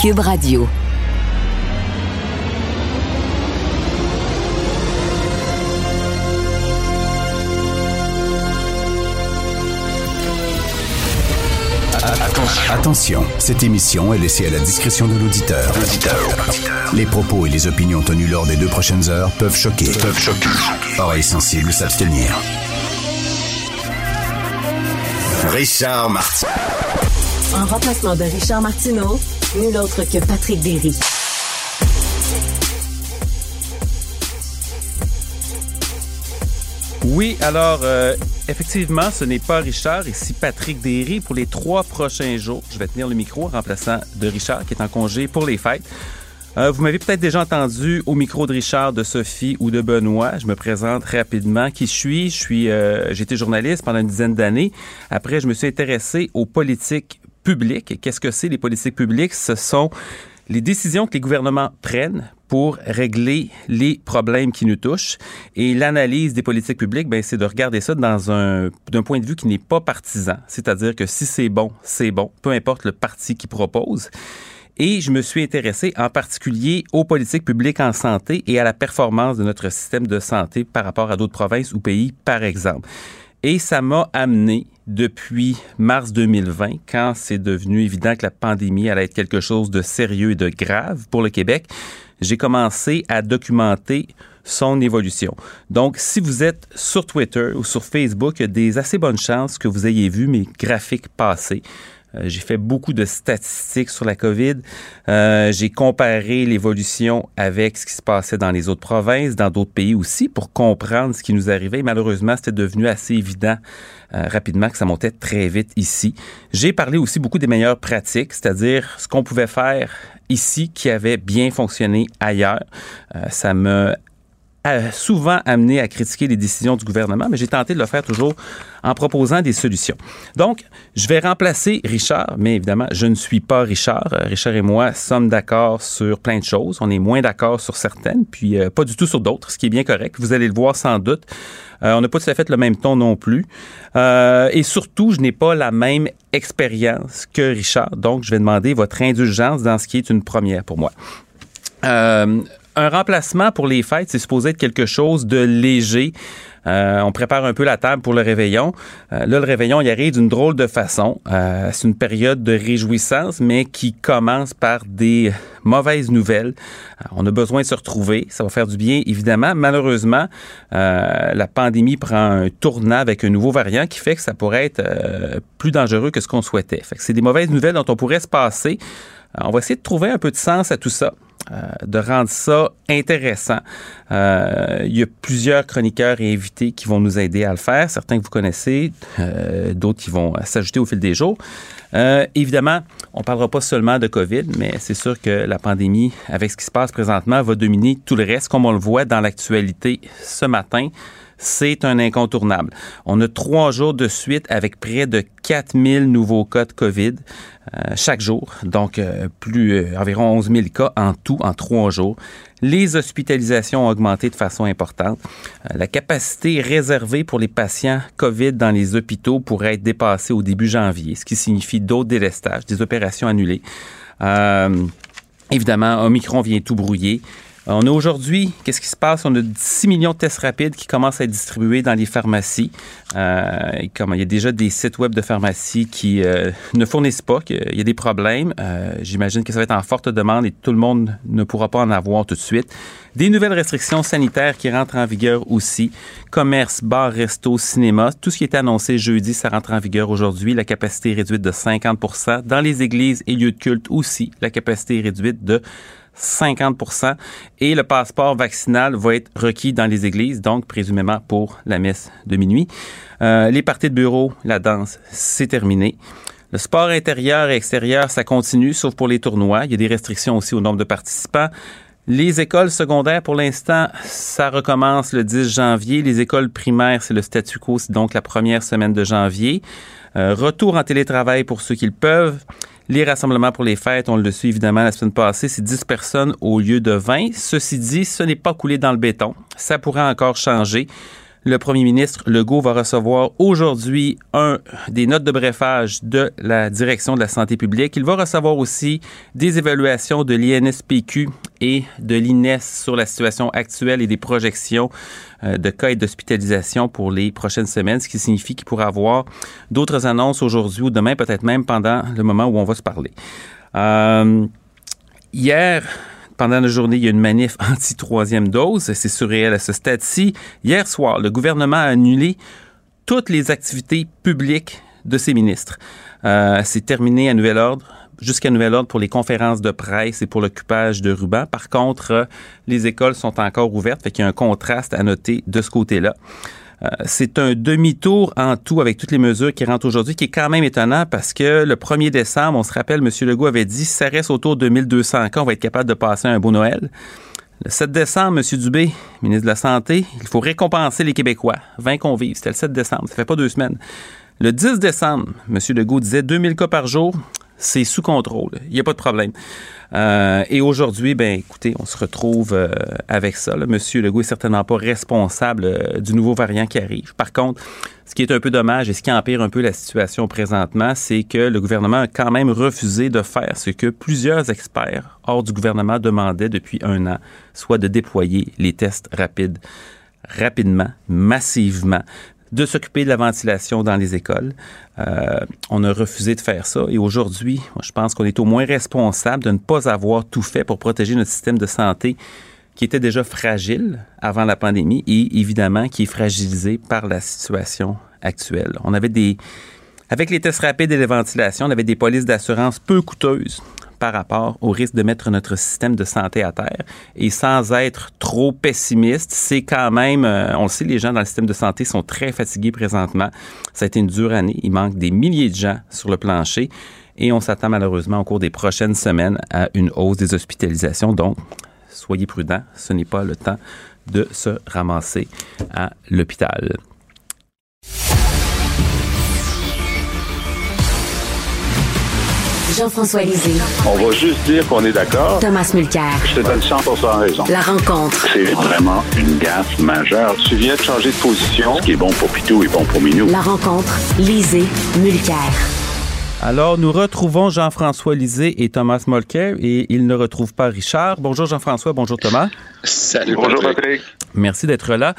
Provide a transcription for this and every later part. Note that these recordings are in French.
Cube Radio. Attention, cette émission est laissée à la discrétion de l'auditeur. Les propos et les opinions tenues lors des deux prochaines heures peuvent choquer. Peuvent choquer. Oreilles sensibles s'abstenir. Richard Martin. En remplacement de Richard Martineau, nul autre que Patrick Derry. Oui, alors euh, effectivement, ce n'est pas Richard, ici Patrick Derry pour les trois prochains jours. Je vais tenir le micro en remplaçant de Richard qui est en congé pour les fêtes. Euh, vous m'avez peut-être déjà entendu au micro de Richard, de Sophie ou de Benoît. Je me présente rapidement. Qui je suis? Je suis, euh, été journaliste pendant une dizaine d'années. Après, je me suis intéressé aux politiques publiques. Qu'est-ce que c'est les politiques publiques? Ce sont les décisions que les gouvernements prennent pour régler les problèmes qui nous touchent. Et l'analyse des politiques publiques, ben, c'est de regarder ça dans un, d'un point de vue qui n'est pas partisan. C'est-à-dire que si c'est bon, c'est bon, peu importe le parti qui propose. Et je me suis intéressé en particulier aux politiques publiques en santé et à la performance de notre système de santé par rapport à d'autres provinces ou pays, par exemple. Et ça m'a amené depuis mars 2020, quand c'est devenu évident que la pandémie allait être quelque chose de sérieux et de grave pour le Québec, j'ai commencé à documenter son évolution. Donc, si vous êtes sur Twitter ou sur Facebook, il y a des assez bonnes chances que vous ayez vu mes graphiques passer. Euh, j'ai fait beaucoup de statistiques sur la COVID. Euh, j'ai comparé l'évolution avec ce qui se passait dans les autres provinces, dans d'autres pays aussi, pour comprendre ce qui nous arrivait. Malheureusement, c'était devenu assez évident euh, rapidement que ça montait très vite ici. J'ai parlé aussi beaucoup des meilleures pratiques, c'est-à-dire ce qu'on pouvait faire ici qui avait bien fonctionné ailleurs. ça me souvent amené à critiquer les décisions du gouvernement, mais j'ai tenté de le faire toujours en proposant des solutions. Donc, je vais remplacer Richard, mais évidemment, je ne suis pas Richard. Euh, Richard et moi sommes d'accord sur plein de choses. On est moins d'accord sur certaines, puis euh, pas du tout sur d'autres, ce qui est bien correct. Vous allez le voir sans doute. Euh, on n'a pas tout à fait le même ton non plus. et surtout, je n'ai pas la même expérience que Richard. Donc, je vais demander votre indulgence dans ce qui est une première pour moi. Un remplacement pour les fêtes, c'est supposé être quelque chose de léger. Euh, on prépare un peu la table pour le réveillon. Euh, là, le réveillon, il arrive d'une drôle de façon. Euh, c'est une période de réjouissance, mais qui commence par des mauvaises nouvelles. on a besoin de se retrouver. Ça va faire du bien, évidemment. Malheureusement, la pandémie prend un tournant avec un nouveau variant qui fait que ça pourrait être plus dangereux que ce qu'on souhaitait. c'est des mauvaises nouvelles dont on pourrait se passer. on va essayer de trouver un peu de sens à tout ça. Euh, de rendre ça intéressant. Euh, il y a plusieurs chroniqueurs et invités qui vont nous aider à le faire, certains que vous connaissez, euh, d'autres qui vont s'ajouter au fil des jours. évidemment, on parlera pas seulement de COVID, mais c'est sûr que la pandémie, avec ce qui se passe présentement, va dominer tout le reste, comme on le voit dans l'actualité ce matin c'est un incontournable. On a trois jours de suite avec près de 4000 nouveaux cas de COVID euh, chaque jour, donc euh, plus euh, environ 11 000 cas en tout en trois jours. Les hospitalisations ont augmenté de façon importante. la capacité réservée pour les patients COVID dans les hôpitaux pourrait être dépassée au début janvier, ce qui signifie d'autres délestages, des opérations annulées. évidemment, Omicron vient tout brouiller. On a aujourd'hui, qu'est-ce qui se passe? On a 6 millions de tests rapides qui commencent à être distribués dans les pharmacies. Euh, il y a déjà des sites web de pharmacie qui euh, ne fournissent pas, qu'il y a des problèmes. Euh, j'imagine que ça va être en forte demande et tout le monde ne pourra pas en avoir tout de suite. Des nouvelles restrictions sanitaires qui rentrent en vigueur aussi. Commerce, bar, resto, cinéma, tout ce qui était annoncé jeudi, ça rentre en vigueur aujourd'hui. La capacité est réduite de 50% Dans les églises et lieux de culte aussi, la capacité est réduite de 50% et le passeport vaccinal va être requis dans les églises, donc présumément pour la messe de minuit. Euh, les parties de bureau, la danse, c'est terminé. Le sport intérieur et extérieur, ça continue, sauf pour les tournois. Il y a des restrictions aussi au nombre de participants. Les écoles secondaires, pour l'instant, ça recommence le 10 janvier. Les écoles primaires, c'est le statu quo, c'est donc la première semaine de janvier. Euh, retour en télétravail pour ceux qui le peuvent. Les rassemblements pour les fêtes, on le suit évidemment la semaine passée, c'est 10 personnes au lieu de 20. Ceci dit, ce n'est pas coulé dans le béton. Ça pourrait encore changer. Le premier ministre Legault va recevoir aujourd'hui un des notes de brefage de la direction de la santé publique. Il va recevoir aussi des évaluations de l'INSPQ et de l'INES sur la situation actuelle et des projections euh, de cas et d'hospitalisation pour les prochaines semaines, ce qui signifie qu'il pourra avoir d'autres annonces aujourd'hui ou demain, peut-être même pendant le moment où on va se parler. Euh, hier, pendant la journée, il y a une manif anti-troisième dose. C'est surréel à ce stade-ci. Hier soir, le gouvernement a annulé toutes les activités publiques de ses ministres. Euh, c'est terminé à nouvel ordre jusqu'à nouvel ordre pour les conférences de presse et pour l'occupage de rubans. Par contre, euh, les écoles sont encore ouvertes, fait qu'il y a un contraste à noter de ce côté-là. Euh, c'est un demi-tour en tout avec toutes les mesures qui rentrent aujourd'hui, qui est quand même étonnant parce que le 1er décembre, on se rappelle, M. Legault avait dit, ça reste autour de 1200 cas, on va être capable de passer un beau Noël. Le 7 décembre, M. Dubé, ministre de la Santé, il faut récompenser les Québécois. 20 convives, c'était le 7 décembre, ça fait pas deux semaines. Le 10 décembre, M. Legault disait 2000 cas par jour, c'est sous contrôle. Il n'y a pas de problème. Euh, et aujourd'hui, ben écoutez, on se retrouve euh, avec ça. Monsieur Legault est certainement pas responsable euh, du nouveau variant qui arrive. Par contre, ce qui est un peu dommage et ce qui empire un peu la situation présentement, c'est que le gouvernement a quand même refusé de faire ce que plusieurs experts hors du gouvernement demandaient depuis un an, soit de déployer les tests rapides rapidement, massivement de s'occuper de la ventilation dans les écoles. Euh, on a refusé de faire ça et aujourd'hui, je pense qu'on est au moins responsable de ne pas avoir tout fait pour protéger notre système de santé qui était déjà fragile avant la pandémie et évidemment qui est fragilisé par la situation actuelle. On avait des avec les tests rapides et les ventilations, on avait des polices d'assurance peu coûteuses par rapport au risque de mettre notre système de santé à terre. Et sans être trop pessimiste, c'est quand même, euh, on le sait, les gens dans le système de santé sont très fatigués présentement. Ça a été une dure année. Il manque des milliers de gens sur le plancher. Et on s'attend malheureusement au cours des prochaines semaines à une hausse des hospitalisations. Donc, soyez prudents, ce n'est pas le temps de se ramasser à l'hôpital. Jean-François Lisée. On va juste dire qu'on est d'accord. Thomas Mulcair. Je te donne 100 raison. La rencontre. C'est vraiment une gaffe majeure. Tu viens de changer de position. Ce qui est bon pour Pitou est bon pour Minou. La rencontre. Lisée. Mulcair. Alors, nous retrouvons Jean-François Lisée et Thomas Mulcair et il ne retrouve pas Richard. Bonjour Jean-François, bonjour Thomas. Salut Bonjour Patrick. Merci d'être là.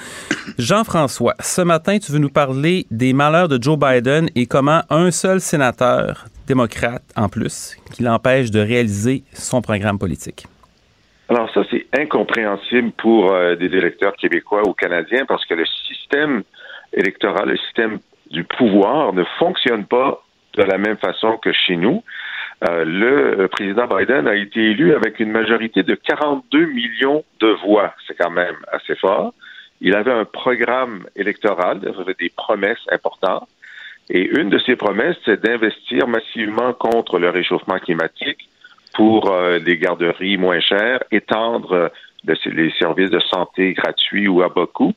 Jean-François, ce matin, tu veux nous parler des malheurs de Joe Biden et comment un seul sénateur démocrate en plus qui l'empêche de réaliser son programme politique. Alors ça, c'est incompréhensible pour euh, des électeurs québécois ou canadiens parce que le système électoral, le système du pouvoir ne fonctionne pas de la même façon que chez nous. Euh, le président Biden a été élu avec une majorité de 42 millions de voix. C'est quand même assez fort. Il avait un programme électoral, il avait des promesses importantes. Et une de ces promesses, c'est d'investir massivement contre le réchauffement climatique pour euh, des garderies moins chères, étendre euh, les services de santé gratuits ou à beaucoup.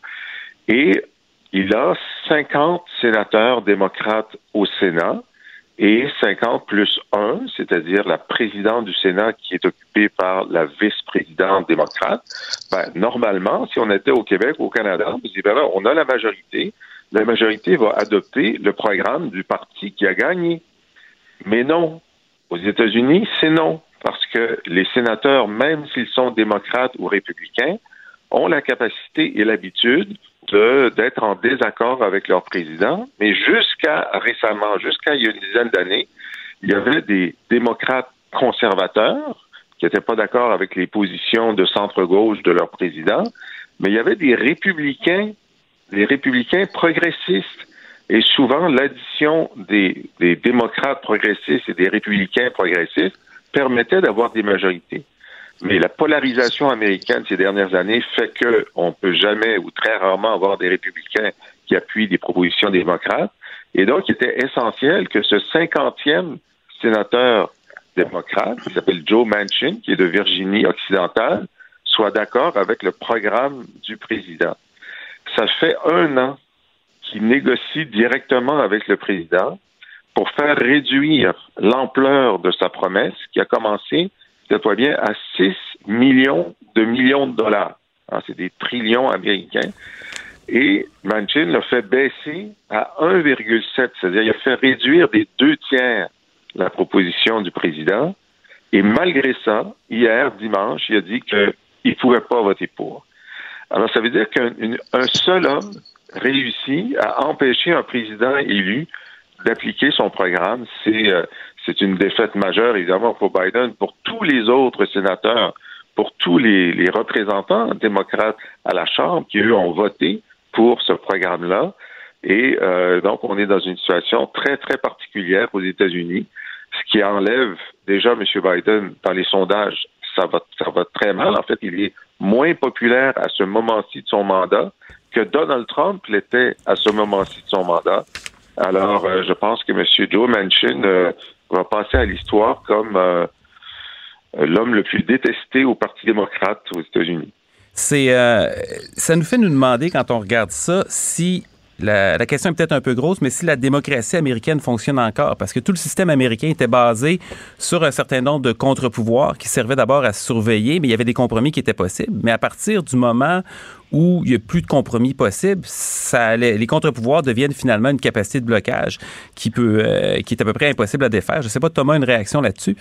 Et il a 50 sénateurs démocrates au Sénat et 50 plus 1, c'est-à-dire la présidente du Sénat qui est occupée par la vice-présidente démocrate. Ben, normalement, si on était au Québec ou au Canada, ben on a la majorité, la majorité va adopter le programme du parti qui a gagné. Mais non. Aux États-Unis, c'est non. Parce que les sénateurs, même s'ils sont démocrates ou républicains, ont la capacité et l'habitude d'être en désaccord avec leur président. Mais jusqu'à récemment, jusqu'à il y a une dizaine d'années, il y avait des démocrates conservateurs qui n'étaient pas d'accord avec les positions de centre-gauche de leur président, mais il y avait des républicains les républicains progressistes. Et souvent, l'addition des, démocrates progressistes et des républicains progressistes permettait d'avoir des majorités. Mais la polarisation américaine ces dernières années fait qu'on ne peut jamais ou très rarement avoir des républicains qui appuient des propositions démocrates. Et donc, il était essentiel que ce cinquantième sénateur démocrate, qui s'appelle Joe Manchin, qui est de Virginie occidentale, soit d'accord avec le programme du président ça fait un an qu'il négocie directement avec le président pour faire réduire l'ampleur de sa promesse qui a commencé, fois bien, à 6 millions de millions de dollars. Ah, c'est des trillions américains. Et Manchin l'a fait baisser à 1,7, c'est-à-dire il a fait réduire des deux tiers la proposition du président. Et malgré ça, hier, dimanche, il a dit qu'il ne pouvait pas voter pour. Alors, ça veut dire qu'un seul homme réussit à empêcher un président élu d'appliquer son programme. C'est euh, c'est une défaite majeure, évidemment, pour Biden, pour tous les autres sénateurs, pour tous les, représentants démocrates à la Chambre qui, eux, ont voté pour ce programme-là. Et euh, donc, on est dans une situation très, très particulière aux États-Unis, ce qui enlève déjà M. Biden dans les sondages. Ça va, ça va très mal. En fait, il est moins populaire à ce moment-ci de son mandat que Donald Trump l'était à ce moment-ci de son mandat. Alors, euh, je pense que M. Joe Manchin euh, va passer à l'histoire comme euh, l'homme le plus détesté au Parti démocrate aux États-Unis. C'est, ça nous fait nous demander quand on regarde ça si la, question est peut-être un peu grosse, mais si la démocratie américaine fonctionne encore, parce que tout le système américain était basé sur un certain nombre de contre-pouvoirs qui servaient d'abord à surveiller, mais il y avait des compromis qui étaient possibles. Mais à partir du moment où il n'y a plus de compromis possible, ça, les, contre-pouvoirs deviennent finalement une capacité de blocage qui, peut, euh, qui est à peu près impossible à défaire. Je ne sais pas, Thomas, une réaction là-dessus?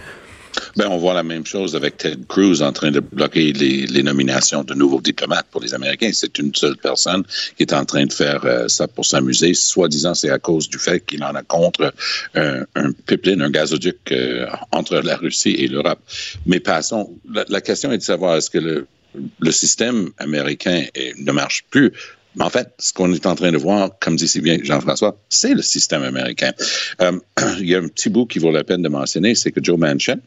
Ben, on voit la même chose avec Ted Cruz en train de bloquer les, nominations de nouveaux diplomates pour les Américains. C'est une seule personne qui est en train de faire euh, ça pour s'amuser. Soi-disant, c'est à cause du fait qu'il en a contre un, pipeline, un gazoduc euh, entre la Russie et l'Europe. Mais passons. La, question est de savoir est-ce que le, le système américain ne marche plus mais en fait, ce qu'on est en train de voir, comme dit si bien Jean-François, c'est le système américain. Euh, il y a un petit bout qui vaut la peine de mentionner, c'est que Joe Manchin,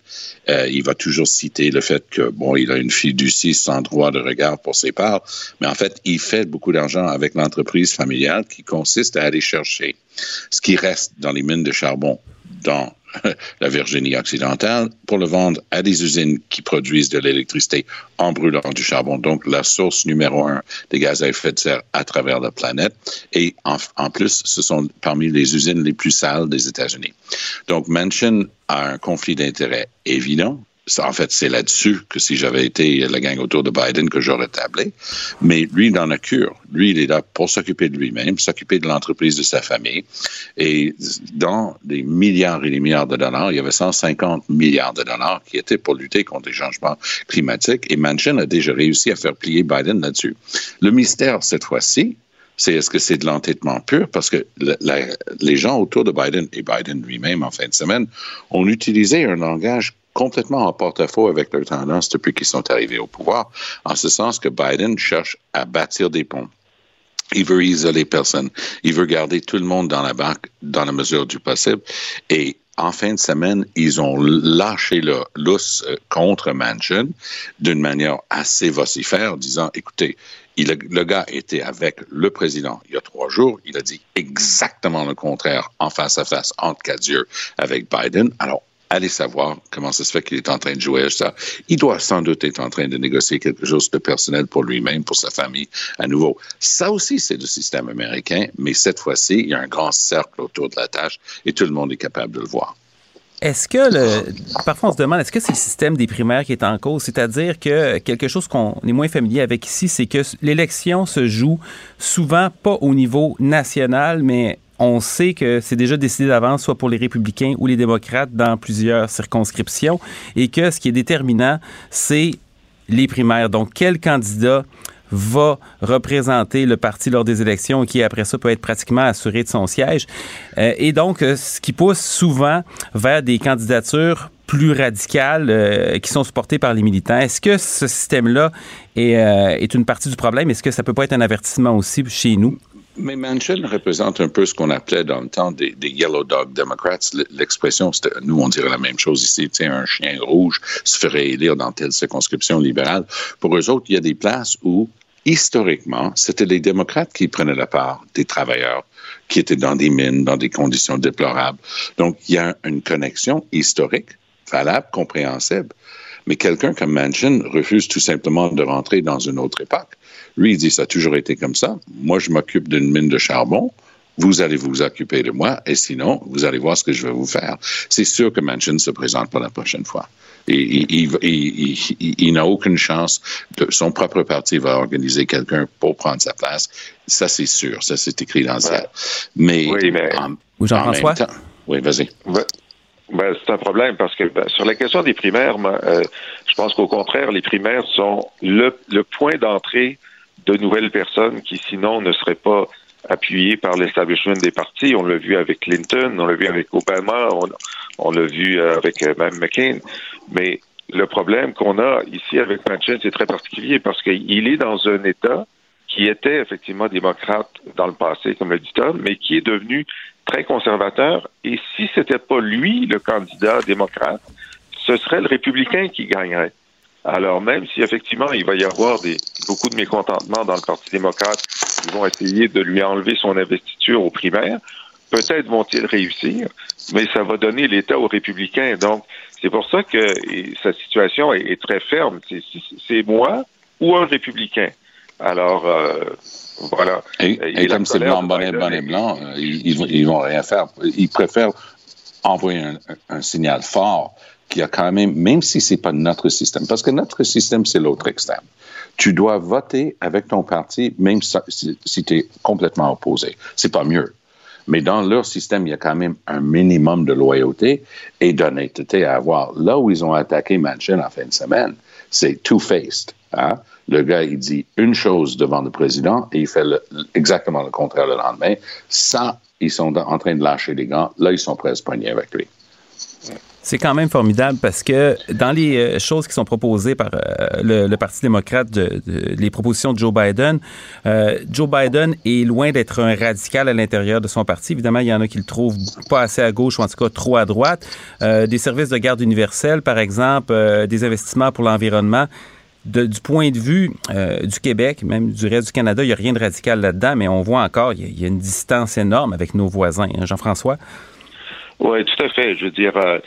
euh, il va toujours citer le fait que, bon, il a une fiducie sans droit de regard pour ses parts, mais en fait, il fait beaucoup d'argent avec l'entreprise familiale qui consiste à aller chercher ce qui reste dans les mines de charbon dans la Virginie occidentale pour le vendre à des usines qui produisent de l'électricité en brûlant du charbon. Donc, la source numéro un des gaz à effet de serre à travers la planète. Et en, plus, ce sont parmi les usines les plus sales des États-Unis. Donc, Manchin a un conflit d'intérêts évident en fait, c'est là-dessus que si j'avais été la gang autour de Biden, que j'aurais tablé. Mais lui, dans la cure, lui, il est là pour s'occuper de lui-même, s'occuper de l'entreprise de sa famille. Et dans des milliards et des milliards de dollars, il y avait 150 milliards de dollars qui étaient pour lutter contre les changements climatiques. Et Manchin a déjà réussi à faire plier Biden là-dessus. Le mystère, cette fois-ci, c'est est-ce que c'est de l'entêtement pur? Parce que les gens autour de Biden et Biden lui-même en fin de semaine ont utilisé un langage complètement en porte-à-faux avec leur tendance depuis qu'ils sont arrivés au pouvoir, en ce sens que Biden cherche à bâtir des ponts. Il veut isoler personne. Il veut garder tout le monde dans la banque dans la mesure du possible. Et en fin de semaine, ils ont lâché le lousse euh, contre Manchin d'une manière assez vocifère, disant, écoutez, le gars était avec le président il y a trois jours. Il a dit exactement le contraire en face à face entre quatre yeux avec Biden. Alors, allez savoir comment ça se fait qu'il est en train de jouer à ça. Il doit sans doute être en train de négocier quelque chose de personnel pour lui-même, pour sa famille, à nouveau. Ça aussi, c'est le système américain, mais cette fois-ci, il y a un grand cercle autour de la tâche et tout le monde est capable de le voir. Est-ce que le. Parfois, on se demande, est-ce que c'est le système des primaires qui est en cause? C'est-à-dire que quelque chose qu'on est moins familier avec ici, c'est que l'élection se joue souvent pas au niveau national, mais on sait que c'est déjà décidé d'avance, soit pour les républicains ou les démocrates, dans plusieurs circonscriptions, et que ce qui est déterminant, c'est les primaires. Donc, quel candidat va représenter le parti lors des élections et qui, après ça, peut être pratiquement assuré de son siège. Euh, et donc, euh, ce qui pousse souvent vers des candidatures plus radicales euh, qui sont supportées par les militants. Est-ce que ce système-là est, est une partie du problème? Est-ce que ça peut pas être un avertissement aussi chez nous? Mais Manchin représente un peu ce qu'on appelait dans le temps des, Yellow Dog Democrats. L'expression, nous, on dirait la même chose ici. Tu un chien rouge se ferait élire dans telle circonscription libérale. Pour eux autres, il y a des places où, historiquement, c'était les démocrates qui prenaient la part des travailleurs qui étaient dans des mines, dans des conditions déplorables. Donc, il y a une connexion historique, valable, compréhensible. Mais quelqu'un comme Manchin refuse tout simplement de rentrer dans une autre époque. Lui, il dit, ça a toujours été comme ça. Moi, je m'occupe d'une mine de charbon. vous allez vous occuper de moi, et sinon, vous allez voir ce que je vais vous faire. C'est sûr que Manchin ne se présente pas la prochaine fois. Et, il, n'a aucune chance. De, son propre parti va organiser quelqu'un pour prendre sa place. Ça, c'est sûr. Ça, c'est écrit dans le ciel. Mais, oui, mais... Jean-François? Oui, vas-y. Ben, c'est un problème parce que ben, sur la question des primaires, euh, je pense qu'au contraire, les primaires sont le, le point d'entrée de nouvelles personnes qui sinon ne seraient pas appuyées par l'establishment des partis. On l'a vu avec Clinton, on l'a vu avec Obama, on, l'a vu euh, avec euh, même McCain. Mais le problème qu'on a ici avec Manchin, c'est très particulier parce qu'il est dans un État qui était effectivement démocrate dans le passé, comme le dit Tom, mais qui est devenu très conservateur. Et si c'était pas lui le candidat démocrate, ce serait le républicain qui gagnerait. Alors même si effectivement il va y avoir des, beaucoup de mécontentement dans le Parti démocrate, ils vont essayer de lui enlever son investiture aux primaires. Peut-être vont-ils réussir, mais ça va donner l'État aux républicains. Donc c'est pour ça que sa situation est, très ferme. C'est moi ou un républicain. Alors euh, voilà. Et, comme c'est blanc, bonnet, bonnet blanc, euh, ils, ils, vont rien faire. Ils préfèrent envoyer un, signal fort qu'il y a quand même, même si c'est pas notre système, parce que notre système, c'est l'autre extrême. Tu dois voter avec ton parti, même si, tu es complètement opposé. C'est pas mieux. Mais dans leur système, il y a quand même un minimum de loyauté et d'honnêteté à avoir. Là où ils ont attaqué Manchin en fin de semaine, c'est two-faced. Hein? Le gars, il dit une chose devant le président et il fait exactement le contraire le lendemain. Ça, ils sont en train de lâcher les gants. Là, ils sont se poigner avec lui. C'est quand même formidable parce que dans les euh, choses qui sont proposées par euh, le, Parti démocrate, de, les propositions de Joe Biden, euh, Joe Biden est loin d'être un radical à l'intérieur de son parti. Évidemment, il y en a qui le trouvent pas assez à gauche ou en tout cas trop à droite. des services de garde universelle, par exemple, des investissements pour l'environnement du point de vue euh, du Québec, même du reste du Canada, il n'y a rien de radical là-dedans, mais on voit encore, il y, a, une distance énorme avec nos voisins. Hein, Jean-François? Oui, tout à fait. Je veux dire, euh,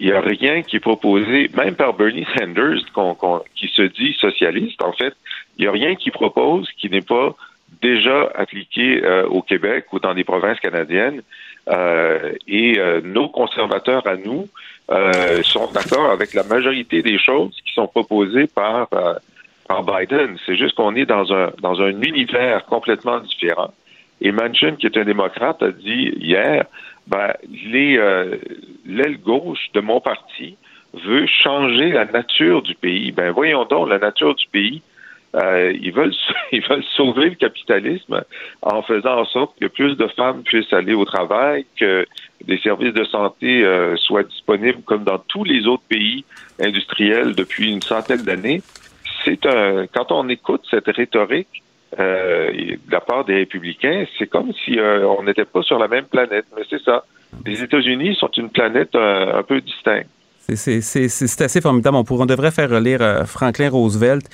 il n'y a rien qui est proposé, même par Bernie Sanders, qui se dit socialiste, en fait, il n'y a rien qui propose qui n'est pas déjà appliqué euh, au Québec ou dans des provinces canadiennes. et nos conservateurs à nous, euh, sont d'accord avec la majorité des choses qui sont proposées par, euh, par Biden. C'est juste qu'on est dans un, dans un univers complètement différent. Et Manchin, qui est un démocrate, a dit hier, ben, euh, l'aile gauche de mon parti veut changer la nature du pays. Ben, voyons donc, la nature du pays, euh, ils veulent ils veulent sauver le capitalisme en faisant en sorte que plus de femmes puissent aller au travail, que des services de santé euh, soient disponibles comme dans tous les autres pays industriels depuis une centaine d'années. C'est un quand on écoute cette rhétorique euh, de la part des républicains, c'est comme si euh, on n'était pas sur la même planète. Mais c'est ça. Les États-Unis sont une planète un peu distincte. C'est assez formidable. On, devrait faire relire euh, Franklin Roosevelt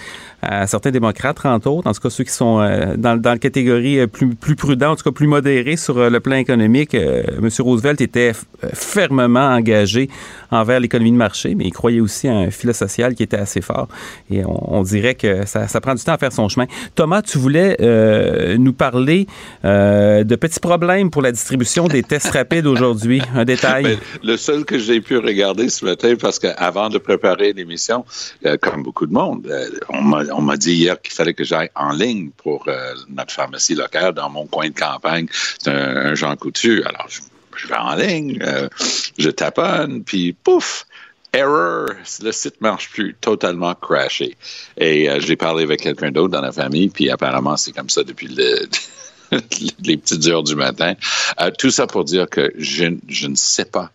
à certains démocrates, entre autres, en tout cas ceux qui sont euh, dans, dans la catégorie euh, plus, plus prudent, en tout cas plus modéré sur le plan économique. M. Roosevelt était fermement engagé envers l'économie de marché, mais il croyait aussi à un filet social qui était assez fort. Et on, dirait que ça, ça, prend du temps à faire son chemin. Thomas, tu voulais nous parler de petits problèmes pour la distribution des tests rapides aujourd'hui. Un détail. Ben, le seul que j'ai pu regarder ce matin, parce qu'avant de préparer l'émission, euh, comme beaucoup de monde, euh, on m'a dit hier qu'il fallait que j'aille en ligne pour euh, notre pharmacie locale dans mon coin de campagne. C'est un, Jean Coutu. Alors, je, vais en ligne, je taponne, puis pouf! Error, le site marche plus, totalement crashé. Et j'ai parlé avec quelqu'un d'autre dans la famille, puis apparemment c'est comme ça depuis les petites heures du matin. tout ça pour dire que je, je ne sais pas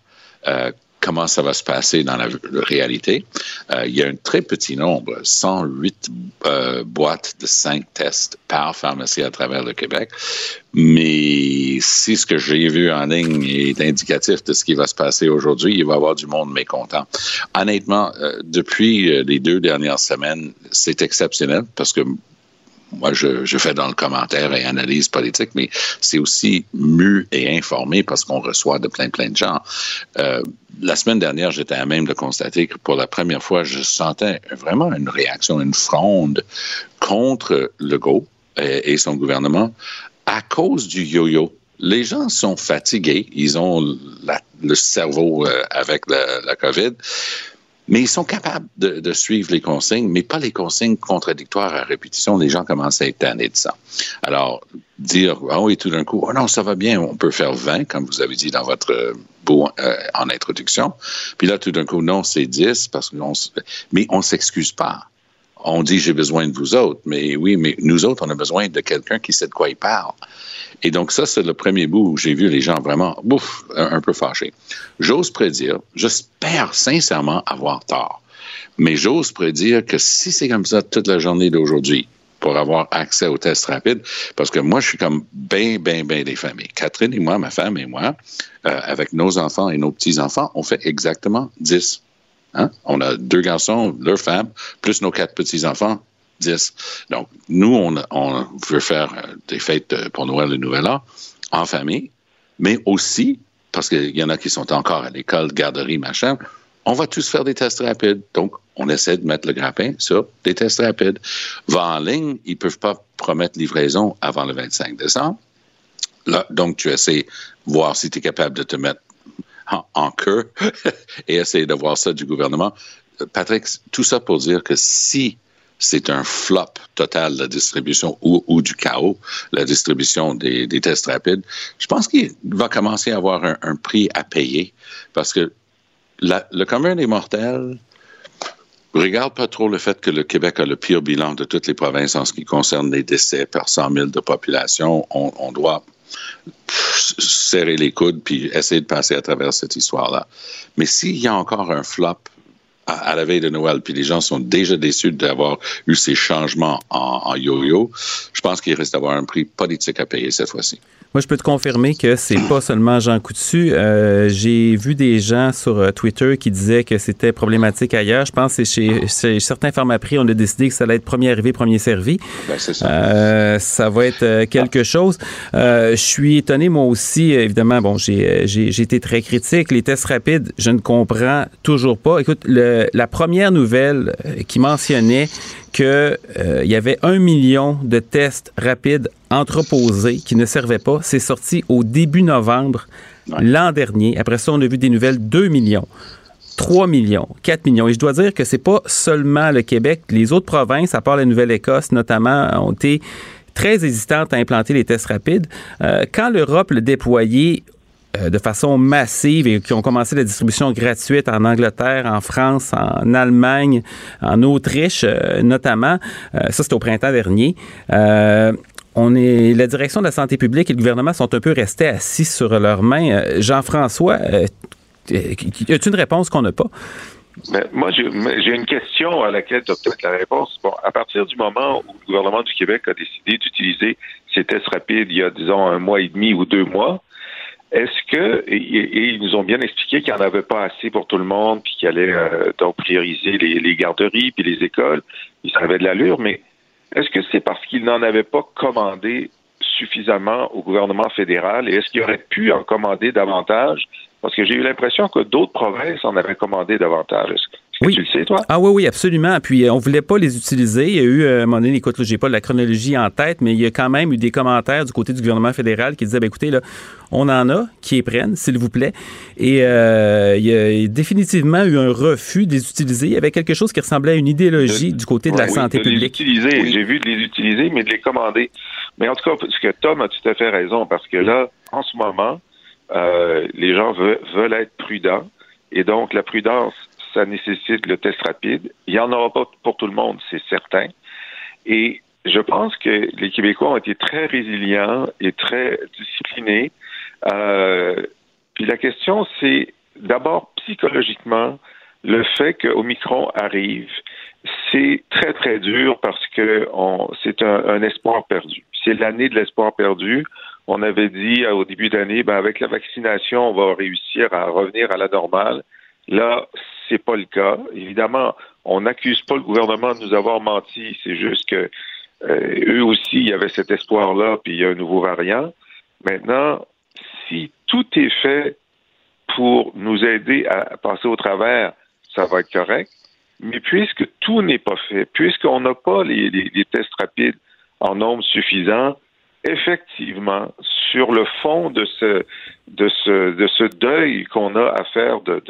comment ça va se passer dans la, réalité. Euh, il y a un très petit nombre, 108 euh, boîtes de 5 tests par pharmacie à travers le Québec. Mais si ce que j'ai vu en ligne est indicatif de ce qui va se passer aujourd'hui, il va y avoir du monde mécontent. Honnêtement, euh, depuis les deux dernières semaines, c'est exceptionnel parce que moi, je, je, fais dans le commentaire et analyse politique, mais c'est aussi mu et informé parce qu'on reçoit de plein, plein de gens. Euh, la semaine dernière, j'étais à même de constater que pour la première fois, je sentais vraiment une réaction, une fronde contre Legault et, et son gouvernement à cause du yo-yo. Les gens sont fatigués, ils ont le cerveau euh, avec la, la, COVID, mais ils sont capables de, suivre les consignes, mais pas les consignes contradictoires à répétition. Les gens commencent à être tannés de ça. Alors, dire, ah oui, tout d'un coup, oh non, ça va bien, on peut faire 20, comme vous avez dit dans votre beau euh, en introduction. Puis là, tout d'un coup, non, c'est 10, parce que mais on s'excuse pas on dit j'ai besoin de vous autres, mais oui, mais nous autres, on a besoin de quelqu'un qui sait de quoi il parle. Et donc ça, c'est le premier bout où j'ai vu les gens vraiment, bouf, un, peu fâchés. J'ose prédire, j'espère sincèrement avoir tort, mais j'ose prédire que si c'est comme ça toute la journée d'aujourd'hui, pour avoir accès aux tests rapides, parce que moi, je suis comme bien, bien, bien des familles. Catherine et moi, ma femme et moi, euh, avec nos enfants et nos petits-enfants, on fait exactement 10 Hein? On a deux garçons, leur femme, plus nos quatre petits-enfants, dix. Donc, nous, on, veut faire des fêtes pour Noël et Nouvel An en famille, mais aussi, parce qu'il y en a qui sont encore à l'école, garderie, machin, on va tous faire des tests rapides. Donc, on essaie de mettre le grappin sur des tests rapides. Va en ligne, ils ne peuvent pas promettre livraison avant le 25 décembre. Là, donc, tu essaies de voir si tu es capable de te mettre en, queue et essayer de voir ça du gouvernement. Patrick, tout ça pour dire que si c'est un flop total, la distribution ou, du chaos, la distribution des, tests rapides, je pense qu'il va commencer à avoir un, prix à payer parce que le commun des mortels regarde pas trop le fait que le Québec a le pire bilan de toutes les provinces en ce qui concerne les décès par 100 000 de population. On, on doit serrer les coudes puis essayer de passer à travers cette histoire-là. Mais s'il y a encore un flop à, la veille de Noël, puis les gens sont déjà déçus d'avoir eu ces changements en yo-yo, je pense qu'il reste d'avoir un prix politique à payer cette fois-ci. Moi, je peux te confirmer que c'est pas seulement Jean Coutu. Euh, j'ai vu des gens sur euh, Twitter qui disaient que c'était problématique ailleurs. Je pense que c'est chez, certains pharmaprix, on a décidé que ça allait être premier arrivé, premier servi. Ben, ça. Euh, ça va être quelque chose. je suis étonné, moi aussi, évidemment, bon, j'ai été très critique. Les tests rapides, je ne comprends toujours pas. Écoute, le, la première nouvelle qui mentionnait qu'il euh, y avait un million de tests rapides entreposés qui ne servaient pas. C'est sorti au début novembre l'an dernier. Après ça, on a vu des nouvelles 2 millions. 3 millions, 4 millions. Et je dois dire que c'est pas seulement le Québec. Les autres provinces, à part la Nouvelle-Écosse notamment, ont été très hésitantes à implanter les tests rapides. Euh, quand l'Europe le déployait euh, de façon massive et qui ont commencé la distribution gratuite en Angleterre, en France, en Allemagne, en Autriche euh, notamment. Euh, ça, c'était au printemps dernier. on est, la direction de la santé publique et le gouvernement sont un peu restés assis sur leurs mains. Jean-François, as-tu une réponse qu'on n'a pas? Ben, moi, j'ai une question à laquelle tu as peut-être la réponse. Bon, à partir du moment où le gouvernement du Québec a décidé d'utiliser ces tests rapides il y a, disons, un mois et demi ou deux mois, est-ce que, et, ils nous ont bien expliqué qu'il n'y en avait pas assez pour tout le monde, puis qu'il allait euh, donc prioriser les, garderies, puis les écoles, ils savaient de l'allure, mais est-ce que c'est parce qu'ils n'en avaient pas commandé suffisamment au gouvernement fédéral, et est-ce qu'il aurait pu en commander davantage? Parce que j'ai eu l'impression que d'autres provinces en avaient commandé davantage. Oui. Tu le sais, toi? Ah oui, oui, absolument. Puis euh, on voulait pas les utiliser. Il y a eu, euh, à un moment donné, écoute, j'ai pas la chronologie en tête, mais il y a quand même eu des commentaires du côté du gouvernement fédéral qui disaient, ben, écoutez, là, on en a qui les prennent, s'il vous plaît. Et euh, il y a définitivement eu un refus de les utiliser. Il y avait quelque chose qui ressemblait à une idéologie du côté de la santé de publique. Les utiliser. J'ai vu de les utiliser, mais de les commander. Mais en tout cas, parce que Tom a tout à fait raison, parce que là, en ce moment, euh, les gens veulent être prudents. Et donc, la prudence, ça nécessite le test rapide. Il n'y en aura pas pour tout le monde, c'est certain. Et je pense que les Québécois ont été très résilients et très disciplinés. Euh, puis la question, c'est d'abord psychologiquement, le fait que Omicron arrive, c'est très, très dur parce que c'est un, espoir perdu. C'est l'année de l'espoir perdu. On avait dit au début d'année, ben, avec la vaccination, on va réussir à revenir à la normale. Là, c'est pas le cas. Évidemment, on n'accuse pas le gouvernement de nous avoir menti. C'est juste que euh, eux aussi, il y avait cet espoir-là, puis il y a un nouveau variant. Maintenant, si tout est fait pour nous aider à passer au travers, ça va être correct. Mais puisque tout n'est pas fait, puisqu'on n'a pas les, tests rapides en nombre suffisant, effectivement, sur le fond de ce de ce de ce deuil qu'on a à faire de,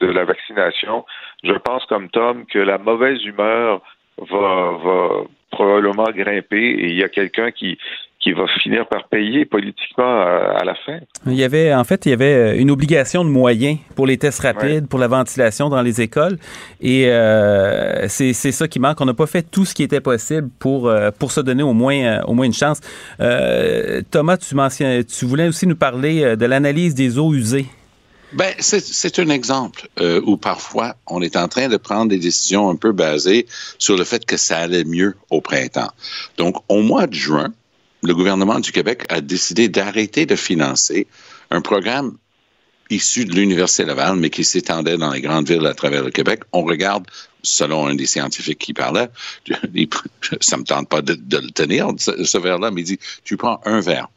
de, la vaccination, je pense comme Tom que la mauvaise humeur va, va probablement grimper et il y a quelqu'un qui qui va finir par payer politiquement à, la fin. Il y avait, en fait, il y avait une obligation de moyens pour les tests rapides, pour la ventilation dans les écoles, et euh, c'est ça qui manque. On n'a pas fait tout ce qui était possible pour euh, pour se donner au moins euh, au moins une chance. Euh, Thomas, tu mentionnes, tu voulais aussi nous parler de l'analyse des eaux usées. Ben, c'est un exemple euh, où parfois on est en train de prendre des décisions un peu basées sur le fait que ça allait mieux au printemps. Donc, au mois de juin, le gouvernement du Québec a décidé d'arrêter de financer un programme issu de l'Université Laval, mais qui s'étendait dans les grandes villes à travers le Québec. On regarde, selon un des scientifiques qui parlait, ça me tente pas de, le tenir, ce, verre-là, mais il dit, tu prends un verre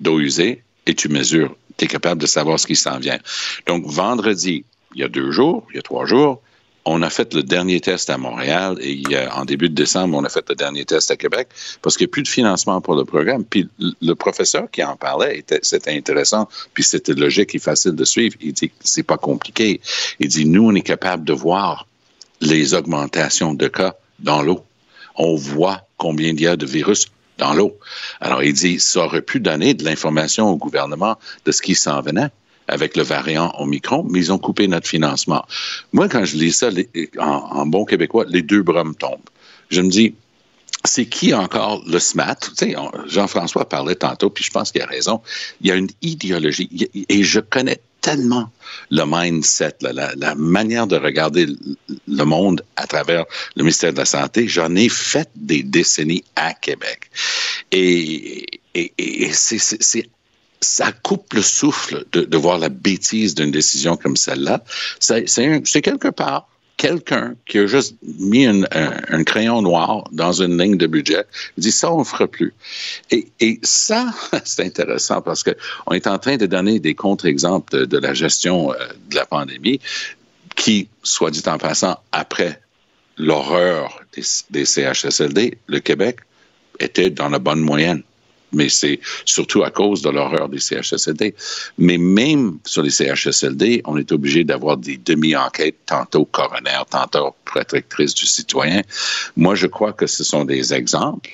d'eau usée et tu mesures. Tu es capable de savoir ce qui s'en vient. Donc, vendredi, il y a deux jours, il y a trois jours, on a fait le dernier test à Montréal et a, en début de décembre, on a fait le dernier test à Québec parce qu'il n'y a plus de financement pour le programme. Puis le professeur qui en parlait, c'était intéressant, puis c'était logique et facile de suivre. Il dit c'est pas compliqué. Il dit nous, on est capable de voir les augmentations de cas dans l'eau. On voit combien il y a de virus dans l'eau. Alors il dit ça aurait pu donner de l'information au gouvernement de ce qui s'en venait avec le variant Omicron, mais ils ont coupé notre financement. Moi, quand je lis ça en, bon québécois, les deux bras me tombent. Je me dis, c'est qui encore le SMAT? Jean-François parlait tantôt, puis je pense qu'il a raison. Il y a une idéologie, et je connais tellement le mindset, la, manière de regarder le monde à travers le ministère de la Santé. J'en ai fait des décennies à Québec. Et, et, et c'est ça coupe le souffle de, de voir la bêtise d'une décision comme celle-là. C'est quelque part quelqu'un qui a juste mis un, un, crayon noir dans une ligne de budget, dit ça, on ne fera plus. Et, et ça, c'est intéressant parce qu'on est en train de donner des contre-exemples de, de, la gestion euh, de la pandémie qui, soit dit en passant, après l'horreur des, des CHSLD, le Québec était dans la bonne moyenne mais c'est surtout à cause de l'horreur des CHSLD. Mais même sur les CHSLD, on est obligé d'avoir des demi-enquêtes, tantôt coroner, tantôt protectrice du citoyen. Moi, je crois que ce sont des exemples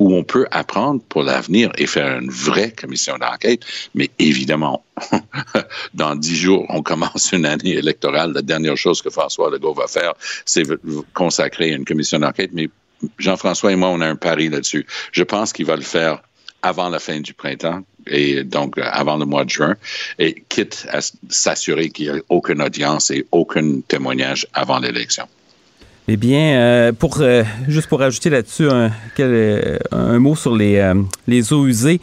où on peut apprendre pour l'avenir et faire une vraie commission d'enquête. Mais évidemment, dans dix jours, on commence une année électorale. La dernière chose que François Legault va faire, c'est consacrer une commission d'enquête. Mais Jean-François et moi, on a un pari là-dessus. Je pense qu'il va le faire avant la fin du printemps et donc euh, avant le mois de juin, et quitte à s'assurer qu'il n'y ait aucune audience et aucun témoignage avant l'élection. Eh bien, euh, pour euh, juste pour ajouter là-dessus un, mot sur les, les eaux usées,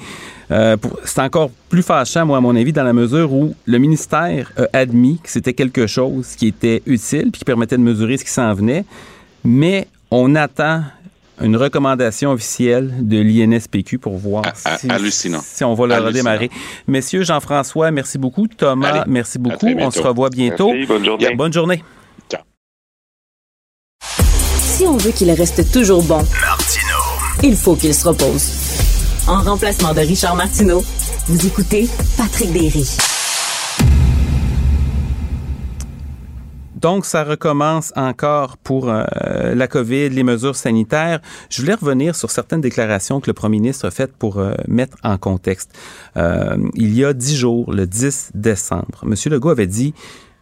c'est encore plus fâchant, moi, à mon avis, dans la mesure où le ministère a admis que c'était quelque chose qui était utile puis qui permettait de mesurer ce qui s'en venait, mais on attend une recommandation officielle de l'INSPQ pour voir si, si, on va le redémarrer. Messieurs, Jean-François, merci beaucoup. Thomas, merci beaucoup. On se revoit bientôt. bonne journée. bonne journée. Ciao. Si on veut qu'il reste toujours bon, il faut qu'il se repose. En remplacement de Richard Martineau, vous écoutez Patrick Berry. Donc, ça recommence encore pour euh, la COVID, les mesures sanitaires. Je voulais revenir sur certaines déclarations que le premier ministre a faites pour euh, mettre en contexte. Euh, il y a dix jours, le 10 décembre, M. Legault avait dit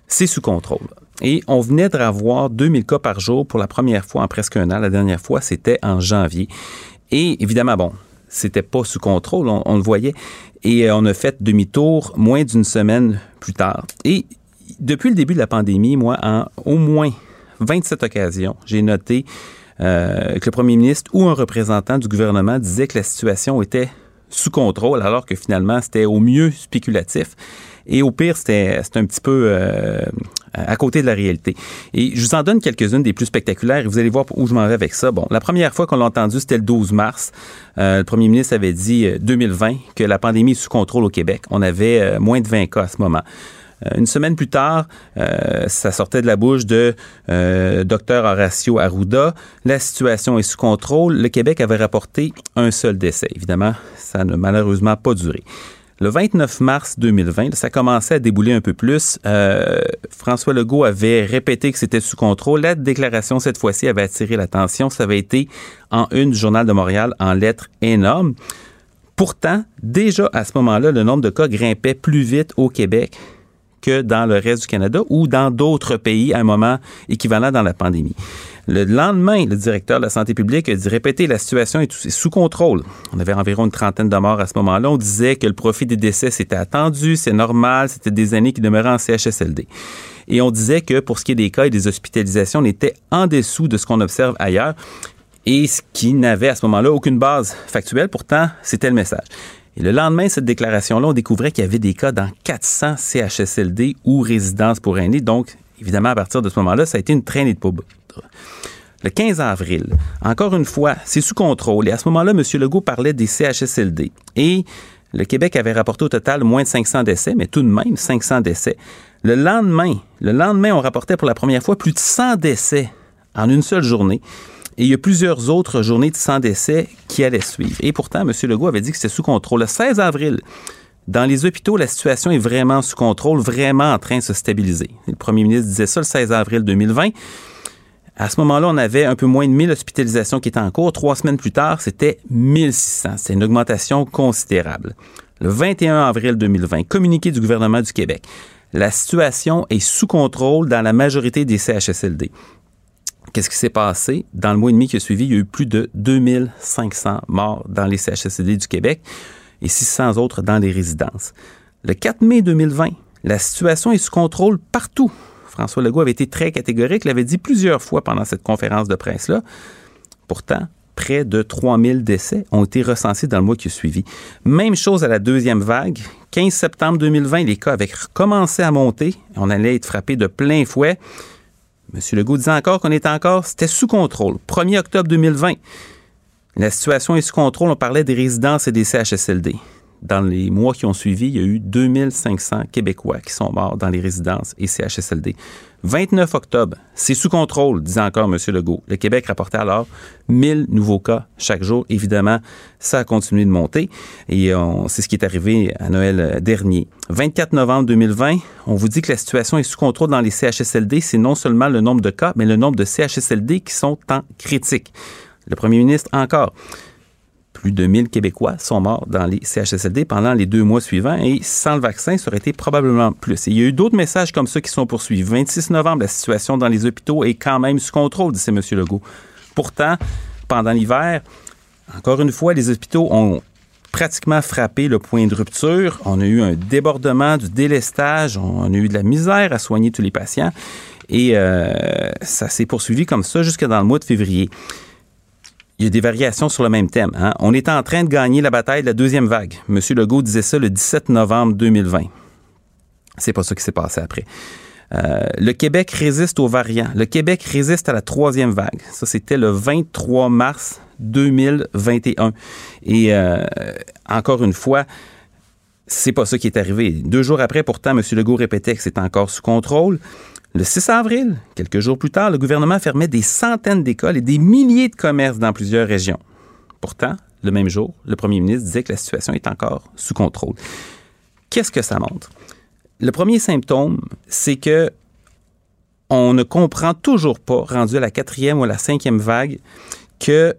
c'est sous contrôle. Et on venait de revoir 2000 cas par jour pour la première fois en presque un an. La dernière fois, c'était en janvier. Et évidemment, bon, c'était pas sous contrôle, on, on le voyait. Et on a fait demi-tour moins d'une semaine plus tard. Et depuis le début de la pandémie, moi, en au moins 27 occasions, j'ai noté euh, que le premier ministre ou un représentant du gouvernement disait que la situation était sous contrôle, alors que finalement, c'était au mieux spéculatif. Et au pire, c'était un petit peu euh, à côté de la réalité. Et je vous en donne quelques-unes des plus spectaculaires et vous allez voir où je m'en vais avec ça. Bon, la première fois qu'on l'a entendu, c'était le 12 mars. Euh, le premier ministre avait dit 2020 que la pandémie est sous contrôle au Québec. On avait moins de 20 cas à ce moment. Une semaine plus tard, ça sortait de la bouche de Dr Horacio Arruda. La situation est sous contrôle. Le Québec avait rapporté un seul décès. Évidemment, ça n'a malheureusement pas duré. Le 29 mars 2020, ça commençait à débouler un peu plus. Euh, François Legault avait répété que c'était sous contrôle. La déclaration, cette fois-ci, avait attiré l'attention. Ça avait été en une du Journal de Montréal en lettres énormes. Pourtant, déjà à ce moment-là, le nombre de cas grimpait plus vite au Québec que dans le reste du Canada ou dans d'autres pays à un moment équivalent dans la pandémie. Le lendemain, le directeur de la santé publique a dit répéter la situation est sous contrôle. On avait environ une trentaine de morts à ce moment-là. On disait que le profit des décès c'était attendu, c'est normal, c'était des années qui demeuraient en CHSLD. Et on disait que pour ce qui est des cas et des hospitalisations, on était en dessous de ce qu'on observe ailleurs et ce qui n'avait à ce moment-là aucune base factuelle. Pourtant, c'était le message. Et le lendemain de cette déclaration-là, on découvrait qu'il y avait des cas dans 400 CHSLD ou résidences pour aînés. Donc, évidemment, à partir de ce moment-là, ça a été une traînée de poubelle. Le 15 avril, encore une fois, c'est sous contrôle. Et à ce moment-là, M. Legault parlait des CHSLD. Et le Québec avait rapporté au total moins de 500 décès, mais tout de même 500 décès. Le lendemain, le lendemain, on rapportait pour la première fois plus de 100 décès en une seule journée. Et il y a plusieurs autres journées de 100 décès qui allaient suivre. Et pourtant, M. Legault avait dit que c'était sous contrôle. Le 16 avril, dans les hôpitaux, la situation est vraiment sous contrôle, vraiment en train de se stabiliser. Le premier ministre disait ça le 16 avril 2020. À ce moment-là, on avait un peu moins de 1000 hospitalisations qui étaient en cours. Trois semaines plus tard, c'était 1600. C'est une augmentation considérable. Le 21 avril 2020, communiqué du gouvernement du Québec. La situation est sous contrôle dans la majorité des CHSLD. Qu'est-ce qui s'est passé? Dans le mois et demi qui a suivi, il y a eu plus de 2500 morts dans les CHSLD du Québec et 600 autres dans les résidences. Le 4 mai 2020, la situation est sous contrôle partout François Legault avait été très catégorique, l'avait dit plusieurs fois pendant cette conférence de presse-là. Pourtant, près de 3000 décès ont été recensés dans le mois qui a suivi. Même chose à la deuxième vague. 15 septembre 2020, les cas avaient recommencé à monter. On allait être frappé de plein fouet. M. Legault disait encore qu'on était encore, c'était sous contrôle. 1er octobre 2020, la situation est sous contrôle. On parlait des résidences et des CHSLD dans les mois qui ont suivi, il y a eu 2500 Québécois qui sont morts dans les résidences et CHSLD. 29 octobre, c'est sous contrôle, disait encore M. Legault. Le Québec rapportait alors 1000 nouveaux cas chaque jour. Évidemment, ça a continué de monter et c'est ce qui est arrivé à Noël dernier. 24 novembre 2020, on vous dit que la situation est sous contrôle dans les CHSLD. C'est non seulement le nombre de cas, mais le nombre de CHSLD qui sont en critique. Le premier ministre encore plus de 1000 Québécois sont morts dans les CHSLD pendant les deux mois suivants et sans le vaccin, ça aurait été probablement plus. il y a eu d'autres messages comme ça qui sont poursuivis. 26 novembre, la situation dans les hôpitaux est quand même sous contrôle, disait M. Legault. Pourtant, pendant l'hiver, encore une fois, les hôpitaux ont pratiquement frappé le point de rupture. On a eu un débordement, du délestage, on a eu de la misère à soigner tous les patients. Et euh, ça s'est poursuivi comme ça jusque dans le mois de février il y a des variations sur le même thème. Hein. On est en train de gagner la bataille de la deuxième vague. M. Legault disait ça le 17 novembre 2020. C'est pas ça qui s'est passé après. Euh, le Québec résiste aux variants. Le Québec résiste à la troisième vague. Ça, c'était le 23 mars 2021. Et euh, encore une fois, c'est pas ça qui est arrivé. Deux jours après, pourtant, M. Legault répétait que c'est encore sous contrôle. Le 6 avril, quelques jours plus tard, le gouvernement fermait des centaines d'écoles et des milliers de commerces dans plusieurs régions. Pourtant, le même jour, le premier ministre disait que la situation est encore sous contrôle. Qu'est-ce que ça montre? Le premier symptôme, c'est que on ne comprend toujours pas, rendu à la quatrième ou à la cinquième vague, que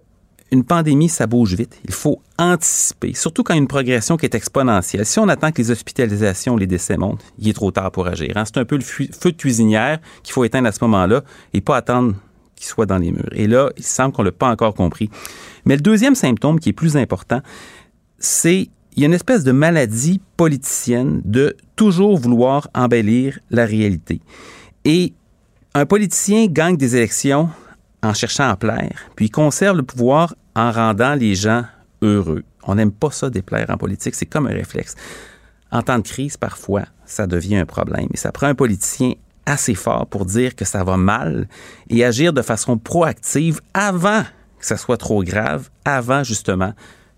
une pandémie, ça bouge vite. Il faut anticiper, surtout quand une progression qui est exponentielle. Si on attend que les hospitalisations, les décès montent, il est trop tard pour agir. Hein. C'est un peu le feu de cuisinière qu'il faut éteindre à ce moment-là et pas attendre qu'il soit dans les murs. Et là, il semble qu'on ne l'a pas encore compris. Mais le deuxième symptôme qui est plus important, c'est il y a une espèce de maladie politicienne de toujours vouloir embellir la réalité. Et un politicien gagne des élections en cherchant à plaire, puis conserve le pouvoir en rendant les gens heureux. On n'aime pas ça déplaire en politique, c'est comme un réflexe. En temps de crise, parfois, ça devient un problème. Et ça prend un politicien assez fort pour dire que ça va mal et agir de façon proactive avant que ça soit trop grave, avant justement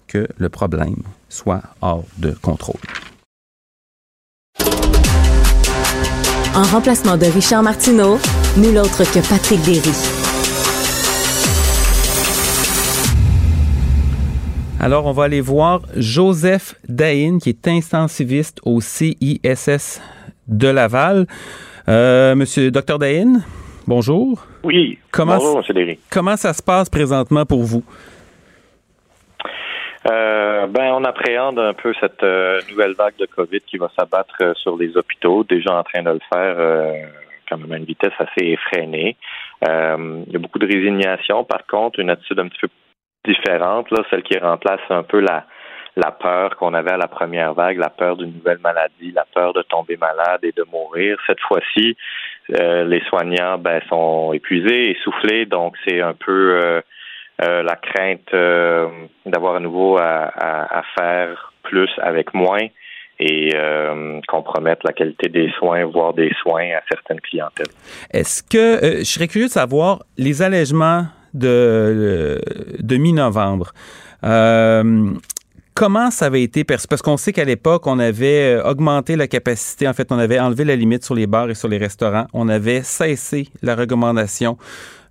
que le problème soit hors de contrôle. En remplacement de Richard Martineau, nul autre que Patrick Derry. Alors, on va aller voir Joseph Dahin, qui est intensiviste au CISS de Laval. Euh, monsieur Dr Dahin, bonjour. Oui, comment, bonjour, M. Derry. Comment ça se passe présentement pour vous? Euh, ben, on appréhende un peu cette euh, nouvelle vague de COVID qui va s'abattre euh, sur les hôpitaux, déjà en train de le faire euh, quand même à une vitesse assez effrénée. il y a beaucoup de résignation, par contre, une attitude un petit peu différente, là, celle qui remplace un peu la, la peur qu'on avait à la première vague, la peur d'une nouvelle maladie, la peur de tomber malade et de mourir. Cette fois-ci, les soignants ben, sont épuisés, essoufflés, donc c'est un peu euh, la crainte euh, d'avoir à nouveau à, faire plus avec moins et euh, compromettre la qualité des soins, voire des soins à certaines clientèles. Est-ce que je serais curieux de savoir les allègements de, mi-novembre? comment ça avait été perçu? Parce qu'on sait qu'à l'époque, on avait augmenté la capacité. En fait, on avait enlevé la limite sur les bars et sur les restaurants. On avait cessé la recommandation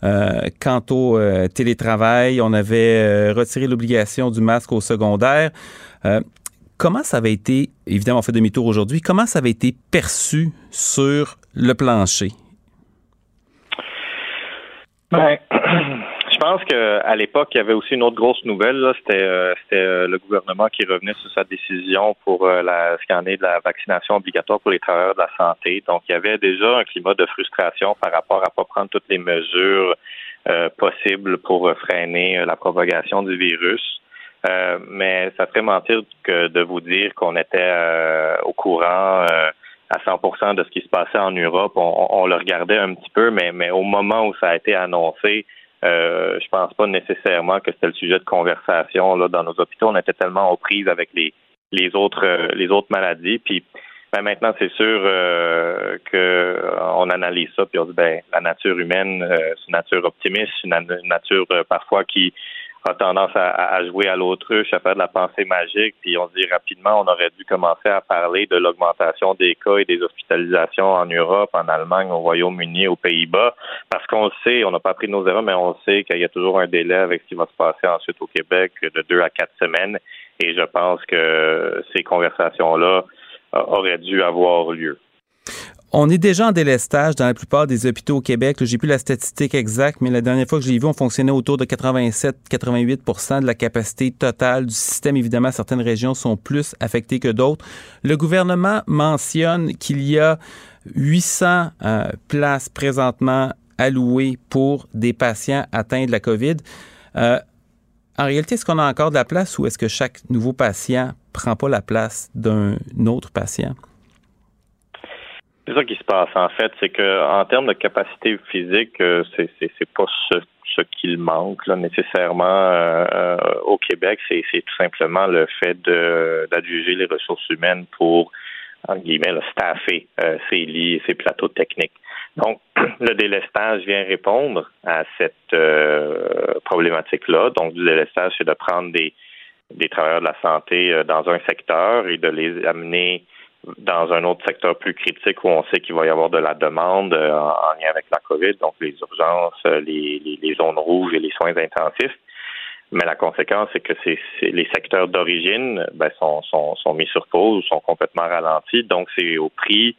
euh, quant au euh, télétravail, on avait euh, retiré l'obligation du masque au secondaire. comment ça avait été, évidemment, on fait demi-tour aujourd'hui, comment ça avait été perçu sur le plancher? Ben, je pense qu'à l'époque, il y avait aussi une autre grosse nouvelle. C'était euh, euh, le gouvernement qui revenait sur sa décision pour euh, la scanner de la vaccination obligatoire pour les travailleurs de la santé. Donc, il y avait déjà un climat de frustration par rapport à pas prendre toutes les mesures possibles pour freiner la propagation du virus. mais ça ferait mentir que de vous dire qu'on était au courant à 100% de ce qui se passait en Europe. On, on, le regardait un petit peu, mais, mais au moment où ça a été annoncé, euh, je pense pas nécessairement que c'était le sujet de conversation là dans nos hôpitaux. On était tellement aux prises avec les les autres euh, les autres maladies. Puis ben, maintenant, c'est sûr euh, que on analyse ça puis on dit ben la nature humaine, euh, c'est une nature optimiste, une, nature euh, parfois qui a tendance à, jouer à l'autruche, à faire de la pensée magique, puis on dit rapidement, on aurait dû commencer à parler de l'augmentation des cas et des hospitalisations en Europe, en Allemagne, au Royaume-Uni, aux Pays-Bas, parce qu'on sait, on n'a pas pris nos erreurs, mais on sait qu'il y a toujours un délai avec ce qui va se passer ensuite au Québec de deux à quatre semaines, et je pense que ces conversations-là euh, auraient dû avoir lieu. On est déjà en délestage dans la plupart des hôpitaux au Québec. J'ai plus la statistique exacte, mais la dernière fois que je l'ai vu, on fonctionnait autour de 87-88% de la capacité totale du système. Évidemment, certaines régions sont plus affectées que d'autres. Le gouvernement mentionne qu'il y a 800 euh, places présentement allouées pour des patients atteints de la COVID. Euh, en réalité, est-ce qu'on a encore de la place ou est-ce que chaque nouveau patient prend pas la place d'un autre patient? C'est ça qui se passe en fait, c'est que en termes de capacité physique, euh, c'est c'est pas ce, ce qu'il manque là, nécessairement euh, euh, au Québec, c'est tout simplement le fait de d'adjuger les ressources humaines pour en guillemets le staffer ces lits et ces plateaux techniques. Donc, le délestage vient répondre à cette problématique-là. Donc, du délestage, c'est de prendre des, des travailleurs de la santé dans un secteur et de les amener dans un autre secteur plus critique où on sait qu'il va y avoir de la demande euh, en, lien avec la COVID, donc les urgences, euh, les, zones rouges et les soins intensifs. Mais la conséquence, c'est que les secteurs d'origine ben, sont, mis sur pause ou sont complètement ralentis. Donc, c'est au prix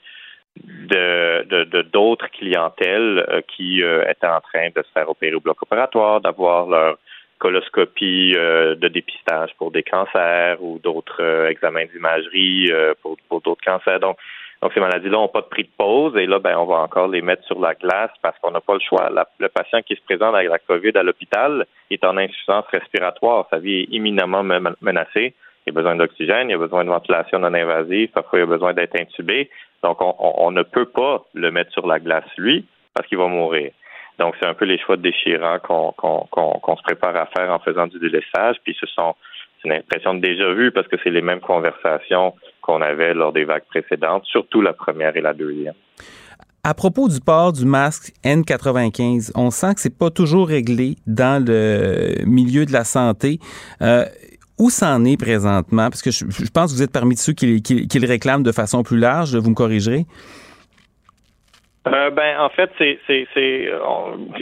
de, de, d'autres clientèles euh, qui étaient en train de se faire opérer au bloc opératoire, d'avoir leur coloscopie euh, de dépistage pour des cancers ou d'autres euh, examens d'imagerie euh, pour, pour d'autres cancers. Donc, donc ces maladies-là n'ont pas de prix de pause et là, ben, on va encore les mettre sur la glace parce qu'on n'a pas le choix. le patient qui se présente avec la COVID à l'hôpital est en insuffisance respiratoire. Sa vie est imminemment menacée. Il a besoin d'oxygène, il a besoin de ventilation non invasive, parfois il a besoin d'être intubé. Donc, on, on ne peut pas le mettre sur la glace, lui, parce qu'il va mourir. Donc, c'est un peu les choix déchirants qu'on qu'on se prépare à faire en faisant du délaissage. Puis, ce sont c'est une impression de déjà vu parce que c'est les mêmes conversations qu'on avait lors des vagues précédentes, surtout la première et la deuxième. À propos du port du masque N95, on sent que c'est pas toujours réglé dans le milieu de la santé. Euh, où c'en est présentement? Parce que je, pense que vous êtes parmi ceux qui, qui, qui le réclament de façon plus large. Vous me corrigerez? Euh, ben en fait c'est c'est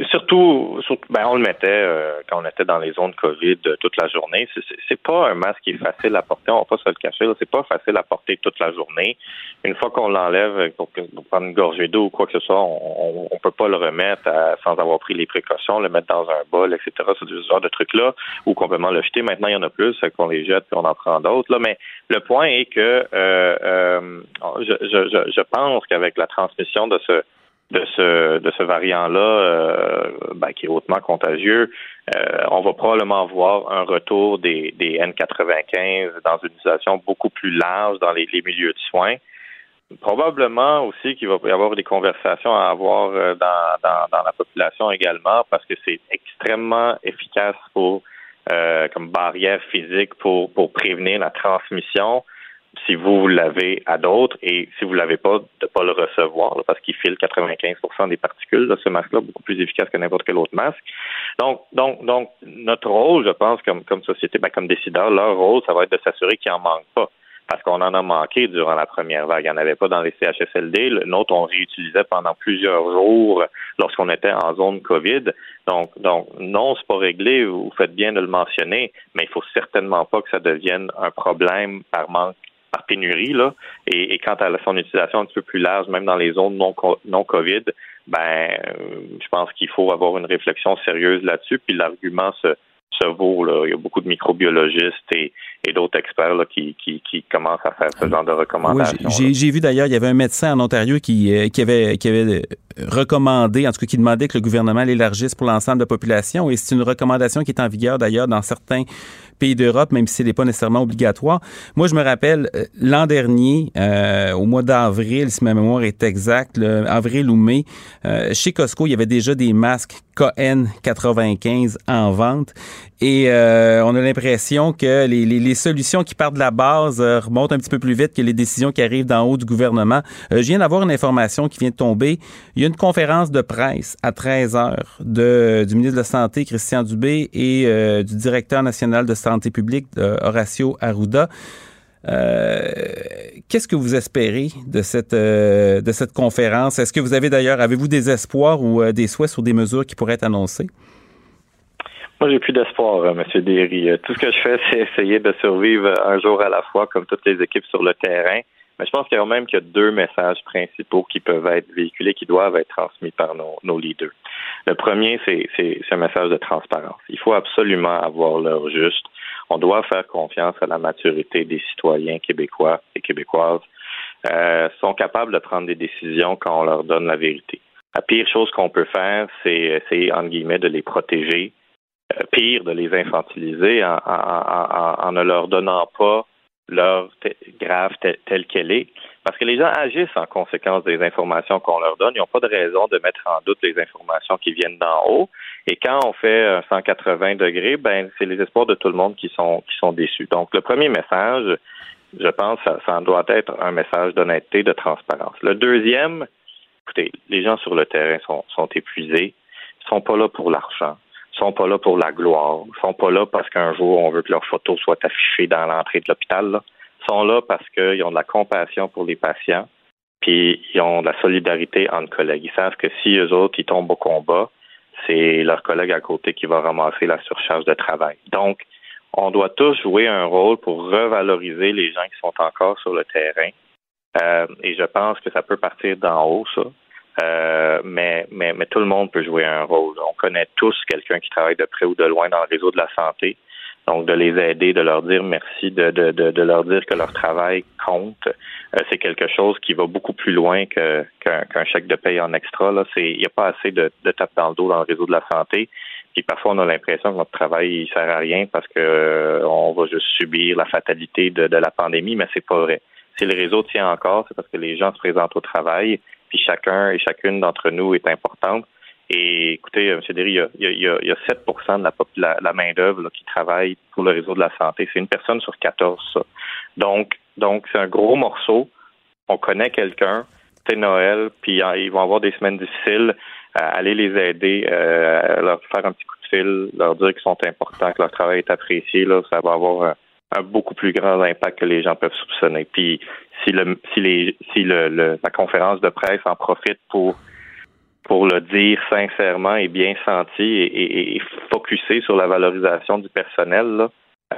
surtout, surtout ben on le mettait euh, quand on était dans les zones Covid euh, toute la journée. C'est pas un masque qui est facile à porter on va pas se le cacher c'est pas facile à porter toute la journée. Une fois qu'on l'enlève pour, prendre une gorgée d'eau ou quoi que ce soit on, on, peut pas le remettre sans avoir pris les précautions le mettre dans un bol etc c'est ce genre de trucs là ou complètement le jeter. Maintenant il y en a plus qu'on les jette puis on en prend d'autres là. Mais le point est que euh, je, je, je pense qu'avec la transmission de ce de ce de ce variant-là, euh, ben, qui est hautement contagieux, euh, on va probablement voir un retour des, des N95 dans une utilisation beaucoup plus large dans les, milieux de soins. Probablement aussi qu'il va y avoir des conversations à avoir euh, dans, dans, dans la population également, parce que c'est extrêmement efficace pour comme barrière physique pour, pour prévenir la transmission si vous l'avez à d'autres et si vous l'avez pas, de pas le recevoir parce qu'il file 95% des particules. de ce masque-là, beaucoup plus efficace que n'importe quel autre masque. Donc, donc, donc, notre rôle, je pense, comme, comme société, ben, comme décideur, leur rôle, ça va être de s'assurer qu'il en manque pas. Parce qu'on en a manqué durant la première vague. Il n'y en avait pas dans les CHSLD. Le nôtre, on réutilisait pendant plusieurs jours lorsqu'on était en zone COVID. Donc, donc non, c'est pas réglé. Vous faites bien de le mentionner, mais il faut certainement pas que ça devienne un problème par manque par pénurie, là, et, quant à son utilisation un petit peu plus large, même dans les zones non, non COVID, ben, euh, je pense qu'il faut avoir une réflexion sérieuse là-dessus, puis l'argument se, se vaut. Là. Il y a beaucoup de microbiologistes et, et d'autres experts là, qui, qui, qui, commencent à faire ce genre de recommandations. Oui, j'ai vu d'ailleurs, il y avait un médecin en Ontario qui, euh, qui, avait, qui avait recommandé, en tout cas qui demandait que le gouvernement l'élargisse pour l'ensemble de la population. Et c'est une recommandation qui est en vigueur d'ailleurs dans certains pays d'Europe, même si ce n'est pas nécessairement obligatoire. Moi, je me rappelle, euh, l'an dernier, euh, au mois d'avril, si ma mémoire est exacte, avril ou mai, euh, chez Costco, il y avait déjà des masques KN95 en vente. Et euh, on a l'impression que les, les, les, solutions qui partent de la base euh, remontent un petit peu plus vite que les décisions qui arrivent d'en haut du gouvernement. Euh, je viens d'avoir une information qui vient de tomber. Il y a une conférence de presse à 13 heures de, du ministre de la Santé, Christian Dubé, et du directeur national de santé publique, Horacio Arruda. Qu'est-ce que vous espérez de cette de cette conférence? Est-ce que vous avez d'ailleurs avez-vous des espoirs ou des souhaits sur des mesures qui pourraient être annoncées? Moi, j'ai plus d'espoir, euh, M. Derry. Euh, tout ce que je fais, c'est essayer de survivre un jour à la fois, comme toutes les équipes sur le terrain. Mais je pense qu'il y a même qu'il y a deux messages principaux qui peuvent être véhiculés, qui doivent être transmis par nos, nos leaders. Le premier, c'est un message de transparence. Il faut absolument avoir l'heure juste. On doit faire confiance à la maturité des citoyens québécois et québécoises. Euh, sont capables de prendre des décisions quand on leur donne la vérité. La pire chose qu'on peut faire, c'est essayer, entre guillemets, de les protéger pire de les infantiliser en, en, ne leur donnant pas leur grave telle, qu'elle est. Parce que les gens agissent en conséquence des informations qu'on leur donne. Ils n'ont pas de raison de mettre en doute les informations qui viennent d'en haut. Et quand on fait 180 degrés, ben c'est les espoirs de tout le monde qui sont qui sont déçus. Donc le premier message, je pense, ça, ça doit être un message d'honnêteté, de transparence. Le deuxième, écoutez, les gens sur le terrain sont, sont épuisés, ils sont pas là pour l'argent sont pas là pour la gloire, sont pas là parce qu'un jour on veut que leurs photos soient affichées dans l'entrée de l'hôpital. Sont là parce qu'ils ont de la compassion pour les patients, puis ils ont de la solidarité entre collègues. Ils savent que si eux autres ils tombent au combat, c'est leur collègue à côté qui va ramasser la surcharge de travail. Donc, on doit tous jouer un rôle pour revaloriser les gens qui sont encore sur le terrain. Euh, et je pense que ça peut partir d'en haut, ça. Euh, mais, mais, mais tout le monde peut jouer un rôle. On connaît tous quelqu'un qui travaille de près ou de loin dans le réseau de la santé. Donc, de les aider, de leur dire merci, de, de, de, de leur dire que leur travail compte, euh, c'est quelque chose qui va beaucoup plus loin qu'un chèque de paye en extra. Il n'y a pas assez de, de tape dans le dos dans le réseau de la santé. Puis parfois, on a l'impression que notre travail il sert à rien parce que euh, on va juste subir la fatalité de, de la pandémie, mais c'est pas vrai. Si le réseau tient encore, c'est parce que les gens se présentent au travail, puis chacun et chacune d'entre nous est importante. Et écoutez, M. Derry, il y a, il y a, 7 de la, la, main-d'œuvre qui travaille pour le réseau de la santé. C'est une personne sur 14, ça. Donc, donc c'est un gros morceau. On connaît quelqu'un, c'est Noël, puis hein, ils vont avoir des semaines difficiles. aller les aider, euh, leur faire un petit coup de fil, leur dire qu'ils sont importants, que leur travail est apprécié, là, ça va avoir un beaucoup plus grand impact que les gens peuvent soupçonner. Puis si le si les si le, la conférence de presse en profite pour pour le dire sincèrement et bien senti et, et, focusé sur la valorisation du personnel, là,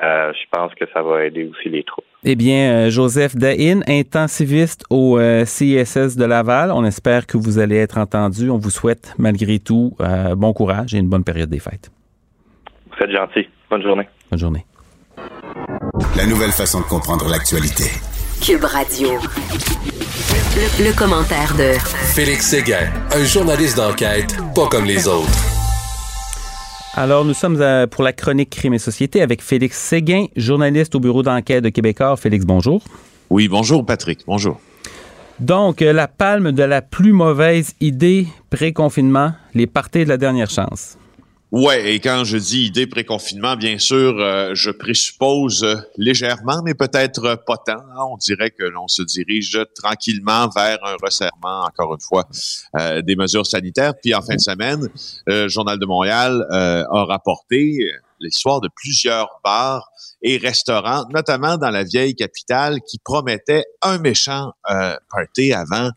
euh, je pense que ça va aider aussi les troupes. Eh bien, euh, Joseph Dahin, intensiviste au euh, CISS de Laval, on espère que vous allez être entendu. On vous souhaite malgré tout bon courage et une bonne période des fêtes. Vous êtes gentil. Bonne journée. Bonne journée. La nouvelle façon de comprendre l'actualité. Cube Radio. Le, commentaire de Félix Séguin, un journaliste d'enquête pas comme les autres. Alors, nous sommes pour la chronique Crime et Société avec Félix Séguin, journaliste au bureau d'enquête de Québécois. Félix, bonjour. Oui, bonjour Patrick, bonjour. Donc, la palme de la plus mauvaise idée pré-confinement, les parties de la dernière chance. Ouais, et quand je dis idée pré-confinement, bien sûr, euh, je présuppose euh, légèrement, mais peut-être pas tant. Hein. On dirait que l'on se dirige tranquillement vers un resserrement, encore une fois, euh, des mesures sanitaires. Puis en fin de semaine, le Journal de Montréal a rapporté l'histoire de plusieurs bars et restaurants, notamment dans la vieille capitale, qui promettaient un méchant euh, party avant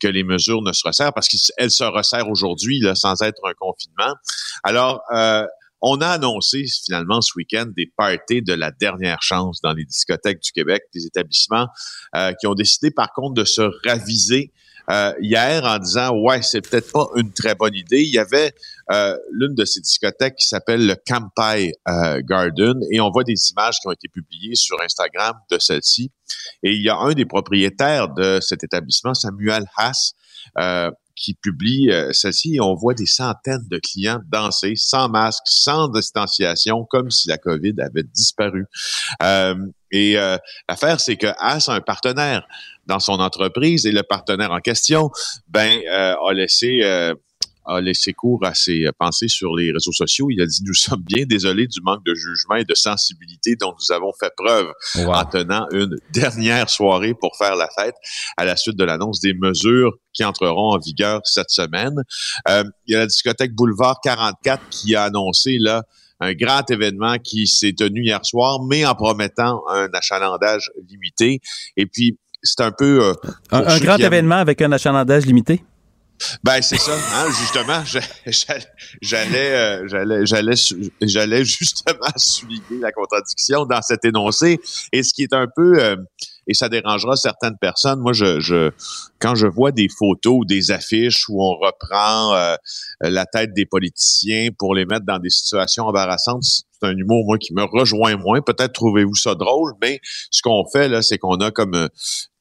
que les mesures ne se resserrent, parce qu'elles se resserrent aujourd'hui sans être un confinement. Alors, euh, on a annoncé finalement ce week-end des parties de la dernière chance dans les discothèques du Québec, des établissements euh, qui ont décidé par contre de se raviser euh, hier en disant ouais c'est peut-être pas une très bonne idée. Il y avait euh, l'une de ces discothèques qui s'appelle le Campai euh, Garden et on voit des images qui ont été publiées sur Instagram de celle-ci. Et il y a un des propriétaires de cet établissement, Samuel Haas, qui publie celle-ci et on voit des centaines de clients danser sans masque, sans distanciation, comme si la COVID avait disparu. et l'affaire, c'est que Haas a un partenaire dans son entreprise et le partenaire en question, ben, euh, a laissé euh, a laissé cours à ses pensées sur les réseaux sociaux. Il a dit, nous sommes bien désolés du manque de jugement et de sensibilité dont nous avons fait preuve en tenant une dernière soirée pour faire la fête à la suite de l'annonce des mesures qui entreront en vigueur cette semaine. Euh, il y a la discothèque Boulevard 44 qui a annoncé là un grand événement qui s'est tenu hier soir, mais en promettant un achalandage limité. Et puis, c'est un peu... Euh, un, grand événement avec un achalandage limité? Ben c'est ça, hein, justement, j'allais, euh, j'allais, j'allais, j'allais justement souligner la contradiction dans cet énoncé. Et ce qui est un peu, euh, et ça dérangera certaines personnes. Moi, je, je, quand je vois des photos ou des affiches où on reprend la tête des politiciens pour les mettre dans des situations embarrassantes, c'est un humour, moi, qui me rejoint moins. Peut-être trouvez-vous ça drôle, mais ce qu'on fait, là, c'est qu'on a comme euh,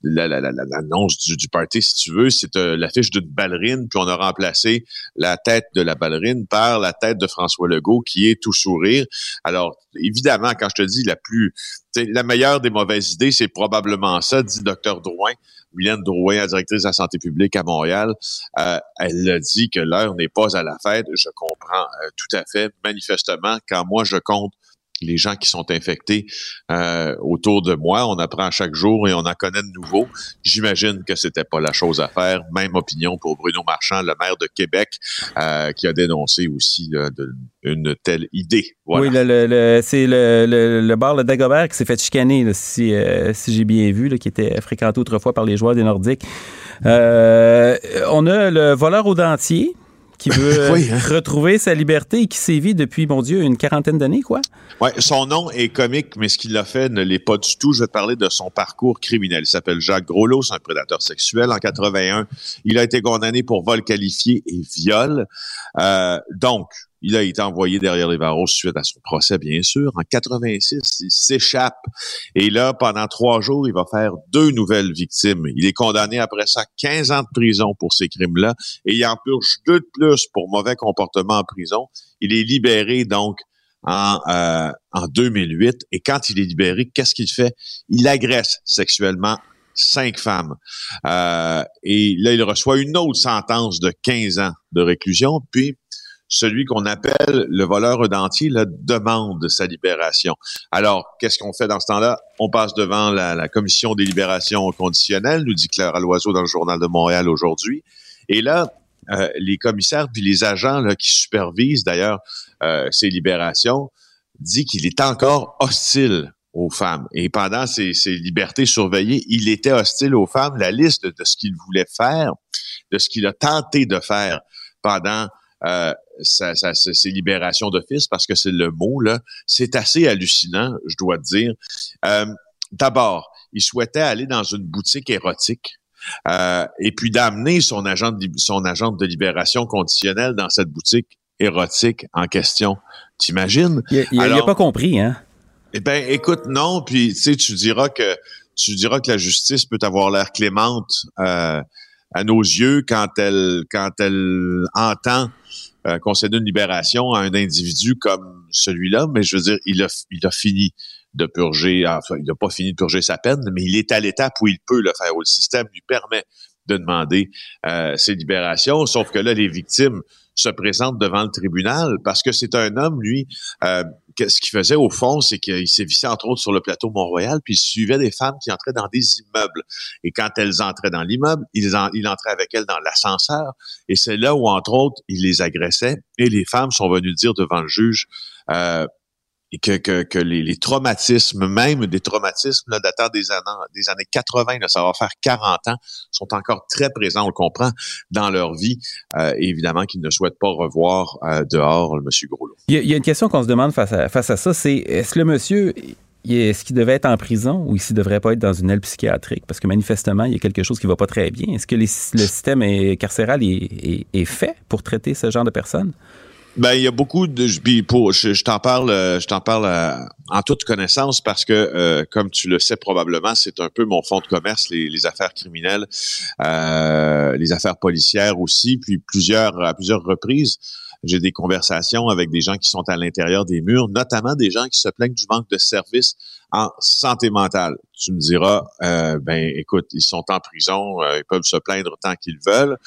l'annonce du, du party, si tu veux, c'est euh, l'affiche d'une ballerine, puis on a remplacé la tête de la ballerine par la tête de François Legault, qui est tout sourire. Alors, évidemment, quand je te dis la plus, la meilleure des mauvaises idées, c'est probablement ça, dit Dr. Drouin. Mylène Drouin, la directrice de la santé publique à Montréal, euh, elle a dit que l'heure n'est pas à la fête. Je comprends euh, tout à fait. Manifestement, quand moi je compte les gens qui sont infectés euh, autour de moi. On apprend chaque jour et on en connaît de nouveaux. J'imagine que c'était pas la chose à faire. Même opinion pour Bruno Marchand, le maire de Québec, euh, qui a dénoncé aussi une telle idée. Oui, c'est le, le, bar Le Dagobert qui s'est fait chicaner, si, euh, si j'ai bien vu, qui était fréquenté autrefois par les joueurs des Nordiques. on a le voleur au dentier qui veut hein. retrouver sa liberté et qui sévit depuis, mon Dieu, une quarantaine d'années, quoi. Ouais, son nom est comique, mais ce qu'il a fait ne l'est pas du tout. Je vais te parler de son parcours criminel. Il s'appelle Jacques Groslot, c'est un prédateur sexuel. En 81, il a été condamné pour vol qualifié et viol. Euh, donc, il a été envoyé derrière les barreaux suite à son procès, bien sûr. En 86, il s'échappe. Et là, pendant trois jours, il va faire deux nouvelles victimes. Il est condamné après ça 15 ans de prison pour ces crimes-là. Et il en purge deux de plus pour mauvais comportement en prison. Il est libéré, donc, en, euh, en 2008. Et quand il est libéré, qu'est-ce qu'il fait? Il agresse sexuellement cinq femmes. Euh, et là, il reçoit une autre sentence de 15 ans de réclusion. Puis, celui qu'on appelle le voleur dentier là, demande sa libération. Alors, qu'est-ce qu'on fait dans ce temps-là? On passe devant la, commission des libérations conditionnelles, nous dit Claire Loiseau dans le Journal de Montréal aujourd'hui. Et là, euh, les commissaires puis les agents qui supervisent d'ailleurs euh, ces libérations dit qu'il est encore hostile aux femmes. Et pendant ces, ces, libertés surveillées, il était hostile aux femmes. La liste de ce qu'il voulait faire, de ce qu'il a tenté de faire, pendant euh, sa, ses libérations d'office, parce que c'est le mot, là, c'est assez hallucinant, je dois te dire. Euh, D'abord, il souhaitait aller dans une boutique érotique. Euh, et puis d'amener son agent de, son agent de libération conditionnelle dans cette boutique érotique en question. T'imagines? Il n'a pas compris, hein? Eh ben, écoute, non, puis tu sais, tu diras que tu diras que la justice peut avoir l'air clémente euh, à nos yeux quand elle quand elle entend euh, concéder une libération à un individu comme celui-là, mais je veux dire, il a fini de purger, enfin, il n'a pas fini de purger sa peine, mais il est à l'étape où il peut le faire, où le système lui permet de demander euh, ses libérations, sauf que là, les victimes se présentent devant le tribunal parce que c'est un homme, lui, euh, ce qu'il faisait au fond, c'est qu'il vissé entre autres sur le plateau Mont-Royal, puis il suivait des femmes qui entraient dans des immeubles. Et quand elles entraient dans l'immeuble, il, il entrait avec elles dans l'ascenseur, et c'est là où, entre autres, il les agressait, et les femmes sont venues dire devant le juge, euh, et que, que, les, traumatismes, même des traumatismes datant des années, des années 80, là, ça va faire 40 ans, sont encore très présents, on le comprend, dans leur vie. Euh, évidemment qu'ils ne souhaitent pas revoir euh, dehors le monsieur Groslot. Il y, a, une question qu'on se demande face à, ça, c'est est-ce que le monsieur est-ce qu'il devait être en prison ou s'il ne devrait pas être dans une aile psychiatrique? Parce que manifestement, il y a quelque chose qui ne va pas très bien. Est-ce que le système carcéral est, est, est, fait pour traiter ce genre de personnes? Ben, il y a beaucoup de. Je, je t'en parle, euh, je t'en parle euh, en toute connaissance parce que, euh, comme tu le sais probablement, c'est un peu mon fond de commerce, les, les affaires criminelles, euh, les affaires policières aussi, puis plusieurs à plusieurs reprises. J'ai des conversations avec des gens qui sont à l'intérieur des murs, notamment des gens qui se plaignent du manque de services en santé mentale. Tu me diras, ben écoute, ils sont en prison, ils peuvent se plaindre tant qu'ils veulent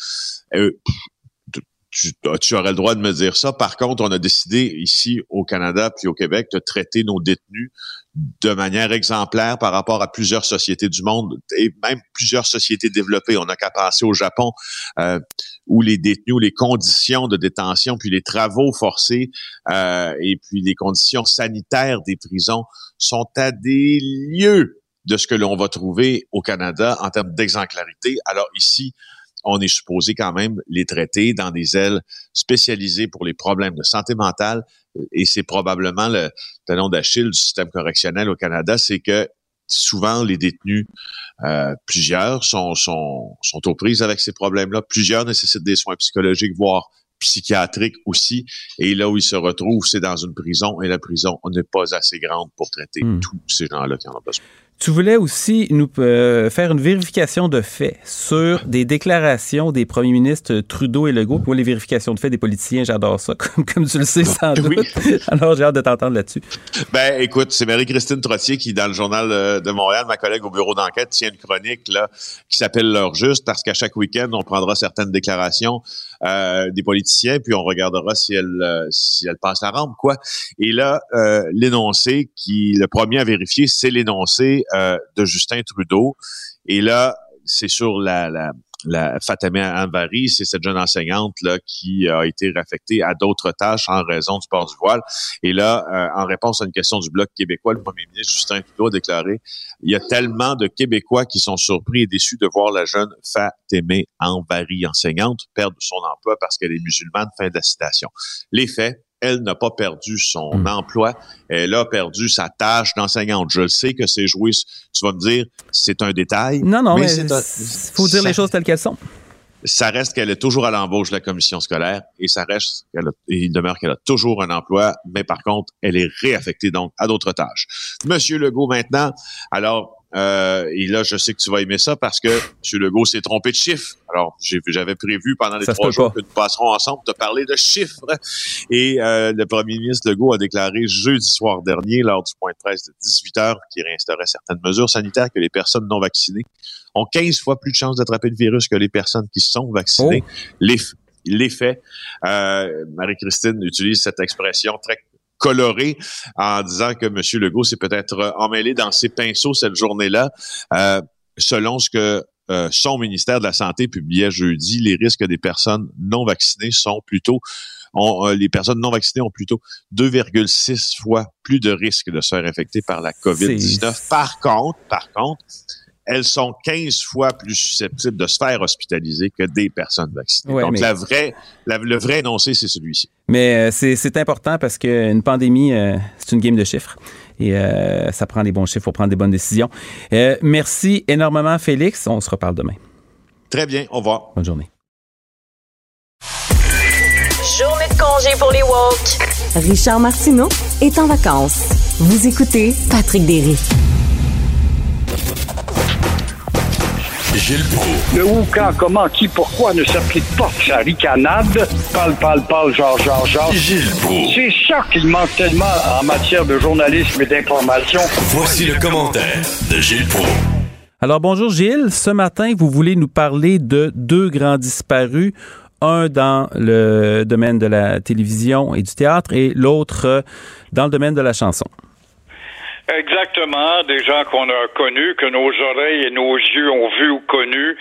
tu, tu, aurais le droit de me dire ça. Par contre, on a décidé ici au Canada puis au Québec de traiter nos détenus de manière exemplaire par rapport à plusieurs sociétés du monde et même plusieurs sociétés développées. On n'a qu'à passer au Japon euh, où les détenus, les conditions de détention, puis les travaux forcés euh, et puis les conditions sanitaires des prisons sont à des lieux de ce que l'on va trouver au Canada en termes d'exemplarité. Alors ici, on est supposé quand même les traiter dans des ailes spécialisées pour les problèmes de santé mentale. Et c'est probablement le talon d'Achille du système correctionnel au Canada, c'est que souvent les détenus, euh, plusieurs sont, sont, sont aux prises avec ces problèmes-là. Plusieurs nécessitent des soins psychologiques, voire psychiatriques aussi. Et là où ils se retrouvent, c'est dans une prison. Et la prison n'est pas assez grande pour traiter hmm. tous ces gens-là qui en ont besoin. Tu voulais aussi nous euh, faire une vérification de faits sur des déclarations des premiers ministres Trudeau et Legault. Moi, les vérifications de faits des politiciens, j'adore ça, comme, comme tu le sais sans doute. Alors, j'ai hâte de t'entendre là-dessus. Ben, écoute, c'est Marie-Christine Trottier qui, dans le journal euh, de Montréal, ma collègue au bureau d'enquête, tient une chronique là qui s'appelle L'heure juste, parce qu'à chaque week-end, on prendra certaines déclarations euh, des politiciens, puis on regardera si elles euh, si elles passent la rampe, quoi. Et là, l'énoncé qui, le premier à vérifier, c'est l'énoncé euh, de Justin Trudeau. Et là, c'est sur la, la, la Fatima Anvari, c'est cette jeune enseignante là qui a été réaffectée à d'autres tâches en raison du port du voile. Et là, euh, en réponse à une question du bloc québécois, le premier ministre Justin Trudeau a déclaré il y a tellement de Québécois qui sont surpris et déçus de voir la jeune Fatima Anvari, enseignante, perdre son emploi parce qu'elle est musulmane. Fin de citation. Les faits, elle n'a pas perdu son hmm. emploi, elle a perdu sa tâche d'enseignante. Je le sais que c'est joué, tu vas me dire, c'est un détail. Non, non, mais il faut dire les choses telles qu'elles sont. Ça reste qu'elle est toujours à l'embauche de la commission scolaire et ça reste qu'elle il demeure qu'elle a toujours un emploi, mais par contre, elle est réaffectée donc à d'autres tâches. Monsieur Legault maintenant, alors euh, et là, je sais que tu vas aimer ça parce que M. Legault s'est trompé de chiffre. Alors, j'avais prévu pendant les trois jours que nous passerons ensemble de parler de chiffres. Et euh, le premier ministre Legault a déclaré jeudi soir dernier, lors du point de presse de 18 heures, qu'il réinstaurait certaines mesures sanitaires que les personnes non vaccinées ont 15 fois plus de chances d'attraper le virus que les personnes qui sont vaccinées. Oh. Les, les faits. Euh, Marie-Christine utilise cette expression très coloré en disant que M. Legault s'est peut-être emmêlé dans ses pinceaux cette journée-là. Euh, selon ce que euh, son ministère de la Santé publiait jeudi, les risques des personnes non vaccinées sont plutôt euh, les personnes non vaccinées ont plutôt 2,6 fois plus de risques de se faire infecter par la COVID-19. Par contre, par contre, elles sont 15 fois plus susceptibles de se faire hospitaliser que des personnes vaccinées. Donc, la vraie, le vrai énoncé, c'est celui-ci. Mais euh, c'est important parce qu'une pandémie, euh, c'est une game de chiffres. Et euh, ça prend des bons chiffres pour prendre des bonnes décisions. merci énormément, Félix. On se reparle demain. Très bien. Au revoir. Bonne journée. Journée de congé pour les woke. Richard Martineau est en vacances. Vous écoutez Patrick Derry. Gilles Le où, quand, comment, qui, pourquoi ne s'applique pas sa ricanade? Parle, parle, parle, genre, genre, genre. Gilles C'est ça qu'il manque tellement en matière de journalisme et d'information. Voici le commentaire de Gilles Proulx. Alors bonjour Gilles, ce matin vous voulez nous parler de deux grands disparus, un dans le domaine de la télévision et du théâtre et l'autre dans le domaine de la chanson. Exactement, des gens qu'on a connus, que nos oreilles et nos yeux ont vus ou connus,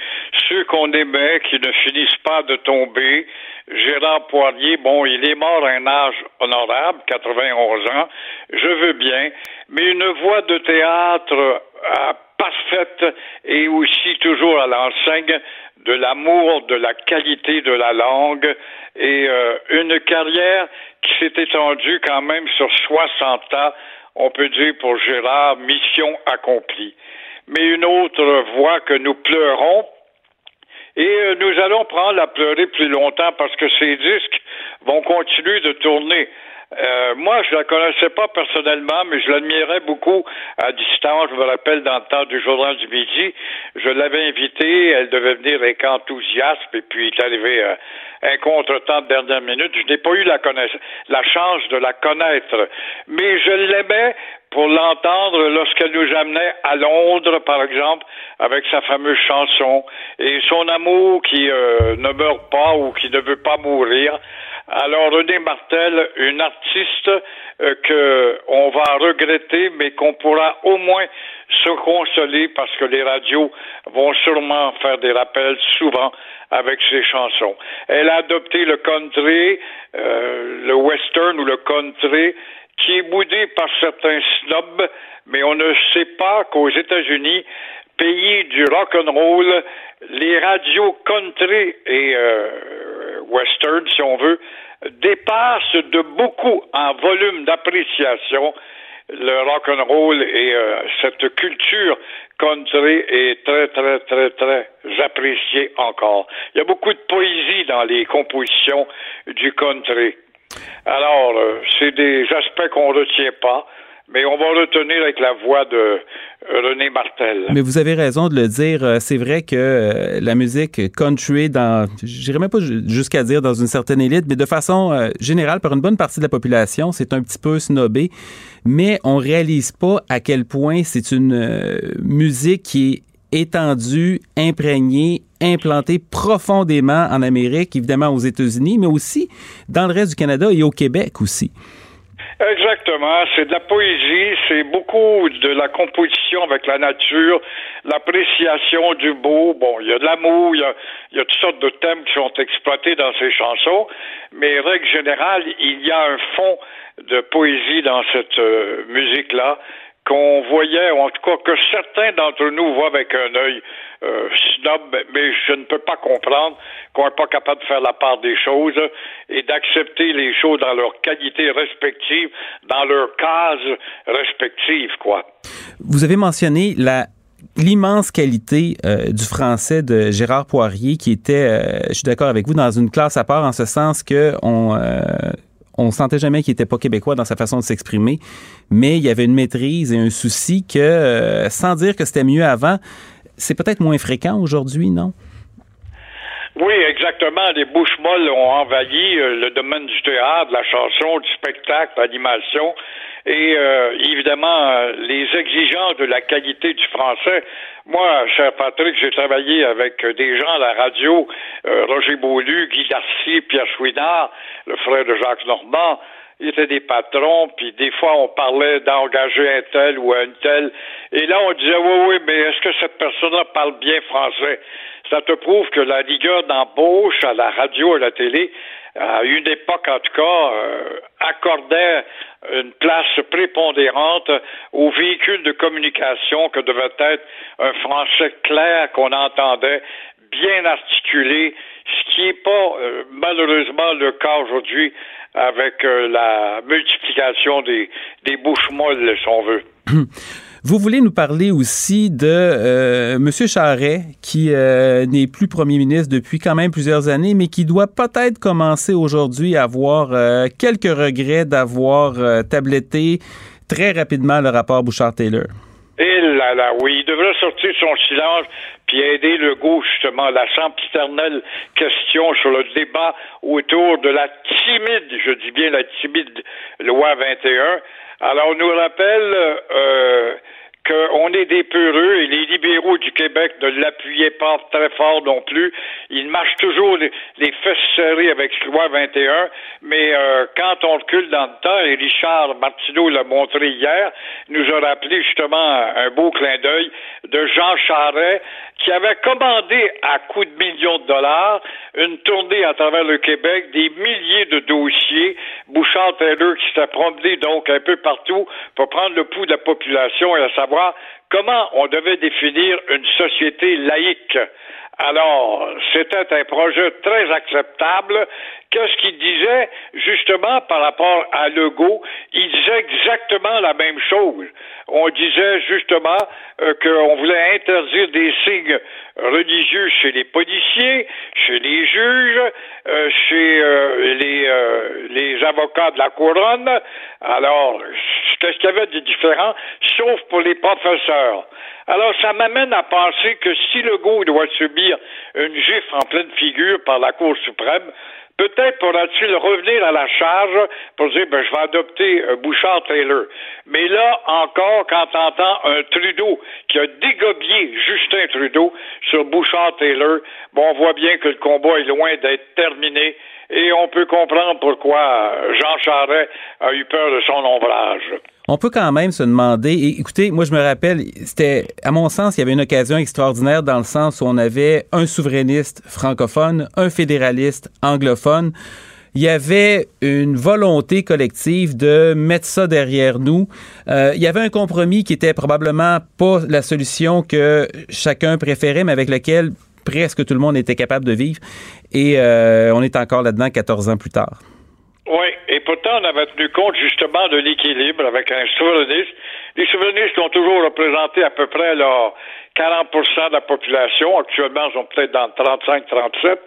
ceux qu'on aimait qui ne finissent pas de tomber. Gérard Poirier, bon, il est mort à un âge honorable, 91 ans, je veux bien, mais une voix de théâtre euh, parfaite et aussi toujours à l'enseigne de l'amour, de la qualité de la langue et euh, une carrière qui s'est étendue quand même sur 60 ans on peut dire pour Gérard, mission accomplie. Mais une autre voix que nous pleurons, et euh, nous allons prendre à pleurer plus longtemps parce que ces disques vont continuer de tourner. Euh, moi, je la connaissais pas personnellement, mais je l'admirais beaucoup à distance. Je me rappelle dans le temps du journal du midi, je l'avais invitée, elle devait venir avec enthousiasme, et puis il est arrivé euh, un contretemps de dernière minute. Je n'ai pas eu la, la chance de la connaître, mais je l'aimais pour l'entendre lorsqu'elle nous amenait à Londres, par exemple, avec sa fameuse chanson et son amour qui euh, ne meurt pas ou qui ne veut pas mourir. Alors René Martel, une artiste euh, que on va regretter, mais qu'on pourra au moins se consoler parce que les radios vont sûrement faire des rappels souvent avec ses chansons. Elle a adopté le country, euh, le western ou le country, qui est boudé par certains snobs, mais on ne sait pas qu'aux États-Unis, pays du rock and roll, les radios country et euh, western, si on veut, dépassent de beaucoup en volume d'appréciation le rock and roll et euh, cette culture country est très très très très appréciée encore. Il y a beaucoup de poésie dans les compositions du country. Alors, euh, c'est des aspects qu'on ne retient pas mais on va retenir avec la voix de René Martel. Mais vous avez raison de le dire. Euh, c'est vrai que euh, la musique country, dans, j'irais même pas jusqu'à dire dans une certaine élite, mais de façon euh, générale, par une bonne partie de la population, c'est un petit peu snobé. Mais on réalise pas à quel point c'est une musique qui est étendue, imprégnée, implantée profondément en Amérique, évidemment aux États-Unis, mais aussi dans le reste du Canada et au Québec aussi. Exactement, c'est de la poésie, c'est beaucoup de la composition avec la nature, l'appréciation du beau. Bon, il y a de l'amour, il y a, toutes sortes de thèmes qui sont exploités dans ces chansons, mais règle générale, il y a un fond de poésie dans cette euh, musique-là qu'on voyait, ou en tout cas que certains d'entre nous voient avec un œil euh, snob, mais je ne peux pas comprendre qu'on n'est pas capable de faire la part des choses et d'accepter les choses dans leur qualité respective, dans leur case respective, quoi. Vous avez mentionné l'immense qualité euh, du français de Gérard Poirier qui était, euh, je suis d'accord avec vous, dans une classe à part en ce sens que on on sentait jamais qu'il était pas québécois dans sa façon de s'exprimer, mais il y avait une maîtrise et un souci que, euh, sans dire que c'était mieux avant, c'est peut-être moins fréquent aujourd'hui, non? Oui, exactement. Les bouches molles ont envahi euh, le domaine du théâtre, de la chanson, du spectacle, de l'animation. Et euh, évidemment, les exigences de la qualité du français. Moi, cher Patrick, j'ai travaillé avec des gens à la radio, Roger Beaulieu, Guy Darcy, Pierre Chouinard, le frère de Jacques Normand. ils étaient des patrons, puis des fois on parlait d'engager un tel ou un tel, et là on disait oui, oui, mais est-ce que cette personne-là parle bien français? Ça te prouve que la rigueur d'embauche à la radio et à la télé, à une époque en tout cas, euh, accordait une place prépondérante aux véhicules de communication que devait être un français clair qu'on entendait, bien articulé, ce qui n'est pas euh, malheureusement le cas aujourd'hui avec euh, la multiplication des, des bouches molles, si on veut. Vous voulez nous parler aussi de euh, M. Charret, qui euh, n'est plus premier ministre depuis quand même plusieurs années, mais qui doit peut-être commencer aujourd'hui à avoir euh, quelques regrets d'avoir tabletté très rapidement le rapport Bouchard-Taylor. Et là là, oui, il devrait sortir son silence puis aider le goût, justement, la sempiternelle question sur le débat autour de la timide, je dis bien la timide loi 21. Alors, on nous rappelle euh, qu'on est des peureux et les libéraux du Québec ne l'appuyaient pas très fort non plus. Ils marchent toujours les, fesses serrées avec ce loi 21, mais euh, quand on recule dans le temps, et Richard Martineau l'a montré hier, nous a rappelé justement un beau clin d'œil de Jean Charret qui avait commandé à coups de millions de dollars une tournée à travers le Québec, des milliers de dossiers. Bouchard Taylor qui s'est promené donc un peu partout pour prendre le pouls de la population et à comment on devait définir une société laïque. Alors, c'était un projet très acceptable. Qu'est-ce qu'il disait? Justement par rapport à Legault? Il disait exactement la même chose. On disait justement euh, qu'on voulait interdire des signes religieux chez les policiers, chez les juges, euh, chez euh, les, les avocats de la couronne. Alors, qu'est-ce qu'il y avait de différent, sauf pour les professeurs? Alors, ça m'amène à penser que si Legault doit subir une gifle en pleine figure par la Cour suprême, peut-être pourra-t-il revenir à la charge pour dire ben, je vais adopter euh, Bouchard-Taylor. Mais là encore, quand on entend un Trudeau qui a dégobié Justin Trudeau sur Bouchard-Taylor, bon, on voit bien que le combat est loin d'être terminé et on peut comprendre pourquoi Jean Charest a eu peur de son ombrage. On peut quand même se demander, écoutez, moi je me rappelle, c'était, à mon sens, il y avait une occasion extraordinaire dans le sens où on avait un souverainiste francophone, un fédéraliste anglophone. Il y avait une volonté collective de mettre ça derrière nous. Euh, il y avait un compromis qui était probablement pas la solution que chacun préférait, mais avec lequel presque tout le monde était capable de vivre. Et euh, on est encore là-dedans 14 ans plus tard. Oui, et pourtant, on avait tenu compte justement de l'équilibre avec un souverainiste. Les souverainistes ont toujours représenté à peu près là, 40% de la population. Actuellement, ils sont peut-être dans 35-37.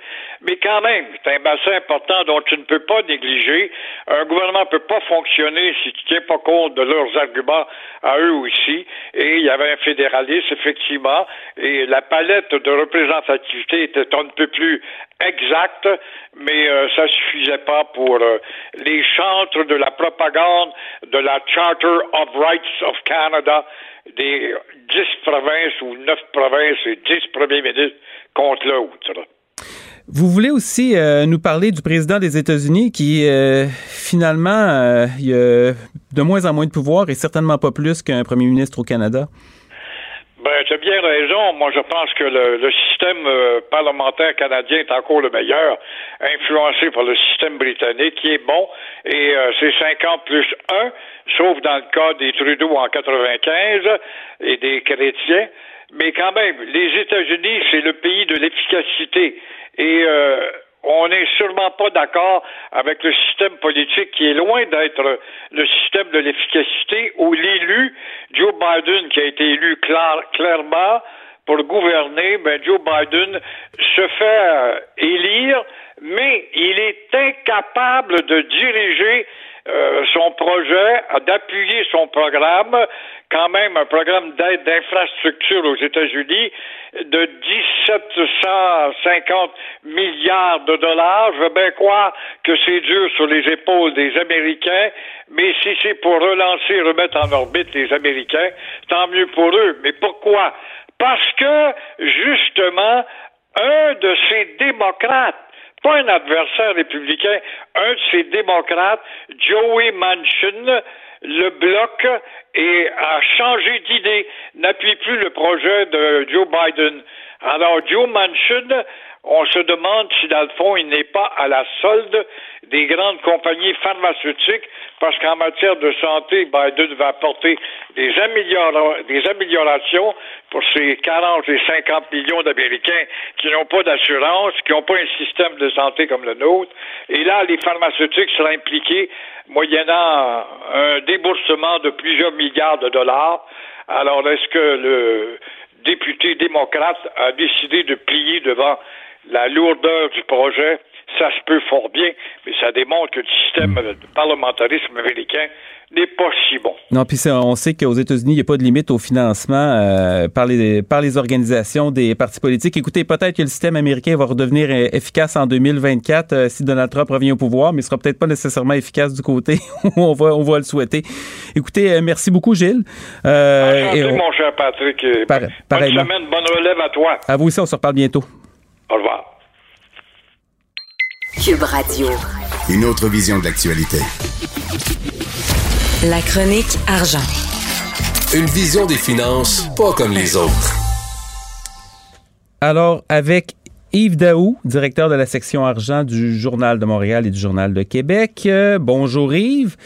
Mais quand même, c'est un bassin important dont tu ne peux pas négliger. Un gouvernement ne peut pas fonctionner si tu ne tiens pas compte de leurs arguments à eux aussi. Et il y avait un fédéraliste, effectivement, et la palette de représentativité était un peu plus exacte, mais euh, ça suffisait pas pour euh, les chantres de la propagande de la Charter of Rights of Canada des dix provinces ou neuf provinces et dix premiers ministres contre l'autre. Vous voulez aussi euh, nous parler du président des États-Unis qui, euh, finalement, euh, il a de moins en moins de pouvoir et certainement pas plus qu'un premier ministre au Canada. Ben, tu as bien raison. Moi, je pense que le, système euh, parlementaire canadien est encore le meilleur, influencé par le système britannique, qui est bon, et euh, c'est 50 plus 1, sauf dans le cas des Trudeau en 95 et des chrétiens. Mais quand même, les États-Unis, c'est le pays de l'efficacité. Et euh, on n'est sûrement pas d'accord avec le système politique qui est loin d'être le système de l'efficacité où l'élu, Joe Biden, qui a été élu clairement pour gouverner, ben Joe Biden se fait euh, élire, mais il est incapable de diriger euh, son projet, d'appuyer son programme, quand même un programme d'aide d'infrastructure aux États-Unis de 1750 milliards de dollars. Je veux bien croire que c'est dur sur les épaules des Américains, mais si c'est pour relancer, remettre en orbite les Américains, tant mieux pour eux. Mais pourquoi? Parce que, justement, un de ces démocrates pas un adversaire républicain, un de ces démocrates, Joey Manchin, le bloc et a changé d'idée, n'appuie plus le projet de Joe Biden. Alors, Joe Manchin on se demande si, dans le fond, il n'est pas à la solde des grandes compagnies pharmaceutiques, parce qu'en matière de santé, Biden va apporter des, des améliorations pour ces 40 et 50 millions d'Américains qui n'ont pas d'assurance, qui n'ont pas un système de santé comme le nôtre. Et là, les pharmaceutiques seraient impliqués moyennant un déboursement de plusieurs milliards de dollars. Alors, est-ce que le député démocrate a décidé de plier devant la lourdeur du projet, ça se peut fort bien, mais ça démontre que le système de parlementarisme américain n'est pas si bon. Non, puis on sait qu'aux États-Unis, il n'y a pas de limite au financement euh, par, les, par les organisations des partis politiques. Écoutez, peut-être que le système américain va redevenir euh, efficace en 2024 euh, si Donald Trump revient au pouvoir, mais il sera peut-être pas nécessairement efficace du côté où on va, on va le souhaiter. Écoutez, merci beaucoup, Gilles. Enchanté, mon cher Patrick. bonne semaine, bonne relève à toi. À vous aussi, on se reparle bientôt. Au revoir. Cube Radio. Une autre vision de l'actualité. La chronique argent. Une vision des finances pas comme les autres. Alors, avec Yves Daou, directeur de la section argent du Journal de Montréal et du Journal de Québec. Euh, bonjour Yves.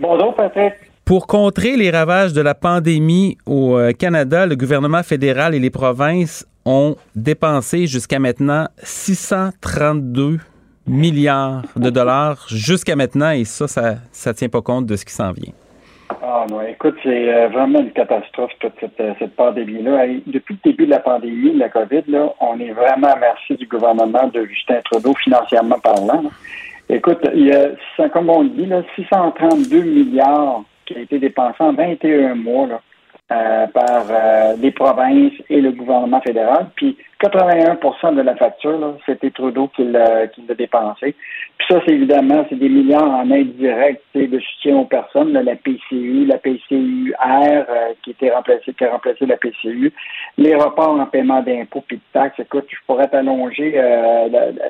Bonjour Patrick. Pour contrer les ravages de la pandémie au euh, Canada, le gouvernement fédéral et les provinces ont dépensé jusqu'à maintenant 632 milliards de dollars jusqu'à maintenant et ça, ça ne tient pas compte de ce qui s'en vient. Ah non, écoute, c'est euh, vraiment une catastrophe, toute cette, euh, cette pandémie-là. Depuis le début de la pandémie, de la COVID, là, on est vraiment à merci du gouvernement de Justin Trudeau, financièrement parlant. Écoute, il y a, comme on dit, là, 632 milliards qui ont été dépensés en 21 mois. Là. Euh, par euh, les provinces et le gouvernement fédéral. Puis 81% de la facture, c'était Trudeau qui l'a, dépensé. Puis ça, c'est évidemment, c'est des milliards en aide directe de soutien aux personnes, la PCU, la PCUR euh, qui était remplacée, qui a remplacé la PCU, les reports en paiement d'impôts puis de taxes. Écoute, je pourrais t'allonger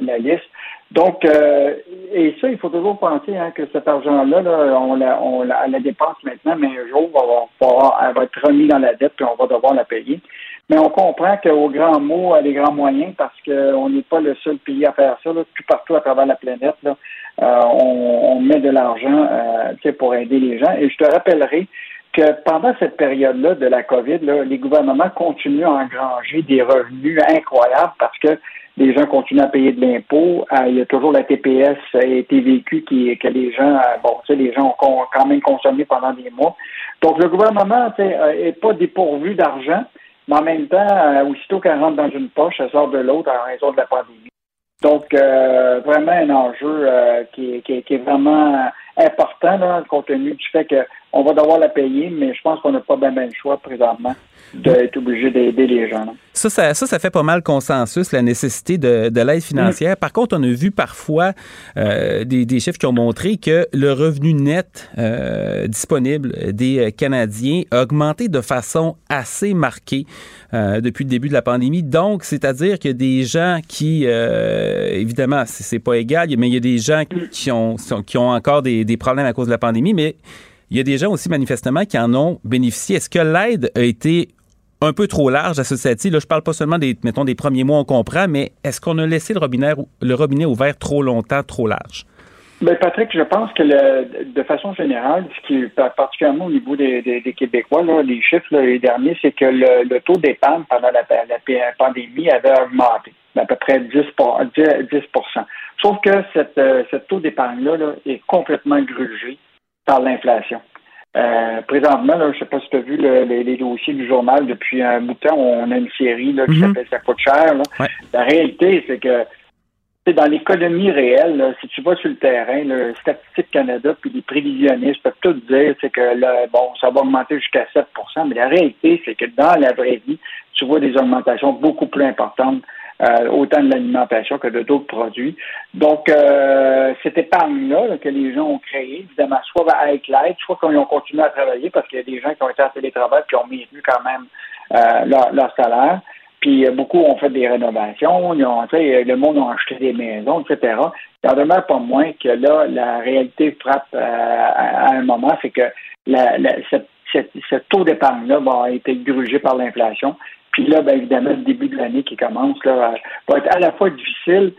la, liste. Donc, euh, et ça, il faut toujours penser hein, que cet argent-là, on, la, on la, dépense maintenant, mais un jour, on va, elle va être remis dans la dette puis on va devoir la payer. Mais on comprend qu'au grand mot, les grands moyens, parce qu'on n'est pas le seul pays à faire ça, là, tout partout à travers la planète, là, euh, on, on, met de l'argent euh, pour aider les gens. Et je te rappellerai que pendant cette période-là de la COVID, là, les gouvernements continuent à engranger des revenus incroyables parce que les gens continuent à payer de l'impôt. Euh, il y a toujours la TPS et TVQ qui, que les gens, euh, bon, tu sais, les gens ont quand même consommé pendant des mois. Donc, le gouvernement, sais, euh, pas dépourvu d'argent, mais en même temps, aussitôt qu'elle rentre dans une poche, elle sort de l'autre en raison de la pandémie. Donc, vraiment un enjeu qui, qui, qui, est vraiment important, là, compte tenu du fait qu'on va devoir la payer, mais je pense qu'on n'a pas bien, le choix présentement d'être obligé d'aider les gens. Ça, ça, ça, fait pas mal consensus, la nécessité de, de l'aide financière. Par contre, on a vu parfois euh, des, des, chiffres qui ont montré que le revenu net euh, disponible des Canadiens a augmenté de façon assez marquée euh, depuis le début de la pandémie. Donc, c'est-à-dire a des gens qui, évidemment, c'est pas égal, mais il y a des gens qui ont, qui ont encore des, des problèmes à cause de la pandémie, mais il y a des gens aussi manifestement qui en ont bénéficié. Est-ce que l'aide a été un peu trop large à ce stade-ci. Là, je parle pas seulement des, mettons, des premiers mois, on comprend, mais est-ce qu'on a laissé le robinet, ouvert trop longtemps, trop large? Bien, Patrick, je pense que de façon générale, particulièrement au niveau des, Québécois, les chiffres les derniers, c'est que le, taux d'épargne pendant la, pandémie avait augmenté d'à peu près 10, 10, Sauf que cette, euh, ce taux d'épargne-là là, est complètement grugé par l'inflation. Euh, présentement, je ne sais pas si tu as vu les, dossiers du journal depuis un bout de temps. On a une série là, qui mhm. s'appelle Ça coûte cher. La réalité, c'est que dans l'économie réelle, si tu vas sur le terrain, le Statistique Canada puis les prévisionnistes peuvent tout dire c'est que bon, ça va augmenter jusqu'à 7% mais la réalité, c'est que dans la vraie vie, tu vois des augmentations beaucoup plus importantes euh, autant de l'alimentation que de d'autres produits. Donc, euh, cette épargne-là que les gens ont créée, évidemment, soit avec l'aide, soit qu'ils ont continué à travailler parce qu'il y a des gens qui ont été en télétravail qui ont maintenu quand même euh, leur, salaire. Puis beaucoup ont fait des rénovations, ils ont, le monde a acheté des maisons, etc. Il en demeure pas moins que là, la réalité frappe à, un moment, c'est que la, ce taux d'épargne-là va être grugé par l'inflation. Puis là, bien évidemment, le début de l'année qui commence là, va être à la fois difficile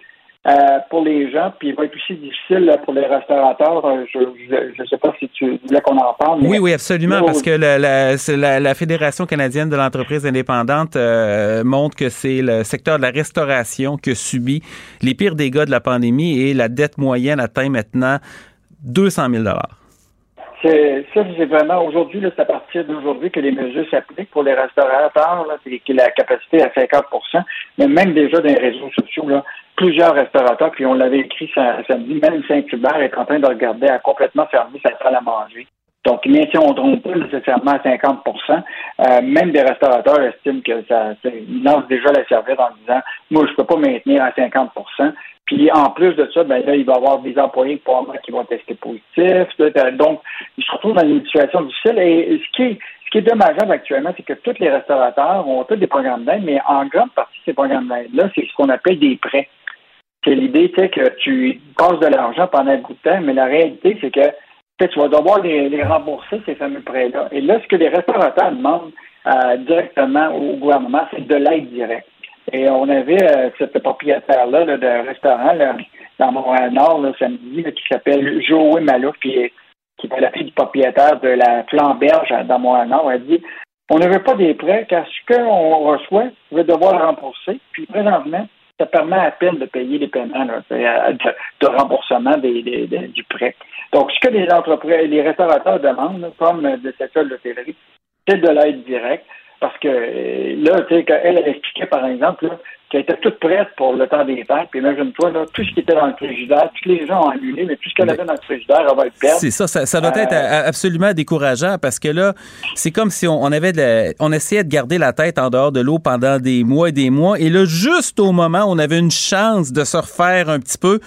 euh, pour les gens, puis il va être aussi difficile pour les restaurateurs. Euh, je ne sais pas si tu voulais qu'on en parle. Oui, oui, absolument, parce que la, la, la, Fédération canadienne de l'entreprise indépendante euh, montre que c'est le secteur de la restauration qui a subi les pires dégâts de la pandémie et la dette moyenne atteint maintenant 200 000 c'est, ça, c'est vraiment aujourd'hui, c'est à partir d'aujourd'hui que les mesures s'appliquent pour les restaurateurs, là, la capacité à 50% mais même déjà dans les réseaux sociaux, là, plusieurs restaurateurs, puis on l'avait écrit samedi, même Saint-Hubert est en train de regarder à complètement fermer sa salle à manger. Donc, même si on ne trompe pas nécessairement à 50% euh, même des restaurateurs estiment que ça, ils lancent déjà la serviette en disant, moi, je ne peux pas maintenir à 50 puis en plus de ça, ben là, il va y avoir des employés qui vont tester positif. Donc, ils se retrouvent dans une situation difficile. Et ce qui est, ce dommageable actuellement, c'est que tous les restaurateurs ont tous des programmes d'aide, mais en grande partie, ces programmes d'aide-là, c'est ce qu'on appelle des prêts. C'est l'idée, tu sais, que tu passes de l'argent pendant un bout de temps, mais la réalité, c'est que tu vas devoir les, rembourser, ces fameux prêts-là. Et là, ce que les restaurateurs demandent euh, directement au gouvernement, c'est de l'aide directe. Et on avait euh, cette propriétaire-là là, d'un restaurant là, dans Montréal-Nord samedi qui s'appelle Joey Malouf, qui est, qui est la fille du propriétaire de la Flamberge dans Montréal-Nord. Elle dit On ne veut pas des prêts car ce qu'on reçoit, on va devoir rembourser. Puis présentement, ça permet à peine de payer les paiements de, remboursement des, du prêt. Donc, ce que les entreprises, les restaurateurs demandent, comme le secteur de l'hôtellerie, c'est de l'aide directe. Parce que là, tu sais, elle, elle expliquait, par exemple, qu'elle était toute prête pour le temps des fêtes. Puis imagine-toi, là, tout ce qui était dans le frigidaire, tous les gens ont annulé, mais tout ce qu'elle avait dans le frigidaire, elle va être perdre. C'est ça, ça, doit être euh, absolument décourageant parce que là, c'est comme si on, avait on essayait de garder la tête en dehors de l'eau pendant des mois et des mois. Et là, juste au moment où on avait une chance de se refaire un petit peu,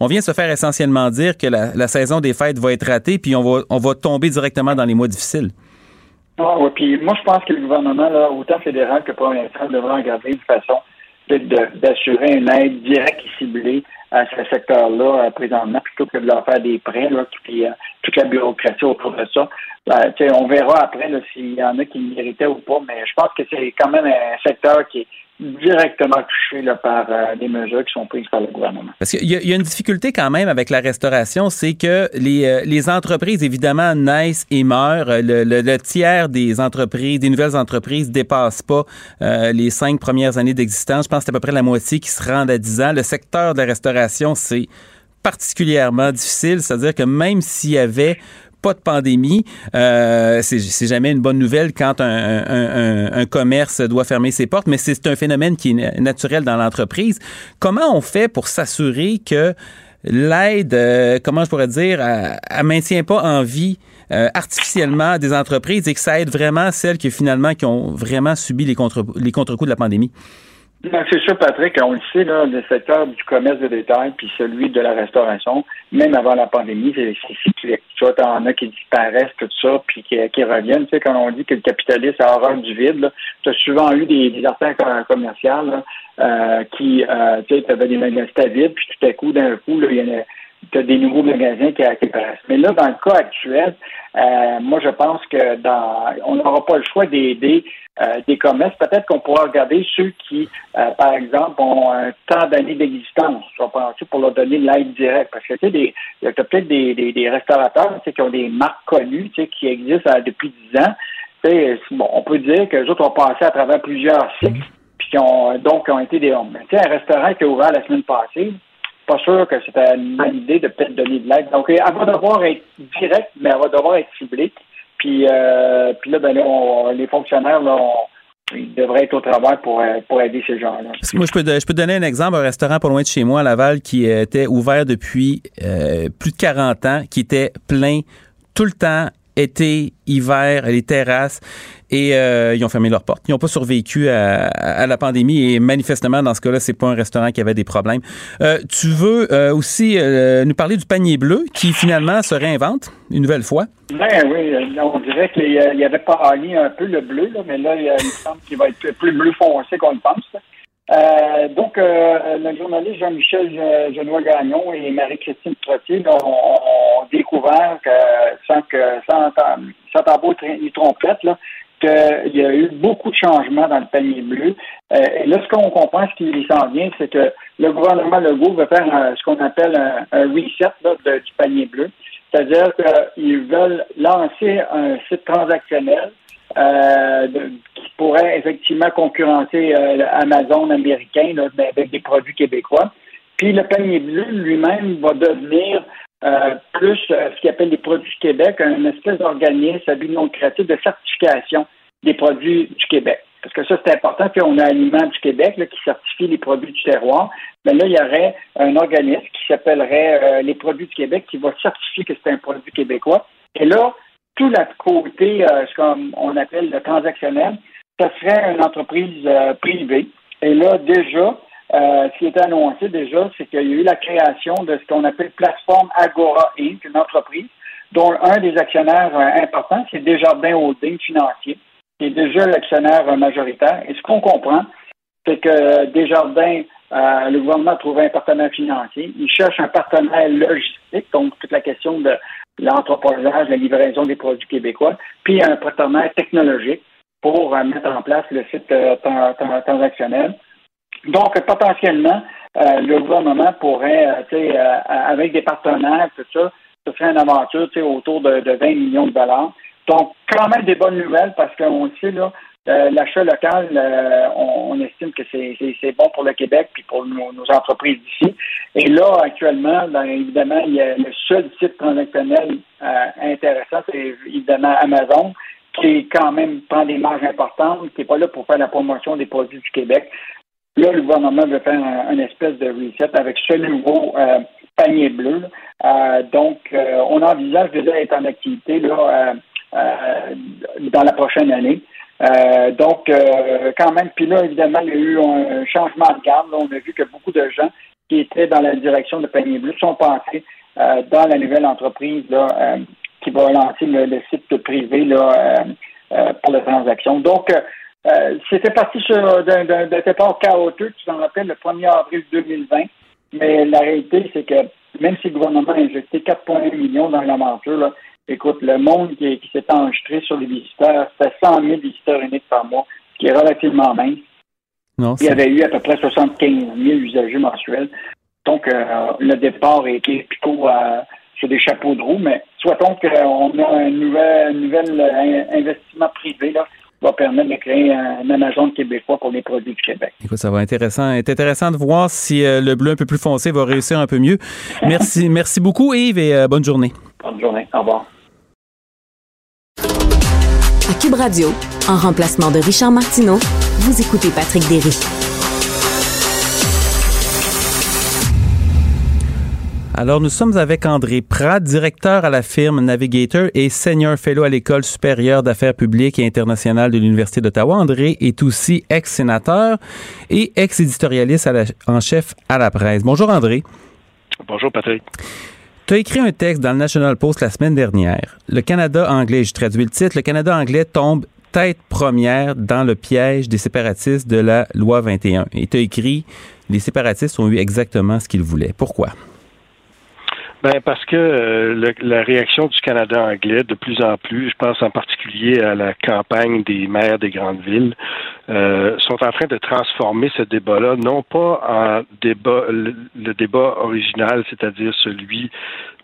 on vient se faire essentiellement dire que la, la saison des fêtes va être ratée, puis on va, on va tomber directement dans les mois difficiles. Ah, oui, puis moi, je pense que le gouvernement, là, autant fédéral que provincial, devrait regarder une façon d'assurer une aide directe et ciblée à ce secteur-là euh, présentement, plutôt que de leur faire des prêts, là, puis euh, toute la bureaucratie autour de ça. Ben, on verra après s'il y en a qui méritaient ou pas, mais je pense que c'est quand même un secteur qui est directement touché par euh, des mesures qui sont prises par le gouvernement. Parce qu'il y, a une difficulté quand même avec la restauration, c'est que les, euh, les entreprises, évidemment, naissent et meurent. Le, le, tiers des entreprises, des nouvelles entreprises, dépasse pas euh, les cinq premières années d'existence. Je pense que c'est à peu près la moitié qui se rendent à 10 ans. Le secteur de la restauration, c'est particulièrement difficile, c'est-à-dire que même s'il y avait pas de pandémie. Euh, c'est jamais une bonne nouvelle quand un, commerce doit fermer ses portes, mais c'est un phénomène qui est naturel dans l'entreprise. Comment on fait pour s'assurer que l'aide, euh, comment je pourrais dire, elle, maintient pas en vie euh, artificiellement des entreprises et que ça aide vraiment celles qui finalement qui ont vraiment subi les contre les contre-coups de la pandémie? Ben, c'est sûr, Patrick, on le sait, là, le secteur du commerce de détail puis celui de la restauration, même avant la pandémie, c'est cyclique. Tu vois, t'en as qui disparaissent, tout ça, puis qui, qui reviennent. Tu sais, quand on dit que le capitalisme a horreur du vide, tu as souvent eu des, des artères commerciales euh, qui, euh, tu sais, tu avais des magasins vides, puis tout à coup, d'un coup, il y en a tu as des nouveaux magasins qui, apparaissent. Mais là, dans le cas actuel, euh, moi, je pense que dans, on n'aura pas le choix d'aider euh, des commerces. Peut-être qu'on pourra regarder ceux qui, euh, par exemple, ont un temps d'année d'existence. Vais penser pour leur donner l'aide directe. Parce que tu sais, des, y a peut-être des, des, des, restaurateurs tu sais, qui ont des marques connues, tu sais, qui existent depuis 10 ans. Tu sais, bon, on peut dire que les autres ont passé à travers plusieurs cycles, puis qui ont donc ont été des hommes. Tu sais, un restaurant qui a ouvert la semaine passée, pas sûr que c'était une bonne idée de peut-être donner de l'aide. Donc, elle va devoir être directe, mais elle va devoir être ciblée. Puis, euh, puis là, ben les fonctionnaires, là, ils devraient être au travail pour, euh, pour aider ces gens-là. Moi, je peux, je peux donner un exemple, un restaurant pas loin de chez moi, à Laval, qui était ouvert depuis euh, plus de 40 ans, qui était plein tout le temps été, hiver, les terrasses, et euh, ils ont fermé leurs portes. Ils n'ont pas survécu à, la pandémie et manifestement, dans ce cas-là, c'est pas un restaurant qui avait des problèmes. Euh, tu veux euh, aussi nous parler du panier bleu qui finalement se réinvente une nouvelle fois? Ben oui, on dirait qu'il y avait pas un peu le bleu, mais là, il, me semble qu'il va être plus bleu foncé qu'on le pense. Euh, donc, euh, le journaliste Jean-Michel Genois Gagnon et Marie-Christine Trottier ont, découvert que, sans que sans, sans tambour ni trompette, là, qu'il y a eu beaucoup de changements dans le panier bleu. Euh, et là, ce qu'on comprend, ce qui s'en vient, c'est que le gouvernement Legault veut faire ce qu'on appelle un, reset du panier bleu. C'est-à-dire qu'ils veulent lancer un site transactionnel euh, qui pourrait effectivement concurrencer euh, Amazon américain avec des produits québécois. Puis le panier bleu lui-même va devenir euh, plus ce qu'il appelle les produits du Québec, un espèce d'organisme à but non de certification des produits du Québec. Parce que ça, c'est important. Puis on a Aliments du Québec qui certifie les produits du terroir. Mais là, il y aurait un organisme qui s'appellerait les produits du Québec qui va certifier que c'est un produit québécois. Et là, tout le côté, euh, ce qu'on appelle le transactionnel, ce serait une entreprise euh, privée. Et là, déjà, euh, ce qui est annoncé déjà, c'est qu'il y a eu la création de ce qu'on appelle plateforme Agora Inc., une entreprise dont un des actionnaires importants, c'est Desjardins Holding Financier, qui est déjà l'actionnaire majoritaire. Et ce qu'on comprend, c'est que Desjardins, le gouvernement a trouvé un partenaire financier. Il cherche un partenaire logistique, donc toute la question de l'entreposage, la livraison des produits québécois, puis un partenaire technologique pour euh, mettre en place le site euh, transactionnel. Donc, potentiellement, euh, le gouvernement pourrait, avec des partenaires, tout ça, ce serait une aventure autour de, 20 millions de dollars. Donc, quand même des bonnes nouvelles parce qu'on sait, là, l'achat local, on, estime que c'est bon pour le Québec puis pour nos, entreprises d'ici. Et là, actuellement, ben, évidemment, il y a le seul site transactionnel euh, intéressant, c'est évidemment Amazon, qui quand même prend des marges importantes, qui n'est pas là pour faire la promotion des produits du Québec. Là, le gouvernement veut faire un, espèce de reset avec ce nouveau euh, panier bleu. Euh, donc, on envisage déjà être en activité là, dans la prochaine année. Donc, quand même, puis là, évidemment, il y a eu un changement de garde. on a vu que beaucoup de gens qui étaient dans la direction de Panier Bleu sont passés euh, dans la nouvelle entreprise là, euh, qui va lancer le, site privé là, euh, pour la transaction. Donc, c'était parti d'un départ chaotique, tu t'en rappelles, le 1er avril 2020. Mais la réalité, c'est que même si le gouvernement a injecté 4,1 millions dans l'aventure, écoute, le monde qui, s'est enregistré sur les visiteurs, c'était 100 000 visiteurs uniques par mois, ce qui est relativement mince. Il y avait eu à peu près 75 000 usagers mensuels. Donc, euh, le départ est plutôt euh, sur des chapeaux de roue, mais souhaitons qu'on a un nouvel, euh, investissement privé là, qui va permettre de créer un, Amazon québécois pour les produits du Québec. Écoute, ça va être intéressant, être intéressant de voir si le bleu un peu plus foncé va réussir un peu mieux. Merci, merci beaucoup Yves et bonne journée. Bonne journée. Au revoir. À Cube Radio, en remplacement de Richard Martineau, vous écoutez Patrick Derry. Alors, nous sommes avec André Pratt, directeur à la firme Navigator et senior fellow à l'École supérieure d'affaires publiques et internationales de l'Université d'Ottawa. André est aussi ex-sénateur et ex-éditorialiste en chef à la presse. Bonjour André. Bonjour Patrick. Tu écrit un texte dans le National Post la semaine dernière. Le Canada anglais, je traduis le titre, le Canada anglais tombe tête première dans le piège des séparatistes de la loi 21. Et tu as écrit Les séparatistes ont eu exactement ce qu'ils voulaient. Pourquoi? Ben parce que euh, la réaction du Canada anglais, de plus en plus, je pense en particulier à la campagne des maires des grandes villes, euh, sont en train de transformer ce débat-là, non pas en débat le débat original, c'est-à-dire celui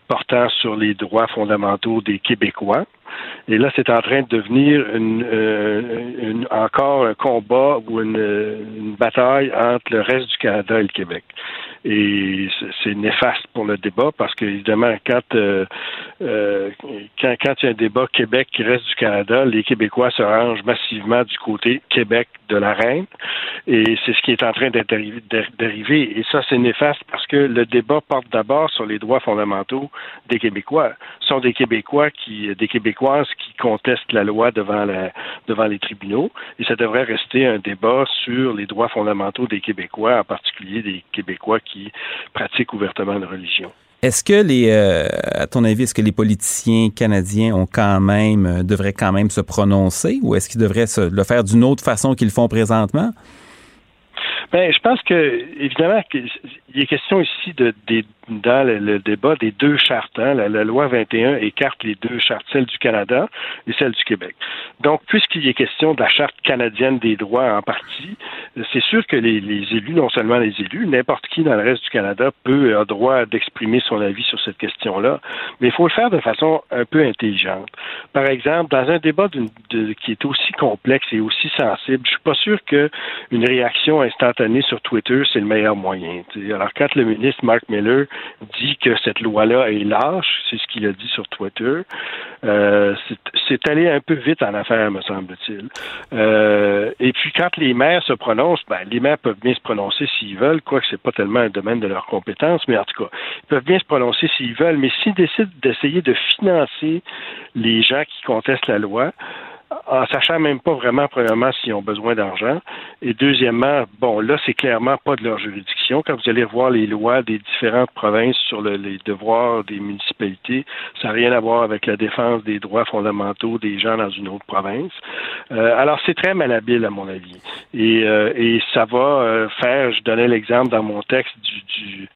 portant sur les droits fondamentaux des Québécois. Et là, c'est en train de devenir une, euh, encore un combat ou une, une, bataille entre le reste du Canada et le Québec. Et c'est néfaste pour le débat parce qu'évidemment, quand, euh, euh, quand, quand il y a un débat Québec qui reste du Canada, les Québécois se rangent massivement du côté Québec de la reine. Et c'est ce qui est en train d'arriver. Et ça, c'est néfaste parce que le débat porte d'abord sur les droits fondamentaux des Québécois. Ce sont des Québécois qui, des Québécoises qui contestent la loi devant, la, devant les tribunaux. Et ça devrait rester un débat sur les droits fondamentaux des Québécois, en particulier des Québécois qui pratiquent ouvertement la religion. Est-ce que les, euh, à ton avis, est-ce que les politiciens canadiens ont quand même, euh, devraient quand même se prononcer ou est-ce qu'ils devraient le faire d'une autre façon qu'ils le font présentement? Ben, je pense que, évidemment, il est question ici de, des dans le, débat des deux chartes. Hein. La, loi 21 écarte les deux chartes, celle du Canada et celle du Québec. Donc, puisqu'il est question de la charte canadienne des droits en partie, c'est sûr que les, élus, non seulement les élus, n'importe qui dans le reste du Canada peut avoir droit d'exprimer son avis sur cette question-là, mais il faut le faire de façon un peu intelligente. Par exemple, dans un débat qui est aussi complexe et aussi sensible, je suis pas sûr qu'une réaction instantanée sur Twitter, c'est le meilleur moyen. Alors, quand le ministre Mark Miller dit que cette loi-là est lâche, c'est ce qu'il a dit sur Twitter. Euh, c'est allé un peu vite en affaire, me semble-t-il. Euh, et puis quand les maires se prononcent, ben, les maires peuvent bien se prononcer s'ils veulent, quoique c'est pas tellement un domaine de leur compétence, mais en tout cas, ils peuvent bien se prononcer s'ils veulent, mais s'ils décident d'essayer de financer les gens qui contestent la loi, en sachant même pas vraiment, premièrement, s'ils ont besoin d'argent. Et deuxièmement, bon, là, c'est clairement pas de leur juridiction. Quand vous allez voir les lois des différentes provinces sur les devoirs des municipalités, ça n'a rien à voir avec la défense des droits fondamentaux des gens dans une autre province. Euh, alors, c'est très malhabile, à mon avis. Et, euh, et ça va euh, faire, je donnais l'exemple dans mon texte du, du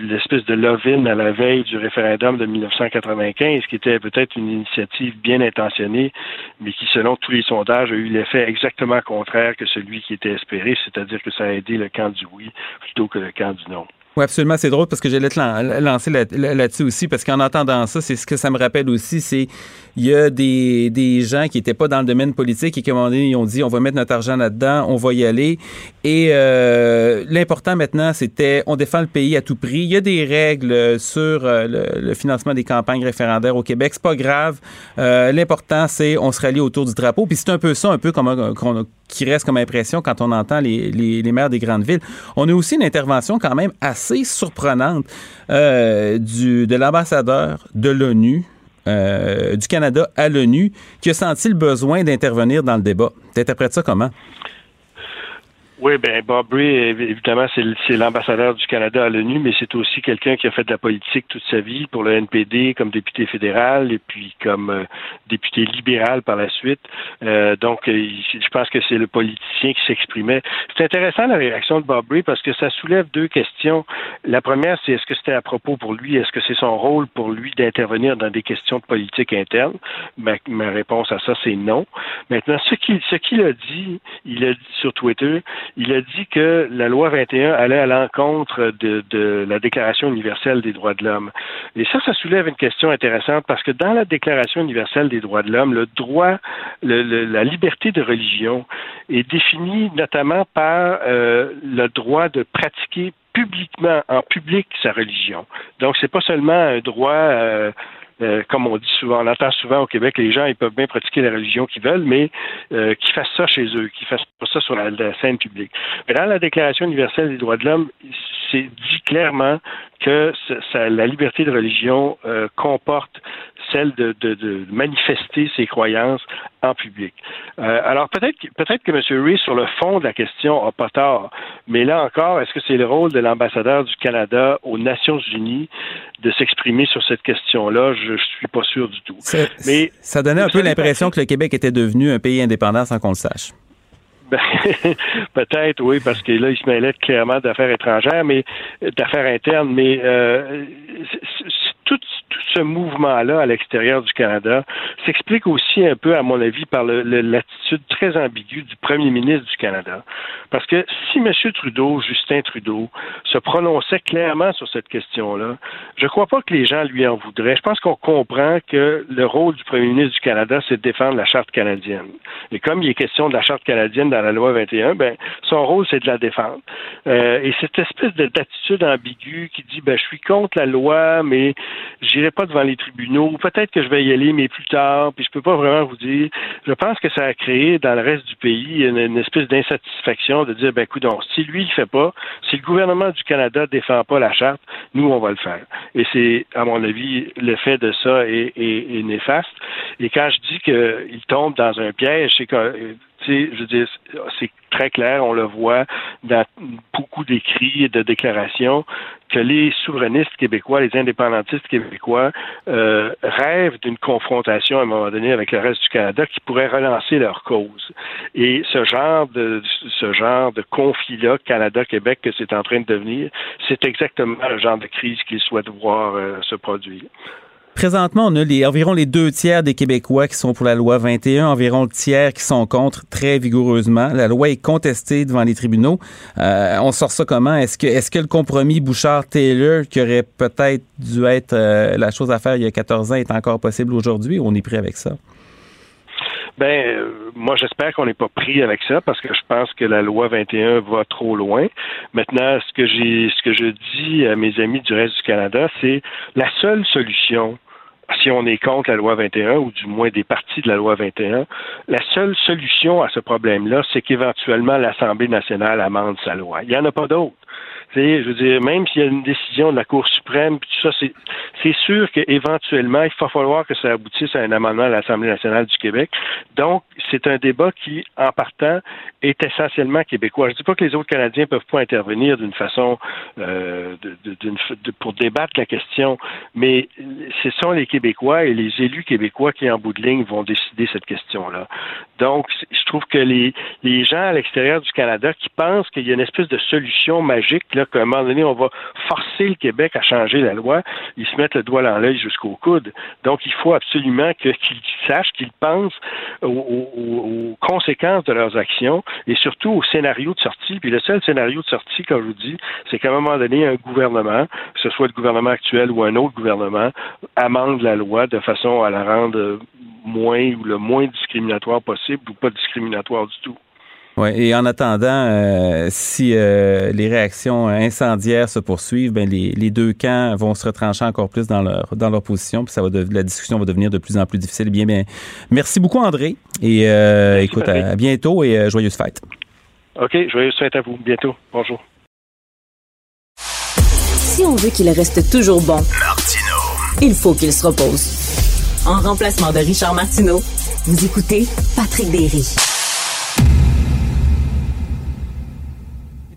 l'espèce de love-in à la veille du référendum de 1995, qui était peut-être une initiative bien intentionnée, mais qui, selon tous les sondages, a eu l'effet exactement contraire que celui qui était espéré, c'est-à-dire que ça a aidé le camp du oui plutôt que le camp du non. Oui, absolument. C'est drôle parce que j'allais te lancer là-dessus aussi, parce qu'en entendant ça, c'est ce que ça me rappelle aussi, c'est il y a des, des gens qui n'étaient pas dans le domaine politique et qui, un ils ont dit on va mettre notre argent là-dedans, on va y aller. Et euh, l'important maintenant, c'était on défend le pays à tout prix. Il y a des règles sur euh, le, financement des campagnes référendaires au Québec. C'est pas grave. Euh, l'important, c'est on se rallie autour du drapeau. Puis c'est un peu ça, un peu comme qui reste comme impression quand on entend les, les, les, maires des grandes villes. On a aussi une intervention quand même assez surprenante du, de l'ambassadeur de l'ONU euh, du Canada à l'ONU qui a senti le besoin d'intervenir dans le débat. T'interprètes ça comment? Oui, ben Bob Bray, évidemment, c'est l'ambassadeur du Canada à l'ONU, mais c'est aussi quelqu'un qui a fait de la politique toute sa vie pour le NPD comme député fédéral et puis comme euh, député libéral par la suite. Euh, donc, euh, je pense que c'est le politicien qui s'exprimait. C'est intéressant la réaction de Bob Bray parce que ça soulève deux questions. La première, c'est est-ce que c'était à propos pour lui, est-ce que c'est son rôle pour lui d'intervenir dans des questions de politique interne? Ma, réponse à ça, c'est non. Maintenant, ce qu'il ce qu'il a dit, il a dit sur Twitter, il a dit que la loi 21 allait à l'encontre de, la Déclaration universelle des droits de l'homme. Et ça, ça soulève une question intéressante parce que dans la Déclaration universelle des droits de l'homme, le droit, la liberté de religion est définie notamment par euh, le droit de pratiquer publiquement, en public, sa religion. Donc, c'est pas seulement un droit euh, euh, comme on dit souvent, on entend souvent au Québec, les gens ils peuvent bien pratiquer la religion qu'ils veulent, mais euh, qu'ils fassent ça chez eux, qu'ils fassent pas ça sur la, scène publique. Mais dans la Déclaration universelle des droits de l'homme, c'est dit clairement que la liberté de religion euh, comporte celle de, manifester ses croyances en public. Euh, alors peut-être peut-être que M. Ray, sur le fond de la question, n'a pas tort, mais là encore, est-ce que c'est le rôle de l'ambassadeur du Canada aux Nations Unies de s'exprimer sur cette question-là? Je, ne suis pas sûr du tout. Mais ça donnait un peu l'impression que le Québec était devenu un pays indépendant sans qu'on le sache. Ben, peut-être, oui, parce que là, il se mêlait clairement d'affaires étrangères, mais d'affaires internes, mais euh, tout, ce mouvement-là à l'extérieur du Canada s'explique aussi un peu, à mon avis, par l'attitude très ambiguë du premier ministre du Canada. Parce que si M. Trudeau, Justin Trudeau, se prononçait clairement sur cette question-là, je ne crois pas que les gens lui en voudraient. Je pense qu'on comprend que le rôle du premier ministre du Canada, c'est de défendre la charte canadienne. Et comme il est question de la charte canadienne dans la loi 21, ben, son rôle, c'est de la défendre. Euh, et cette espèce d'attitude ambiguë qui dit, ben, je suis contre la loi, mais j'irai pas devant les tribunaux. Peut-être que je vais y aller, mais plus tard. Puis je peux pas vraiment vous dire. Je pense que ça a créé dans le reste du pays une, espèce d'insatisfaction de dire, ben, écoute, si lui il fait pas, si le gouvernement du Canada défend pas la charte, nous on va le faire. Et c'est, à mon avis, l'effet de ça est, est néfaste. Et quand je dis qu'il tombe dans un piège, c'est que je c'est très clair, on le voit dans beaucoup d'écrits et de déclarations, que les souverainistes québécois, les indépendantistes québécois euh, rêvent d'une confrontation à un moment donné avec le reste du Canada qui pourrait relancer leur cause. Et ce genre de ce genre de conflit-là, Canada-Québec, que c'est en train de devenir, c'est exactement le genre de crise qu'ils souhaitent voir euh, se produire. Présentement, on a environ les deux tiers des Québécois qui sont pour la loi 21, environ le tiers qui sont contre très vigoureusement. La loi est contestée devant les tribunaux. Euh, on sort ça comment? Est-ce que, que le compromis Bouchard-Taylor, qui aurait peut-être dû être euh, la chose à faire il y a 14 ans, est encore possible aujourd'hui ou on est pris avec ça? Ben, euh, moi, j'espère qu'on n'est pas pris avec ça parce que je pense que la loi 21 va trop loin. Maintenant, ce que j'ai, ce que je dis à mes amis du reste du Canada, c'est la seule solution si on est contre la loi 21, ou du moins des parties de la loi 21, la seule solution à ce problème-là, c'est qu'éventuellement l'Assemblée nationale amende sa loi. Il n'y en a pas d'autre je veux dire, même s'il y a une décision de la Cour suprême, tout ça, c'est sûr qu'éventuellement, il va falloir que ça aboutisse à un amendement à l'Assemblée nationale du Québec. Donc, c'est un débat qui, en partant, est essentiellement québécois. Je ne dis pas que les autres Canadiens ne peuvent pas intervenir d'une façon euh, pour débattre la question, mais ce sont les Québécois et les élus québécois qui, en bout de ligne, vont décider cette question-là. Donc, je trouve que les, les gens à l'extérieur du Canada qui pensent qu'il y a une espèce de solution magique là, qu'à un moment donné, on va forcer le Québec à changer la loi, ils se mettent le doigt dans l'œil jusqu'au coude. Donc, il faut absolument qu'ils sachent, qu'ils pensent aux, conséquences de leurs actions et surtout au scénario de sortie. Puis le seul scénario de sortie, comme je vous dis, c'est qu'à un moment donné, un gouvernement, que ce soit le gouvernement actuel ou un autre gouvernement, amende la loi de façon à la rendre moins ou le moins discriminatoire possible ou pas discriminatoire du tout. Oui, et en attendant, euh, si euh, les réactions incendiaires se poursuivent, ben les, les, deux camps vont se retrancher encore plus dans leur dans leur position, puis ça va la discussion va devenir de plus en plus difficile. Bien, bien, merci beaucoup André, et euh, écoute, à, bientôt et joyeuses fêtes. OK, joyeuses fêtes à vous. Bientôt. Bonjour. Si on veut qu'il reste toujours bon, il faut qu'il se repose. En remplacement de Richard Martineau, vous écoutez Patrick Berry.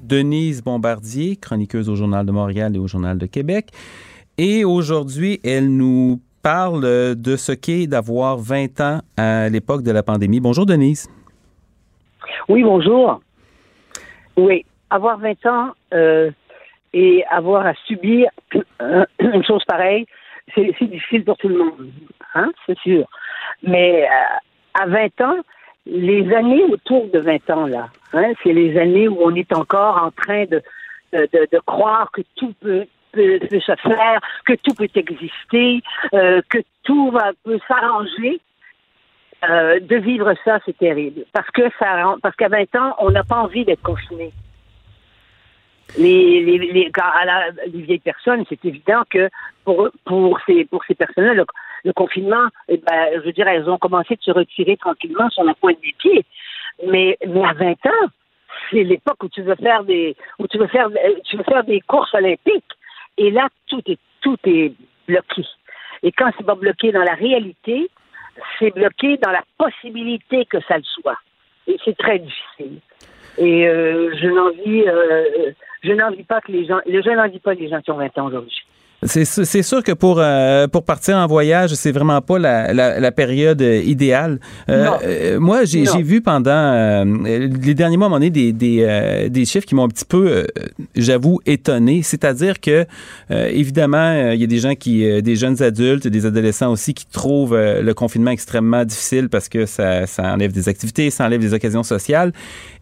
Denise Bombardier, chroniqueuse au Journal de Montréal et au Journal de Québec. Et aujourd'hui, elle nous parle de ce qu'est d'avoir 20 ans à l'époque de la pandémie. Bonjour Denise. Oui, bonjour. Oui, avoir 20 ans euh, et avoir à subir une chose pareille, c'est difficile pour tout le monde, hein, c'est sûr. Mais euh, à 20 ans, les années autour de 20 ans, là, hein, c'est les années où on est encore en train de, de, croire que tout peut, peut, se faire, que tout peut exister, euh, que tout va, peut s'arranger. Euh, de vivre ça, c'est terrible. Parce que ça, parce qu'à 20 ans, on n'a pas envie d'être confiné. Les, les, les, à la, les vieilles personnes, c'est évident que pour, pour ces, pour ces personnes-là, le confinement, eh ben, je veux dire, elles ont commencé de se retirer tranquillement sur la pointe des pieds. Mais, mais à 20 ans, c'est l'époque où tu veux faire des, où tu veux faire, tu veux faire des courses olympiques. Et là, tout est, tout est bloqué. Et quand c'est pas bloqué dans la réalité, c'est bloqué dans la possibilité que ça le soit. Et c'est très difficile. Et euh, je n'envie, euh, je n'envie pas que les gens, je n'envie pas les gens qui ont 20 ans aujourd'hui. C'est sûr que pour, euh, pour partir en voyage, c'est vraiment pas la, la, période euh, idéale. Euh, moi, j'ai vu pendant les derniers mois, à un moment donné, des, des, des chiffres qui m'ont un petit peu, j'avoue, étonné. C'est-à-dire que, évidemment, il y a des gens qui, des jeunes adultes, des adolescents aussi, qui trouvent le confinement extrêmement difficile parce que ça, ça enlève des activités, ça enlève des occasions sociales.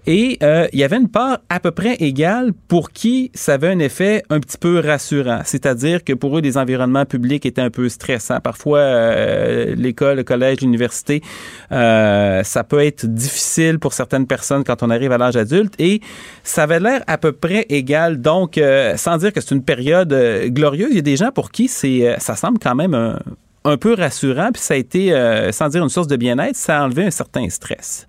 Et euh, il y avait une part à peu près égale pour qui ça avait un effet un petit peu rassurant. C'est-à-dire que pour eux, les environnements publics étaient un peu stressants. Parfois, euh, l'école, le collège, l'université, euh, ça peut être difficile pour certaines personnes quand on arrive à l'âge adulte. Et ça avait l'air à peu près égal. Donc, sans dire que c'est une période glorieuse, il y a des gens pour qui c'est, ça semble quand même un, un peu rassurant. Puis ça a été, sans dire une source de bien-être, ça a enlevé un certain stress.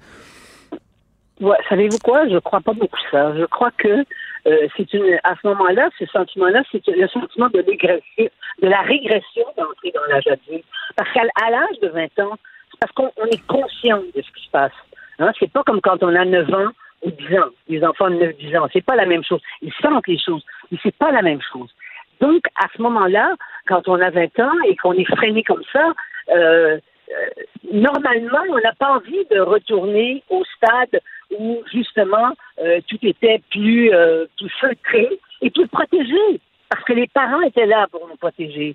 Ouais, savez-vous quoi? Je crois pas beaucoup ça. Je crois que euh, c'est une à ce moment-là, ce sentiment-là, c'est le sentiment de régression, de la régression d'entrer dans l'âge adulte. Parce qu'à l'âge de 20 ans, c'est parce qu'on est conscient de ce qui se passe. Hein? C'est pas comme quand on a 9 ans ou 10 ans. Les enfants de 9-10 ans, c'est pas la même chose. Ils sentent les choses, mais c'est pas la même chose. Donc, à ce moment-là, quand on a 20 ans et qu'on est freiné comme ça, euh, normalement, on n'a pas envie de retourner au stade où justement euh, tout était plus, euh, plus feutré et plus protégé, parce que les parents étaient là pour nous protéger.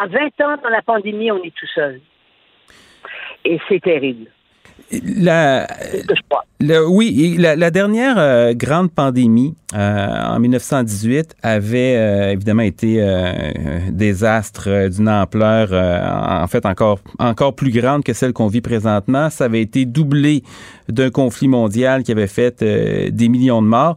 À 20 ans, dans la pandémie, on est tout seul. Et c'est terrible. La, oui, la, dernière euh, grande pandémie euh, en 1918 avait euh, évidemment été un désastre d'une ampleur en fait encore encore plus grande que celle qu'on vit présentement. Ça avait été doublé d'un conflit mondial qui avait fait des millions de morts.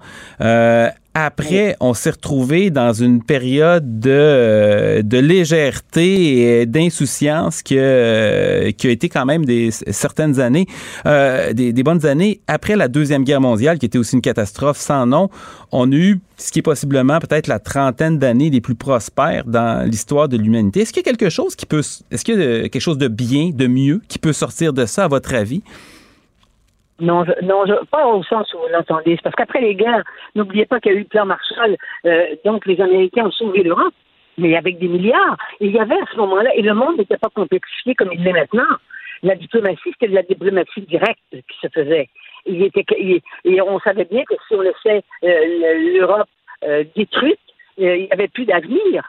Après, on s'est retrouvé dans une période de, euh, de légèreté et d'insouciance qui, euh, qui a été quand même des certaines années, euh, des, des, bonnes années. Après la Deuxième Guerre mondiale, qui était aussi une catastrophe sans nom, on a eu ce qui est possiblement peut-être la trentaine d'années les plus prospères dans l'histoire de l'humanité. Est-ce qu'il y a quelque chose qui peut, est-ce qu'il y a quelque chose de bien, de mieux qui peut sortir de ça, à votre avis? Non, non, pas au sens où vous l'entendez. Parce qu'après les guerres, n'oubliez pas qu'il y a eu le plan Marshall. Euh, donc, les Américains ont sauvé l'Europe, mais avec des milliards. Et il y avait à ce moment-là, et le monde n'était pas complexifié comme il l'est maintenant. La diplomatie, c'était de la diplomatie directe qui se faisait. Et on savait bien que si on laissait euh, l'Europe euh, détruite, il n'y avait plus d'avenir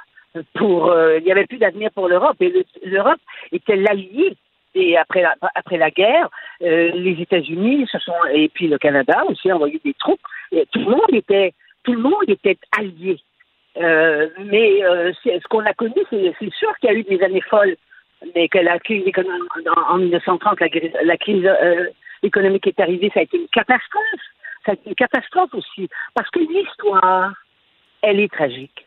pour, il n'y avait plus d'avenir pour l'Europe. Et l'Europe était l'allié et après la, après la guerre, euh, les États-Unis se sont et puis le Canada aussi a envoyé des troupes. Tout le monde était tout le monde était allié. Euh, mais euh, ce qu'on a connu, c'est sûr qu'il y a eu des années folles, mais que la crise économique en 1930, la, la crise économique est arrivée, ça a été une catastrophe. Ça a été une catastrophe aussi, parce que l'histoire, elle est tragique.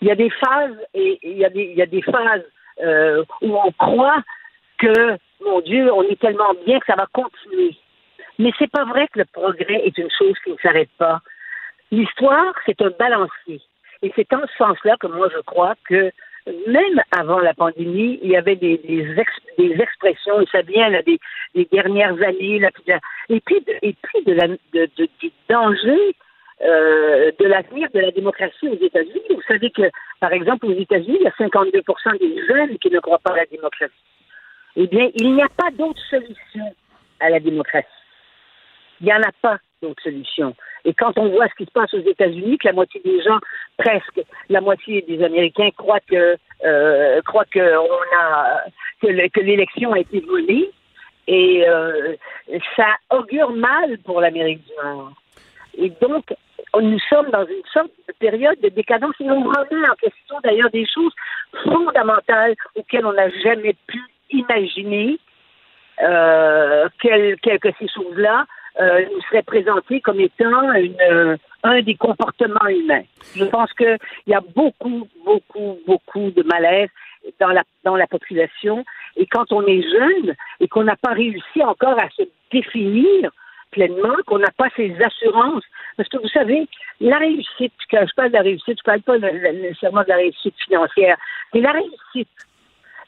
Il y a des phases et il y a des, il y a des phases où on croit que, mon Dieu, on est tellement bien que ça va continuer. Mais c'est pas vrai que le progrès est une chose qui ne s'arrête pas. L'histoire, c'est un balancier. Et c'est en ce sens-là que moi, je crois que même avant la pandémie, il y avait des, des, expressions, et ça vient des, dernières années, et puis, et puis de la, de, du danger euh, de l'avenir de la démocratie aux États-Unis. Vous savez que, par exemple, aux États-Unis, il y a 52% des jeunes qui ne croient pas à la démocratie eh bien, il n'y a pas d'autre solution à la démocratie. Il n'y en a pas d'autre solution. Et quand on voit ce qui se passe aux États-Unis, que la moitié des gens, presque la moitié des Américains croient que euh, que on a que l'élection a été volée, et euh, ça augure mal pour l'Amérique du Nord. Et donc, nous sommes dans une sorte de période de décadence et on remet en question d'ailleurs des choses fondamentales auxquelles on n'a jamais pu imaginer euh, que, ces choses-là euh, nous seraient présentées comme étant euh, un des comportements humains. Je pense qu'il y a beaucoup, beaucoup, beaucoup de malaise dans la, dans la population. Et quand on est jeune et qu'on n'a pas réussi encore à se définir pleinement, qu'on n'a pas ces assurances, parce que vous savez, la réussite, je parle de la réussite, je ne parle pas nécessairement de la réussite financière, mais la réussite,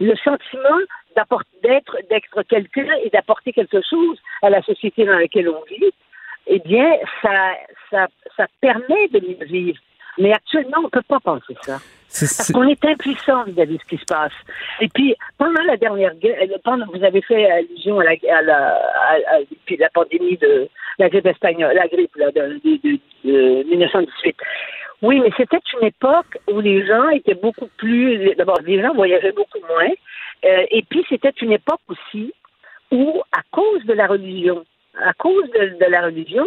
le sentiment d'être d'être quelqu'un et d'apporter quelque chose à la société dans laquelle on vit, eh bien, ça, ça, permet de vivre. Mais actuellement, on ne peut pas penser ça. Parce qu'on est impuissant vis-à-vis de ce qui se passe. Et puis, pendant la dernière guerre, euh, pendant, vous avez fait allusion à la, à la, à, la pandémie de la grippe espagnole, la grippe là, de, de, de 1918. Oui, mais c'était une époque où les gens étaient beaucoup plus. D'abord, les gens voyageaient beaucoup moins. Euh, et puis, c'était une époque aussi où, à cause de la religion, à cause de, de, la religion,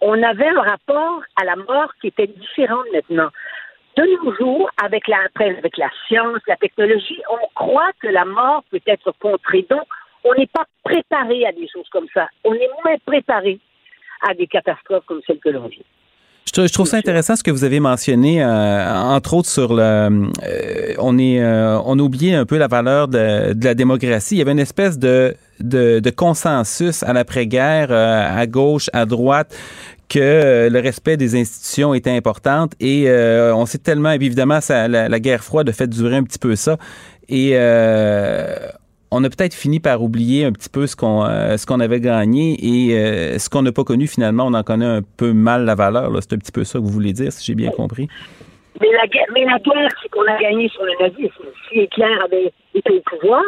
on avait un rapport à la mort qui était différent maintenant. De nos jours, avec la, avec la science, la technologie, on croit que la mort peut être contrée. Donc, on n'est pas préparé à des choses comme ça. On est moins préparé à des catastrophes comme celles que l'on vit. Je, trouve ça intéressant ce que vous avez mentionné, euh, entre autres sur le, euh, on est, euh, on a oublié un peu la valeur de, de, la démocratie. Il y avait une espèce de, de, de consensus à l'après-guerre, à gauche, à droite, que le respect des institutions était important. Et on sait tellement évidemment ça, la, la, guerre froide a fait durer un petit peu ça. Et on a peut-être fini par oublier un petit peu ce qu'on euh, ce qu'on avait gagné et euh, ce qu'on n'a pas connu finalement, on en connaît un peu mal la valeur. C'est un petit peu ça que vous voulez dire, si j'ai bien compris. Mais la, mais la guerre, c'est qu'on a gagné sur le nazisme. Si Hitler avait été au pouvoir,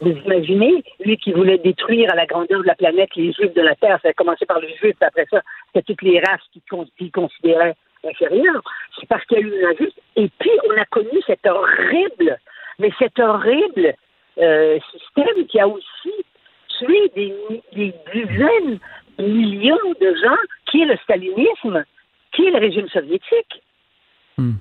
vous imaginez, lui qui voulait détruire à la grandeur de la planète les Juifs de la Terre, ça a commencé par les Juifs, après ça, c'était toutes les races qu'il considérait inférieures. C'est parce qu'il y a eu le nazisme. Et puis, on a connu cette horrible, mais cette horrible euh, système qui a aussi tué des, dizaines de millions de gens, qui est le stalinisme, qui est le régime soviétique. Hmm.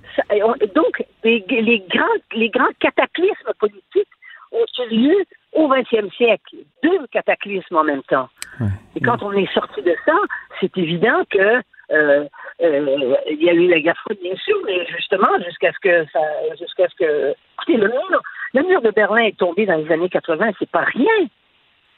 donc, les, grands, les grands cataclysmes politiques ont eu lieu au XXe siècle. Deux cataclysmes en même temps. Et quand on est sorti de ça, c'est évident que euh, euh, il y a eu la guerre froide, bien sûr, mais justement, jusqu'à ce que ça, jusqu'à ce que, écoutez, le mur, le mur de Berlin est tombé dans les années 80, c'est pas rien.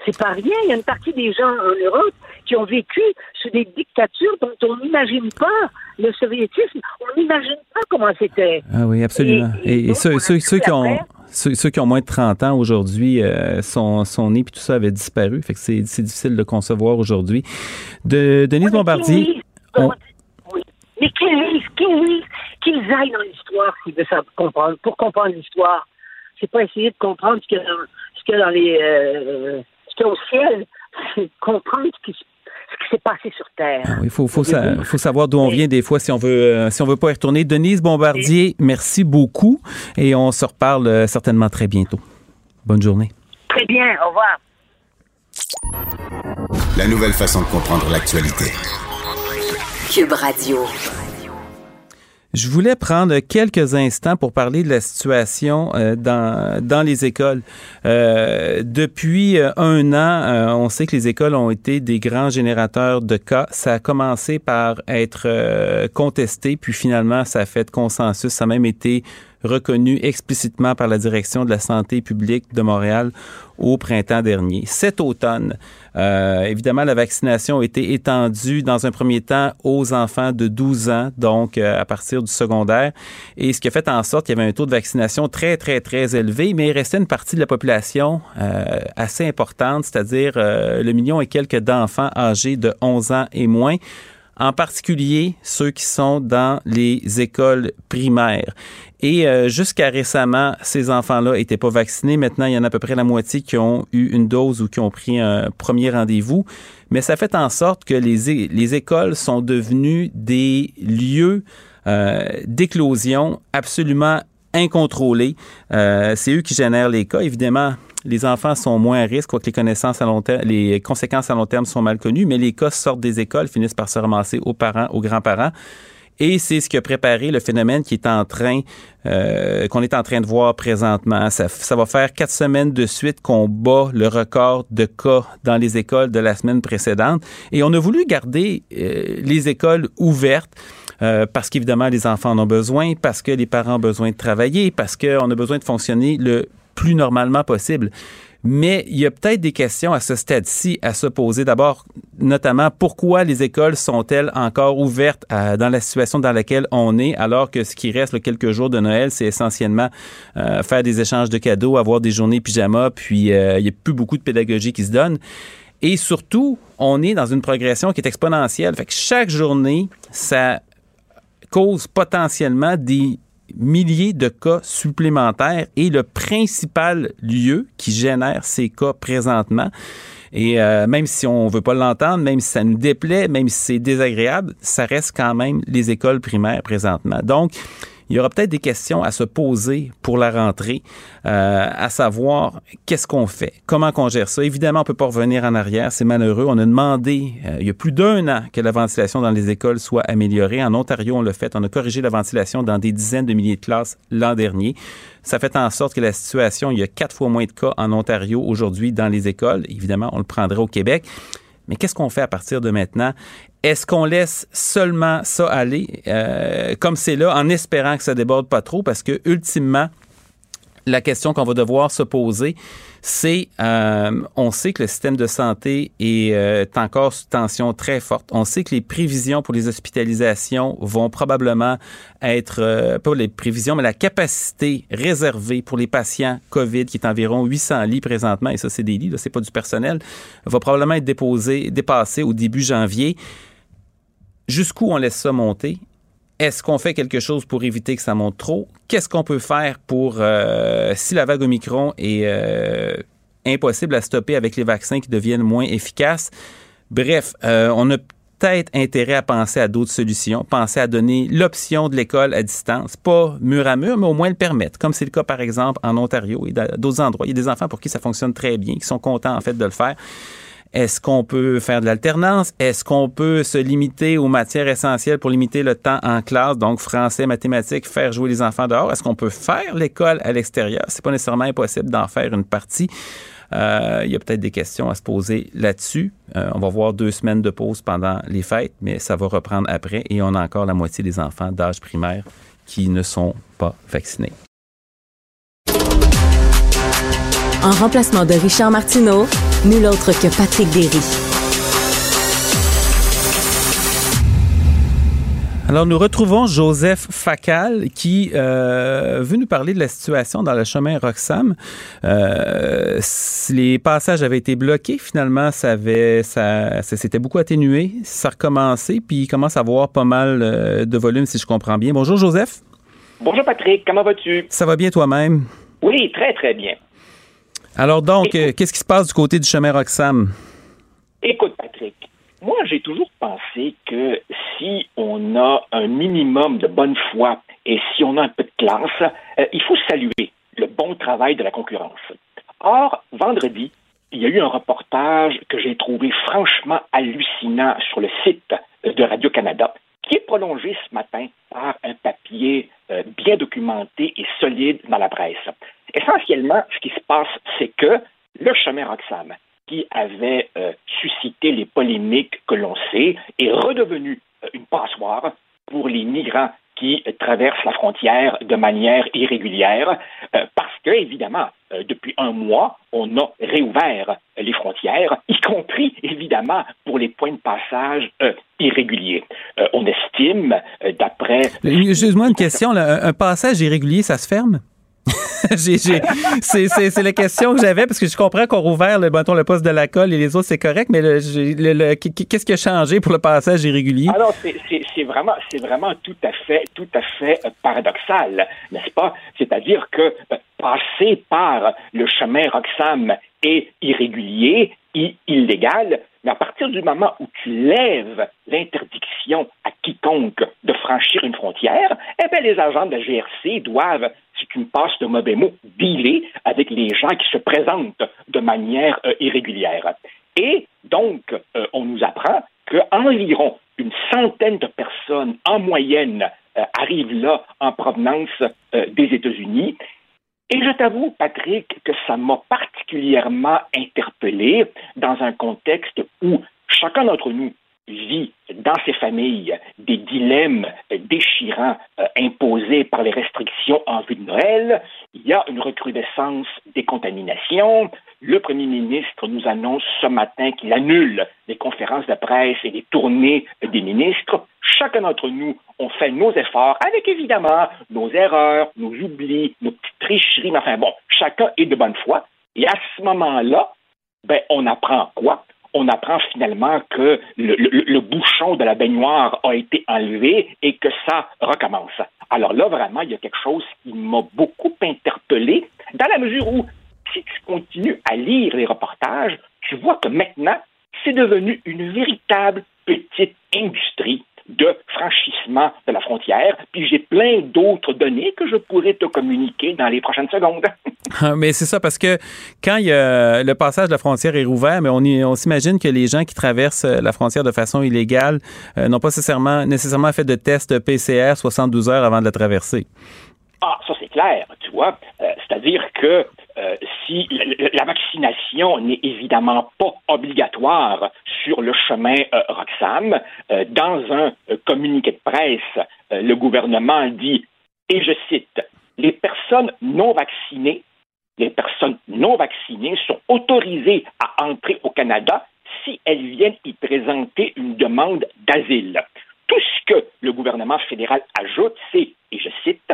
C'est pas rien. Il y a une partie des gens en Europe qui ont vécu sous des dictatures dont on n'imagine pas le soviétisme. On n'imagine pas comment c'était. Ah oui, absolument. Et, ceux, qui ont. Ceux, qui ont moins de 30 ans aujourd'hui, euh, son, son nez puis tout ça avait disparu. Fait que c'est difficile de concevoir aujourd'hui. De Denise Bombardier. Oui. Mais qu'ils aillent dans l'histoire s'ils veulent comprendre, pour comprendre l'histoire. C'est pas essayer de comprendre ce qu'il y a dans, ce dans les, euh, ce qu'il y a au ciel, c'est comprendre ce qui s'est passé sur Terre. Ah il faut, faut, faut savoir d'où on vient des fois si on veut euh, si on veut pas y retourner. Denise Bombardier, merci beaucoup et on se reparle euh, certainement très bientôt. Bonne journée. Très bien, au revoir. La nouvelle façon de comprendre l'actualité. Cube Radio. Je voulais prendre quelques instants pour parler de la situation euh, dans, dans les écoles. Euh, depuis euh, un an, on sait que les écoles ont été des grands générateurs de cas. Ça a commencé par être contesté, puis finalement, ça a fait consensus. Ça a même été reconnu explicitement par la direction de la santé publique de Montréal au printemps dernier. Cet automne, euh, évidemment, la vaccination a été étendue dans un premier temps aux enfants de 12 ans, donc euh, à partir du secondaire, et ce qui a fait en sorte qu'il y avait un taux de vaccination très, très, très élevé, mais il restait une partie de la population euh, assez importante, c'est-à-dire le million et quelques d'enfants âgés de 11 ans et moins en particulier ceux qui sont dans les écoles primaires. Et euh, jusqu'à récemment, ces enfants-là n'étaient pas vaccinés. Maintenant, il y en a à peu près la moitié qui ont eu une dose ou qui ont pris un premier rendez-vous. Mais ça fait en sorte que les, les écoles sont devenues des lieux euh, d'éclosion absolument incontrôlés. Euh, c'est eux qui génèrent les cas. Évidemment, les enfants sont moins à risque, quoique les connaissances à long terme, les conséquences à long terme sont mal connues, mais les cas sortent des écoles, finissent par se ramasser aux parents, aux grands-parents. Et c'est ce qui a préparé le phénomène qui est en train, euh, qu'on est en train de voir présentement. Ça, ça, va faire quatre semaines de suite qu'on bat le record de cas dans les écoles de la semaine précédente. Et on a voulu garder euh, les écoles ouvertes. Euh, parce qu'évidemment, les enfants en ont besoin, parce que les parents ont besoin de travailler, parce qu'on a besoin de fonctionner le plus normalement possible. Mais il y a peut-être des questions à ce stade-ci à se poser. D'abord, notamment, pourquoi les écoles sont-elles encore ouvertes dans la situation dans laquelle on est, alors que ce qui reste le quelques jours de Noël, c'est essentiellement euh, faire des échanges de cadeaux, avoir des journées pyjama, puis euh, il n'y a plus beaucoup de pédagogie qui se donne. Et surtout, on est dans une progression qui est exponentielle. Fait que chaque journée, ça cause potentiellement des milliers de cas supplémentaires et le principal lieu qui génère ces cas présentement. Et euh, même si on veut pas l'entendre, même si ça nous déplaît, même si c'est désagréable, ça reste quand même les écoles primaires présentement. Donc, il y aura peut-être des questions à se poser pour la rentrée, euh, à savoir qu'est-ce qu'on fait, comment qu'on gère ça. Évidemment, on peut pas revenir en arrière, c'est malheureux. On a demandé, euh, il y a plus d'un an, que la ventilation dans les écoles soit améliorée. En Ontario, on l'a fait. On a corrigé la ventilation dans des dizaines de milliers de classes l'an dernier. Ça fait en sorte que la situation, il y a quatre fois moins de cas en Ontario aujourd'hui dans les écoles. Évidemment, on le prendrait au Québec. Mais qu'est-ce qu'on fait à partir de maintenant? Est-ce qu'on laisse seulement ça aller euh, comme c'est là en espérant que ça déborde pas trop? Parce que ultimement, la question qu'on va devoir se poser, c'est, euh, on sait que le système de santé est, euh, encore sous tension très forte. On sait que les prévisions pour les hospitalisations vont probablement être, euh, pas les prévisions, mais la capacité réservée pour les patients COVID, qui est environ 800 lits présentement, et ça c'est des lits, c'est pas du personnel, va probablement être déposé, dépassé au début janvier. Jusqu'où on laisse ça monter? Est-ce qu'on fait quelque chose pour éviter que ça monte trop? Qu'est-ce qu'on peut faire pour, euh, si la vague Omicron est euh, impossible à stopper avec les vaccins qui deviennent moins efficaces? Bref, euh, on a peut-être intérêt à penser à d'autres solutions, penser à donner l'option de l'école à distance, pas mur à mur, mais au moins le permettre, comme c'est le cas par exemple en Ontario et d'autres endroits. Il y a des enfants pour qui ça fonctionne très bien, qui sont contents en fait de le faire. Est-ce qu'on peut faire de l'alternance? Est-ce qu'on peut se limiter aux matières essentielles pour limiter le temps en classe, donc français, mathématiques, faire jouer les enfants dehors? Est-ce qu'on peut faire l'école à l'extérieur? C'est pas nécessairement impossible d'en faire une partie. Euh, il y a peut-être des questions à se poser là-dessus. Euh, on va voir deux semaines de pause pendant les fêtes, mais ça va reprendre après et on a encore la moitié des enfants d'âge primaire qui ne sont pas vaccinés. En remplacement de Richard Martineau, nul autre que Patrick Derry. Alors, nous retrouvons Joseph Facal qui euh, veut nous parler de la situation dans le chemin Roxham. Euh, les passages avaient été bloqués. Finalement, ça avait, ça, ça s'était beaucoup atténué. Ça a recommencé, puis il commence à avoir pas mal euh, de volume, si je comprends bien. Bonjour, Joseph. Bonjour, Patrick. Comment vas-tu? Ça va bien toi-même? Oui, très, très bien. Alors donc, euh, qu'est-ce qui se passe du côté du chemin Roxham? Écoute, Patrick, moi j'ai toujours pensé que si on a un minimum de bonne foi et si on a un peu de classe, euh, il faut saluer le bon travail de la concurrence. Or, vendredi, il y a eu un reportage que j'ai trouvé franchement hallucinant sur le site de Radio-Canada, qui est prolongé ce matin par un papier euh, bien documenté et solide dans la presse. Essentiellement, ce qui se passe, c'est que le chemin Roxham, qui avait euh, suscité les polémiques que l'on sait, est redevenu euh, une passoire pour les migrants qui traversent la frontière de manière irrégulière, euh, parce que, évidemment, depuis un mois, on a réouvert les frontières, y compris, évidemment, pour les points de passage irréguliers. on estime, d'après... Excuse-moi une question, un passage irrégulier, ça se ferme? c'est la question que j'avais parce que je comprends qu'on rouvert le, bâton le poste de la colle et les autres, c'est correct, mais qu'est-ce qui a changé pour le passage irrégulier? Alors, c'est vraiment, vraiment tout à fait, tout à fait euh, paradoxal, n'est-ce pas? C'est-à-dire que euh, passer par le chemin Roxham est irrégulier, illégal, mais à partir du moment où tu lèves l'interdiction à quiconque de franchir une frontière, eh bien, les agents de la GRC doivent, si tu me passes de mauvais mots, dealer avec les gens qui se présentent de manière euh, irrégulière. Et donc, euh, on nous apprend qu'environ une centaine de personnes en moyenne euh, arrivent là en provenance des États-Unis et je t'avoue, Patrick, que ça m'a particulièrement interpellé dans un contexte où chacun d'entre nous vit dans ses familles des dilemmes déchirants euh, imposés par les restrictions en vue de Noël. Il y a une recrudescence des contaminations. Le premier ministre nous annonce ce matin qu'il annule les conférences de presse et les tournées des ministres. Chacun d'entre nous, on fait nos efforts avec évidemment nos erreurs, nos oublis, nos petites tricheries. Mais enfin bon, chacun est de bonne foi. Et à ce moment-là, ben, on apprend quoi? On apprend finalement que le, bouchon de la baignoire a été enlevé et que ça recommence. Alors là, vraiment, il y a quelque chose qui m'a beaucoup interpellé, dans la mesure où, si tu continues à lire les reportages, tu vois que maintenant, c'est devenu une véritable petite industrie de franchissement de la frontière. Puis j'ai plein d'autres données que je pourrais te communiquer dans les prochaines secondes. Ah, mais c'est ça, parce que quand y a, le passage de la frontière est rouvert, mais on, on s'imagine que les gens qui traversent euh, la frontière de façon illégale euh, n'ont pas nécessairement, nécessairement fait de test PCR 72 heures avant de la traverser. Ah, ça c'est clair, tu vois. Euh, c'est-à-dire que euh, si la, vaccination n'est évidemment pas obligatoire sur le chemin euh, Roxham, dans un communiqué de presse, le gouvernement dit, et je cite, les personnes non vaccinées, les personnes non vaccinées sont autorisées à entrer au Canada si elles viennent y présenter une demande d'asile. Tout ce que le gouvernement fédéral ajoute, c'est, et je cite,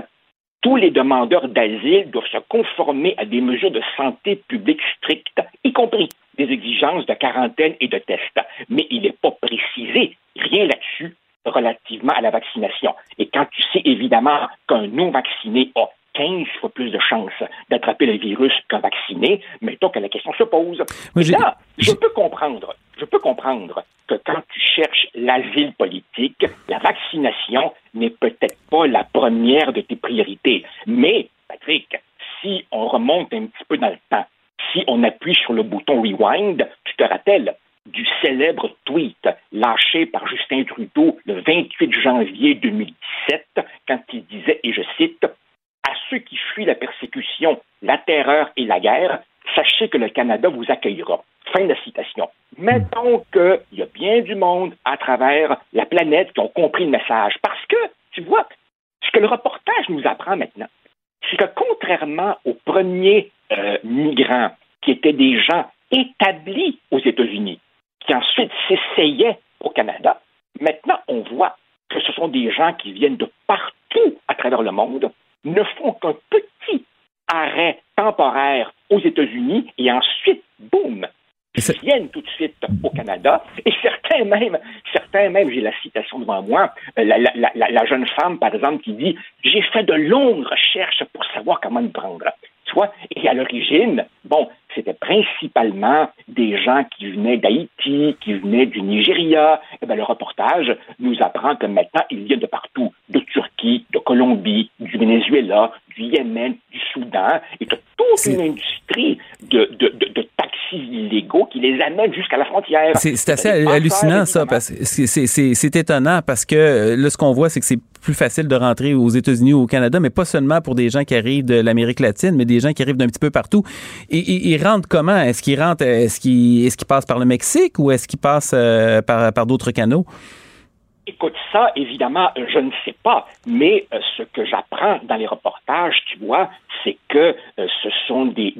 tous les demandeurs d'asile doivent se conformer à des mesures de santé publique strictes, y compris des exigences de quarantaine et de tests. Mais il n'est pas précisé rien là-dessus relativement à la vaccination. Et quand tu sais évidemment qu'un non-vacciné a 15 fois plus de chances d'attraper le virus qu'un vacciné, mettons que la question se pose. là, je peux comprendre, je peux comprendre que quand tu cherches l'asile politique, la vaccination n'est peut-être pas la première de tes priorités. Mais, Patrick, si on remonte un petit peu dans le temps, si on appuie sur le bouton rewind, tu te rappelles du célèbre tweet lâché par Justin Trudeau le 28 janvier 2017 quand il disait, et je cite, à ceux qui fuient la persécution, la terreur et la guerre, sachez que le Canada vous accueillera. Fin de citation. Mettons qu'il y a bien du monde à travers la planète qui ont compris le message. Parce que, tu vois, ce que le reportage nous apprend maintenant, c'est que contrairement aux premiers euh, migrants qui étaient des gens établis aux États-Unis, qui ensuite s'essayaient au Canada, maintenant on voit que ce sont des gens qui viennent de partout à travers le monde, ne font qu'un petit arrêt temporaire aux États-Unis et ensuite, boum, ils viennent tout de suite au Canada. Et certains même, certains même, j'ai la citation devant moi, euh, la, la, la, jeune femme, par exemple, qui dit J'ai fait de longues recherches pour savoir comment me prendre. Tu vois? Et à l'origine, bon, c'était principalement des gens qui venaient d'Haïti, qui venaient du Nigeria. Et eh bien, le reportage nous apprend que maintenant, ils viennent de partout, de Turquie, de Colombie, du Venezuela, du Yémen, du Soudan, et de toute une industrie de, de, de, taxis illégaux qui les amènent jusqu'à la frontière. C'est assez hallucinant, ça, parce que c'est étonnant parce que euh, là, ce qu'on voit, c'est que c'est plus facile de rentrer aux États-Unis ou au Canada, mais pas seulement pour des gens qui arrivent de l'Amérique latine, mais des gens qui arrivent d'un petit peu partout. Et, comment? Est-ce qu'ils rentrent, est-ce qu'ils est passent par le Mexique ou est-ce qu'ils passent euh, par, d'autres canaux? Écoute, ça, évidemment, je ne sais pas, mais euh, ce que j'apprends dans les reportages, tu vois, c'est que euh, ce sont des,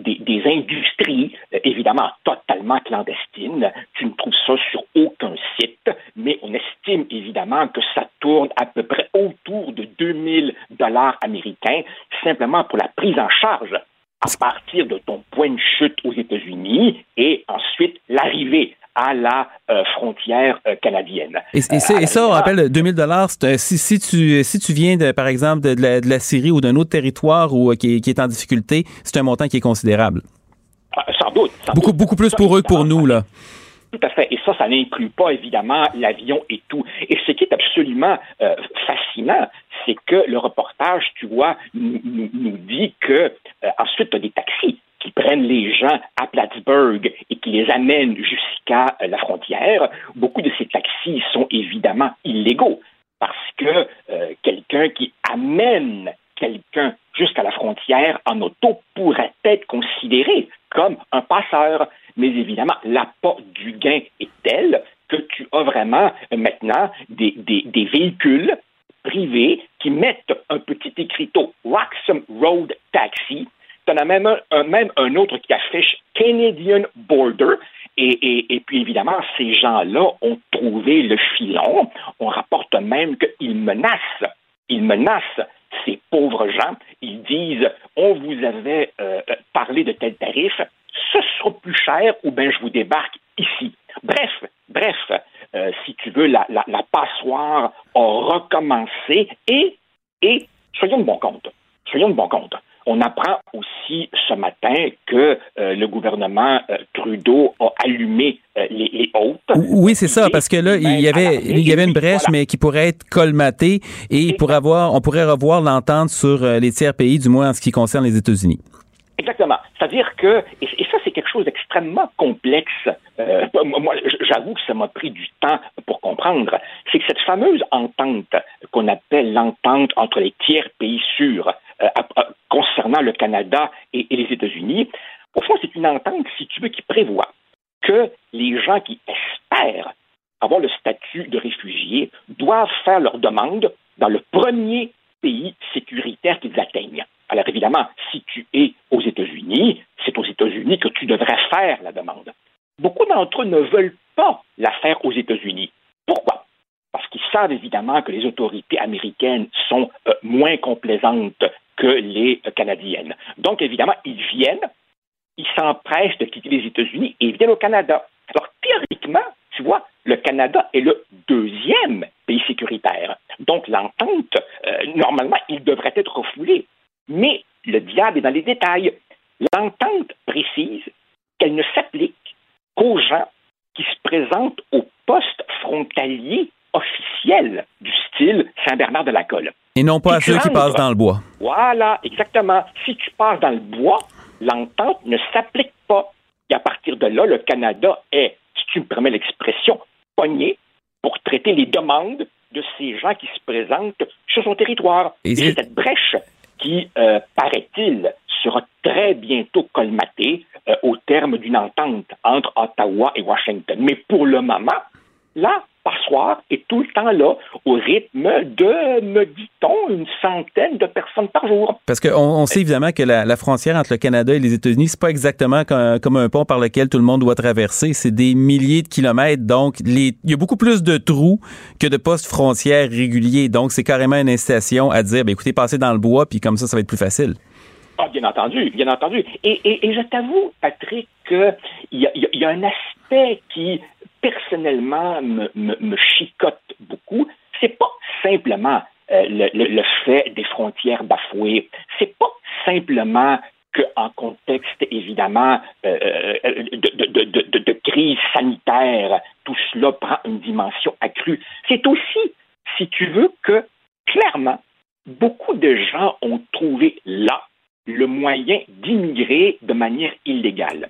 industries, évidemment, totalement clandestines. Tu ne trouves ça sur aucun site, mais on estime évidemment que ça tourne à peu près autour de 2000 dollars américains, simplement pour la prise en charge à partir de ton point de chute aux États-Unis et ensuite l'arrivée à la euh, frontière euh, canadienne. Et, et, ça, on rappelle, 2000 dollars, si, si, tu, si tu viens, de, par exemple, de, la, Syrie ou d'un autre territoire où, qui, qui, est en difficulté, c'est un montant qui est considérable. Ah, sans doute. beaucoup, beaucoup plus pour eux que pour nous, là. Tout à fait. Et ça, ça n'inclut pas, évidemment, l'avion et tout. Et ce qui est absolument euh, fascinant, c'est que le reportage, tu vois, nous, dit que ensuite, tu as des taxis qui prennent les gens à Plattsburgh et qui les amènent jusqu'à euh, la frontière, beaucoup de ces taxis sont évidemment illégaux parce que euh, quelqu'un qui amène quelqu'un jusqu'à la frontière en auto pourrait être considéré comme un passeur. Mais évidemment, l'apport du gain est tel que tu as vraiment euh, maintenant des, des véhicules privés qui mettent un petit écriteau Waxham Road Taxi tu en as même un, autre qui affiche Canadian Border. Et, puis évidemment, ces gens-là ont trouvé le filon. On rapporte même qu'ils menacent, ils menacent ces pauvres gens. Ils disent, on vous avait euh, parlé de tel tarif, ce sera plus cher ou bien je vous débarque ici. Bref, bref, euh, si tu veux, la, la, la, passoire a recommencé et, et soyons de bon compte, soyons de bon compte. On apprend aussi ce matin que euh, le gouvernement euh, Trudeau a allumé euh, les, les hautes. Oui, c'est ça, parce que là, il y avait, il y avait une brèche, mais qui pourrait être colmatée et pour avoir, on pourrait revoir l'entente sur les tiers pays, du moins en ce qui concerne les États-Unis. Exactement. C'est-à-dire que, et, d'extrêmement complexe, euh, moi j'avoue que ça m'a pris du temps pour comprendre, c'est que cette fameuse entente qu'on appelle l'entente entre les tiers pays sûrs euh, concernant le Canada et, et les États-Unis, au fond c'est une entente, si tu veux, qui prévoit que les gens qui espèrent avoir le statut de réfugié doivent faire leur demande dans le premier pays sécuritaire qu'ils atteignent. Alors évidemment, si tu es aux États-Unis, c'est aux États-Unis que tu devrais faire la demande. Beaucoup d'entre eux ne veulent pas la faire aux États-Unis. Pourquoi? Parce qu'ils savent évidemment que les autorités américaines sont euh, moins complaisantes que les euh, Canadiennes. Donc évidemment, ils viennent, ils s'empressent de quitter les États-Unis et ils viennent au Canada. Alors théoriquement, tu vois, le Canada est le deuxième pays sécuritaire. Donc l'entente, euh, normalement, il devrait être refoulé. Mais le diable est dans les détails. L'entente précise qu'elle ne s'applique qu'aux gens qui se présentent au poste frontalier officiel du style Saint-Bernard de la Colle. Et non pas à ceux qui passent dans le bois. Voilà, exactement. Si tu passes dans le bois, l'entente ne s'applique pas. Et à partir de là, le Canada est, si tu me permets l'expression, pogné pour traiter les demandes de ces gens qui se présentent sur son territoire. Et, c'est cette brèche qui, euh, paraît-il, sera très bientôt colmaté euh, au terme d'une entente entre Ottawa et Washington. Mais pour le moment, la passoire est tout le temps là, au rythme de, me dit-on, une centaine de personnes par jour. Parce qu'on on sait évidemment que la, frontière entre le Canada et les États-Unis, c'est pas exactement comme, un pont par lequel tout le monde doit traverser. C'est des milliers de kilomètres. Donc, il y a beaucoup plus de trous que de postes frontières réguliers. Donc, c'est carrément une incitation à dire, ben, écoutez, passez dans le bois, puis comme ça, ça va être plus facile. Ah, bien entendu, bien entendu. Et, et, je t'avoue, Patrick, qu'il y y a un aspect qui personnellement me, chicote beaucoup, c'est pas simplement euh, le, fait des frontières bafouées, c'est pas simplement qu'en contexte évidemment euh, euh, de, crise sanitaire, tout cela prend une dimension accrue. C'est aussi, si tu veux, que clairement, beaucoup de gens ont trouvé là le moyen d'immigrer de manière illégale.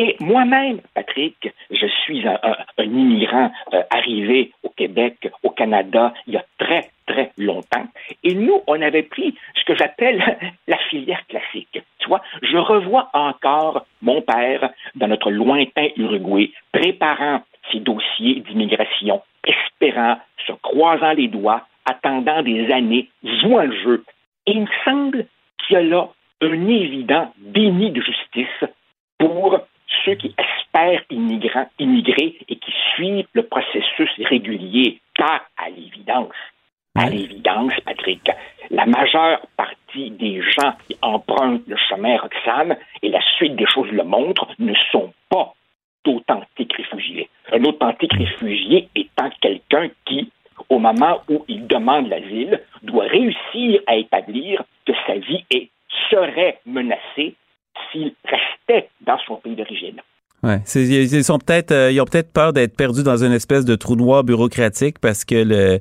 Et moi-même, Patrick, je suis un, immigrant euh, arrivé au Québec, au Canada, il y a très, très longtemps. Et nous, on avait pris ce que j'appelle la filière classique. Tu vois, je revois encore mon père dans notre lointain Uruguay, préparant ses dossiers d'immigration, espérant, se croisant les doigts, attendant des années, jouant le jeu. Et il me semble qu'il y a là un évident déni de justice pour ceux qui espèrent immigrer et qui suivent le processus régulier. Car, à l'évidence, à l'évidence, Patrick, la majeure partie des gens qui empruntent le chemin Roxane, et la suite des choses le montre, ne sont pas d'authentiques réfugiés. Un authentique réfugié étant quelqu'un qui, au moment où il demande l'asile, doit réussir à établir que sa vie est, serait menacée s'il restait dans son pays d'origine. Ouais, ils sont peut-être, euh, ils ont peut-être peur d'être perdus dans une espèce de trou noir bureaucratique parce que le,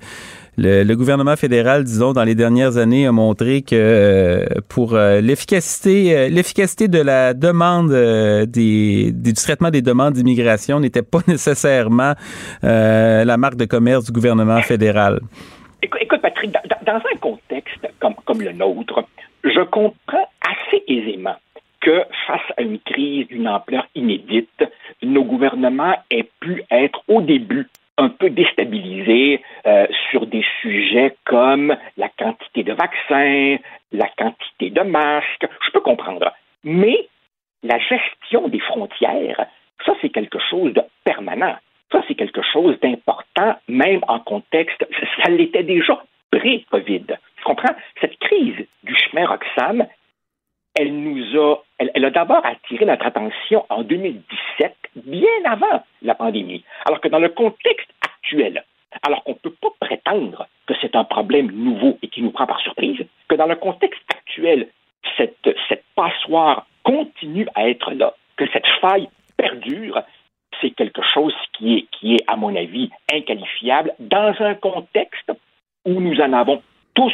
le, gouvernement fédéral, disons, dans les dernières années, a montré que euh, pour euh, l'efficacité, l'efficacité de la demande des, du traitement des demandes d'immigration n'était pas nécessairement la marque de commerce du gouvernement fédéral. Écoute, Patrick, dans, dans un contexte comme, comme le nôtre, je comprends assez aisément face à une crise d'une ampleur inédite, nos gouvernements aient pu être au début un peu déstabilisés euh, sur des sujets comme la quantité de vaccins, la quantité de masques. Je peux comprendre. Mais la gestion des frontières, ça, c'est quelque chose de permanent. Ça, c'est quelque chose d'important, même en contexte, ça l'était déjà pré-COVID. Tu comprends? Cette crise du chemin Roxham, elle nous a, d'abord attiré notre attention en 2017, bien avant la pandémie. Alors que dans le contexte actuel, alors qu'on ne peut pas prétendre que c'est un problème nouveau et qui nous prend par surprise, que dans le contexte actuel, cette, cette passoire continue à être là, que cette faille perdure, c'est quelque chose qui est, qui est, à mon avis, inqualifiable dans un contexte où nous en avons tous,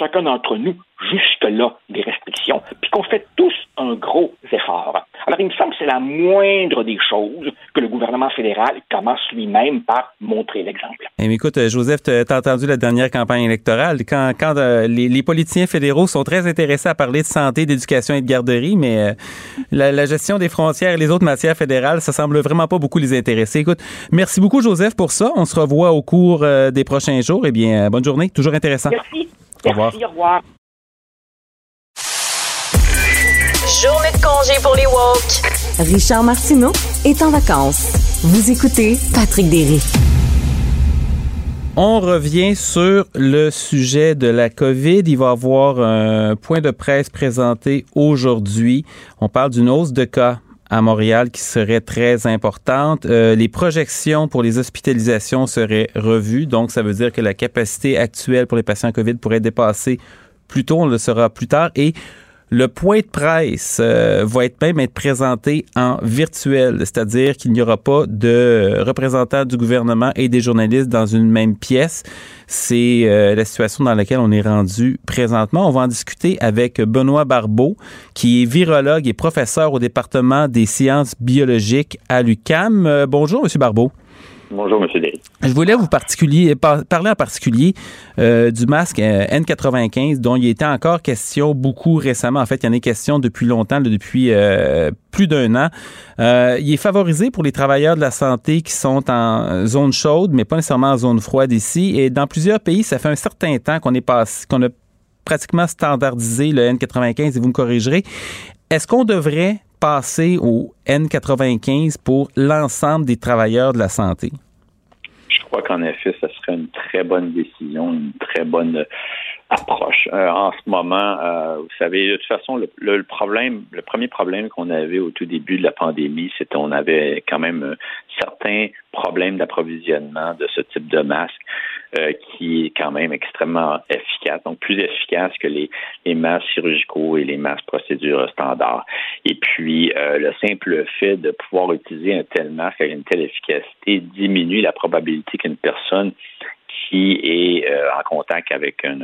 chacun d'entre nous, jusque-là, des restrictions, puis qu'on fait tous un gros effort. Alors, il me semble que c'est la moindre des choses que le gouvernement fédéral commence lui-même par montrer l'exemple. Eh, écoute, euh, Joseph, tu as entendu la dernière campagne électorale. Quand, quand euh, les, politiciens fédéraux sont très intéressés à parler de santé, d'éducation et de garderie, mais euh, la, gestion des frontières et les autres matières fédérales, ça semble vraiment pas beaucoup les intéresser. Écoute, merci beaucoup, Joseph, pour ça. On se revoit au cours des prochains jours. Eh bien, bonne journée. Toujours intéressant. Merci. Au revoir. Merci, au revoir. Journée de congé pour les woke. Richard Martineau est en vacances. Vous écoutez Patrick Derry. On revient sur le sujet de la COVID. Il va y avoir un point de presse présenté aujourd'hui. On parle d'une hausse de cas à Montréal qui serait très importante. Euh, les projections pour les hospitalisations seraient revues, donc ça veut dire que la capacité actuelle pour les patients COVID pourrait dépasser plus tôt, on le saura plus tard. Et le point de presse euh, va être même être présenté en virtuel, c'est-à-dire qu'il n'y aura pas de représentants du gouvernement et des journalistes dans une même pièce. C'est euh, la situation dans laquelle on est rendu présentement. On va en discuter avec Benoît Barbeau, qui est virologue et professeur au département des sciences biologiques à l'UCAM. Euh, bonjour, Monsieur Barbeau. Bonjour, M. Derry. Je voulais vous parler en particulier euh, du masque euh, N95 dont il était encore question beaucoup récemment. En fait, il y en est question depuis longtemps, depuis euh, plus d'un an. il est favorisé pour les travailleurs de la santé qui sont en zone chaude, mais pas nécessairement en zone froide ici. Et dans plusieurs pays, ça fait un certain temps qu'on qu'on a pratiquement standardisé le N95 et vous me corrigerez. Est-ce qu'on devrait passer au N95 pour l'ensemble des travailleurs de la santé? Je crois qu'en effet, ce serait une très bonne décision, une très bonne approche. Euh, en ce moment, euh, vous savez, de toute façon, le, problème, le premier problème qu'on avait au tout début de la pandémie, c'était qu'on avait quand même euh, certains problèmes d'approvisionnement de ce type de masque qui est quand même extrêmement efficace, donc plus efficace que les, les masques chirurgicaux et les masques procédures standards. Et puis, le simple fait de pouvoir utiliser un tel masque avec une telle efficacité diminue la probabilité qu'une personne qui est euh, en contact avec un,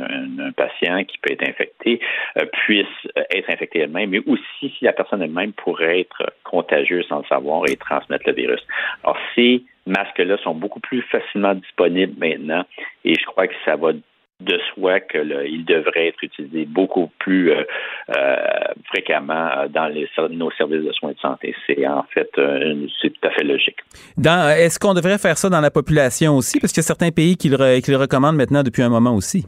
patient qui peut être infecté euh, puisse euh, être infecté elle-même, mais aussi si la personne elle-même pourrait être contagieuse sans le savoir et transmettre le virus. Alors, ces masques-là sont beaucoup plus facilement disponibles maintenant et je crois que ça va de soi qu'il devrait être utilisé beaucoup plus euh, euh, fréquemment euh, dans nos services de soins de santé. C'est en fait tout à fait logique. Est-ce qu'on devrait faire ça dans la population aussi? Parce qu'il y a certains pays qui le recommandent maintenant depuis un moment aussi.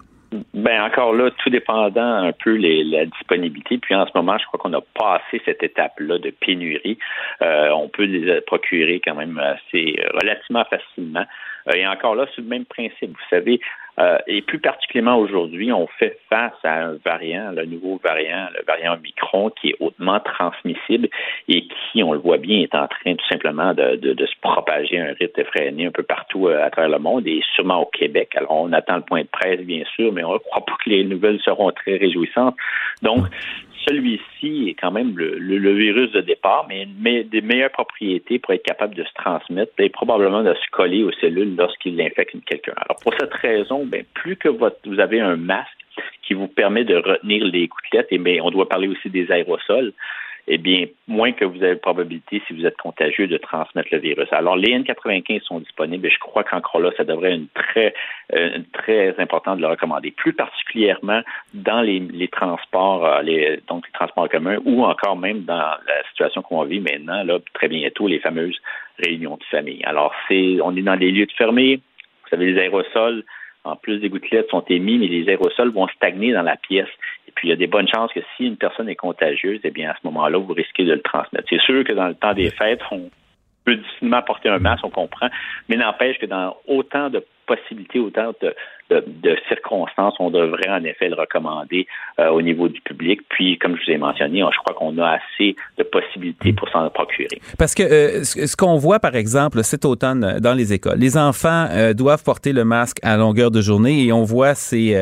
Ben encore là, tout dépendant un peu les, la disponibilité. Puis en ce moment, je crois qu'on a passé cette étape-là de pénurie. on peut les procurer quand même assez relativement facilement. et encore là, c'est le même principe. Vous savez, euh, et plus particulièrement aujourd'hui, on fait face à un variant, le nouveau variant, le variant Omicron, qui est hautement transmissible et qui, on le voit bien, est en train tout simplement de, de, se propager à un rythme effréné un peu partout euh, à travers le monde et sûrement au Québec. Alors, on attend le point de presse, bien sûr, mais on ne croit pas que les nouvelles seront très réjouissantes. Donc, celui-ci est quand même le, virus de départ, mais, des meilleures propriétés pour être capable de se transmettre et probablement de se coller aux cellules lorsqu'il infecte quelqu'un. Alors pour cette raison, ben, plus que vous avez un masque qui vous permet de retenir les gouttelettes, et bien, on doit parler aussi des aérosols, eh bien, moins que vous avez de probabilité, si vous êtes contagieux, de transmettre le virus. Alors, les N95 sont disponibles et je crois qu'encore là, ça devrait être très, euh, très important de le recommander. Plus particulièrement dans les, transports, euh, les, donc les transports communs ou encore même dans la situation qu'on vit maintenant, là, très bientôt, les fameuses réunions de famille. Alors, c'est, on est dans des lieux de fermés. Vous savez, les aérosols, en plus des gouttelettes sont émis, mais les aérosols vont stagner dans la pièce. Et puis, il y a des bonnes chances que si une personne est contagieuse, eh bien, à ce moment-là, vous risquez de le transmettre. C'est sûr que dans le temps des fêtes, on peut difficilement porter un masque, on comprend, mais n'empêche que dans autant de possibilités, autant de, circonstances, on devrait en effet le recommander euh, au niveau du public. Puis, comme je vous ai mentionné, je crois qu'on a assez de possibilités pour s'en procurer. Parce que euh, ce qu'on voit, par exemple, cet automne euh, dans les écoles, les enfants doivent porter le masque à longueur de journée et on voit ces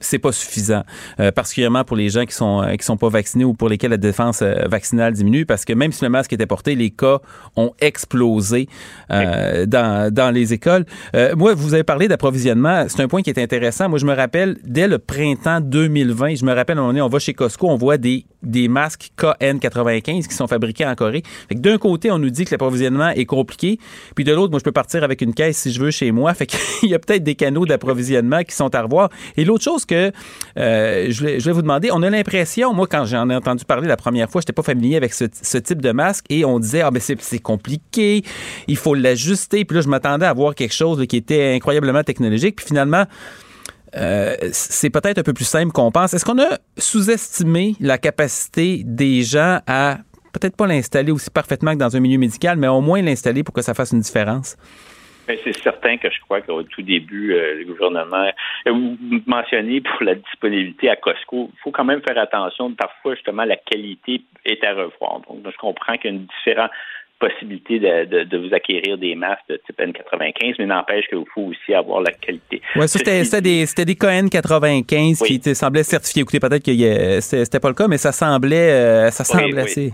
c'est pas suffisant, euh, particulièrement pour les gens qui sont euh, qui sont pas vaccinés ou pour lesquels la défense euh, vaccinale diminue, parce que même si le masque était porté, les cas ont explosé dans, dans les écoles. moi, vous avez parlé d'approvisionnement, c'est un point qui est intéressant. Moi, je me rappelle dès le printemps 2020, je me rappelle à un moment donné, on va chez Costco, on voit des des masques KN95 qui sont fabriqués en Corée. d'un côté, on nous dit que l'approvisionnement est compliqué, puis de l'autre, moi, je peux partir avec une caisse si je veux chez moi. Fait qu'il y a peut-être des canaux d'approvisionnement qui sont à revoir. Et l'autre chose que euh, je, vais, vous demander. On a l'impression, moi, quand j'en ai entendu parler la première fois, je n'étais pas familier avec ce, type de masque et on disait, ah, ben c'est compliqué, il faut l'ajuster. Puis là, je m'attendais à voir quelque chose qui était incroyablement technologique. Puis finalement, euh, c'est peut-être un peu plus simple qu'on pense. Est-ce qu'on a sous-estimé la capacité des gens à peut-être pas l'installer aussi parfaitement que dans un milieu médical, mais au moins l'installer pour que ça fasse une différence? Ben, c'est certain que je crois qu'au tout début, euh, le gouvernement, euh, vous mentionnez pour la disponibilité à Costco, il faut quand même faire attention. Parfois, justement, la qualité est à revoir. Donc, je comprends qu'il y a une différente possibilité de, vous acquérir des masques de type N95, mais n'empêche qu'il faut aussi avoir la qualité. Oui, c'était des, des KN95 qui semblaient certifiés. Écoutez, peut-être que c'était pas le cas, mais ça semblait, euh, ça semblait assez.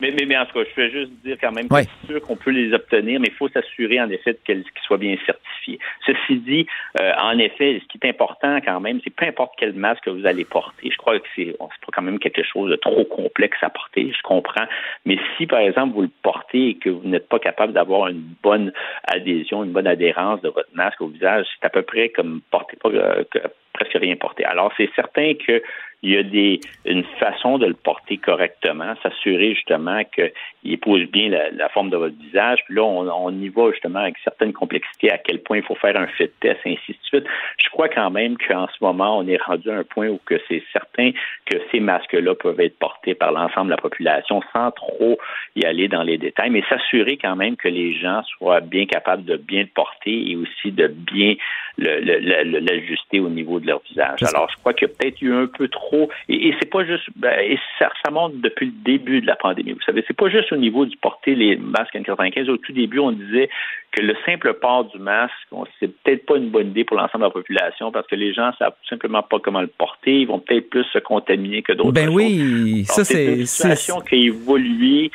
Mais, mais, en tout cas, je veux juste dire quand même que c'est sûr qu'on peut les obtenir, mais il faut s'assurer en effet qu'ils soient bien certifiés. Ceci dit, euh, en effet, ce qui est important quand même, c'est peu importe quel masque que vous allez porter. Je crois que c'est pas quand même quelque chose de trop complexe à porter, je comprends. Mais si, par exemple, vous le portez et que vous n'êtes pas capable d'avoir une bonne adhésion, une bonne adhérence de votre masque au visage, c'est à peu près comme porter pas euh, presque rien porter. Alors, c'est certain que il y a des, une façon de le porter correctement, s'assurer justement qu'il épouse bien la, forme de votre visage. Puis là, on, y va justement avec certaines complexités à quel point il faut faire un fit test, et ainsi de suite. Je crois quand même qu'en ce moment, on est rendu à un point où que c'est certain que ces masques-là peuvent être portés par l'ensemble de la population sans trop y aller dans les détails, mais s'assurer quand même que les gens soient bien capables de bien le porter et aussi de bien l'ajuster au niveau de leur visage. Alors, je crois qu'il y a peut-être eu un peu trop et, c'est pas juste, ben, et ça, monte depuis le début de la pandémie. Vous savez, c'est pas juste au niveau du porter les masques N95. Au tout début, on disait que le simple port du masque, c'est peut-être pas une bonne idée pour l'ensemble de la population parce que les gens savent tout simplement pas comment le porter. Ils vont peut-être plus se contaminer que d'autres. Ben oui, ça c'est une situation qui a évolué,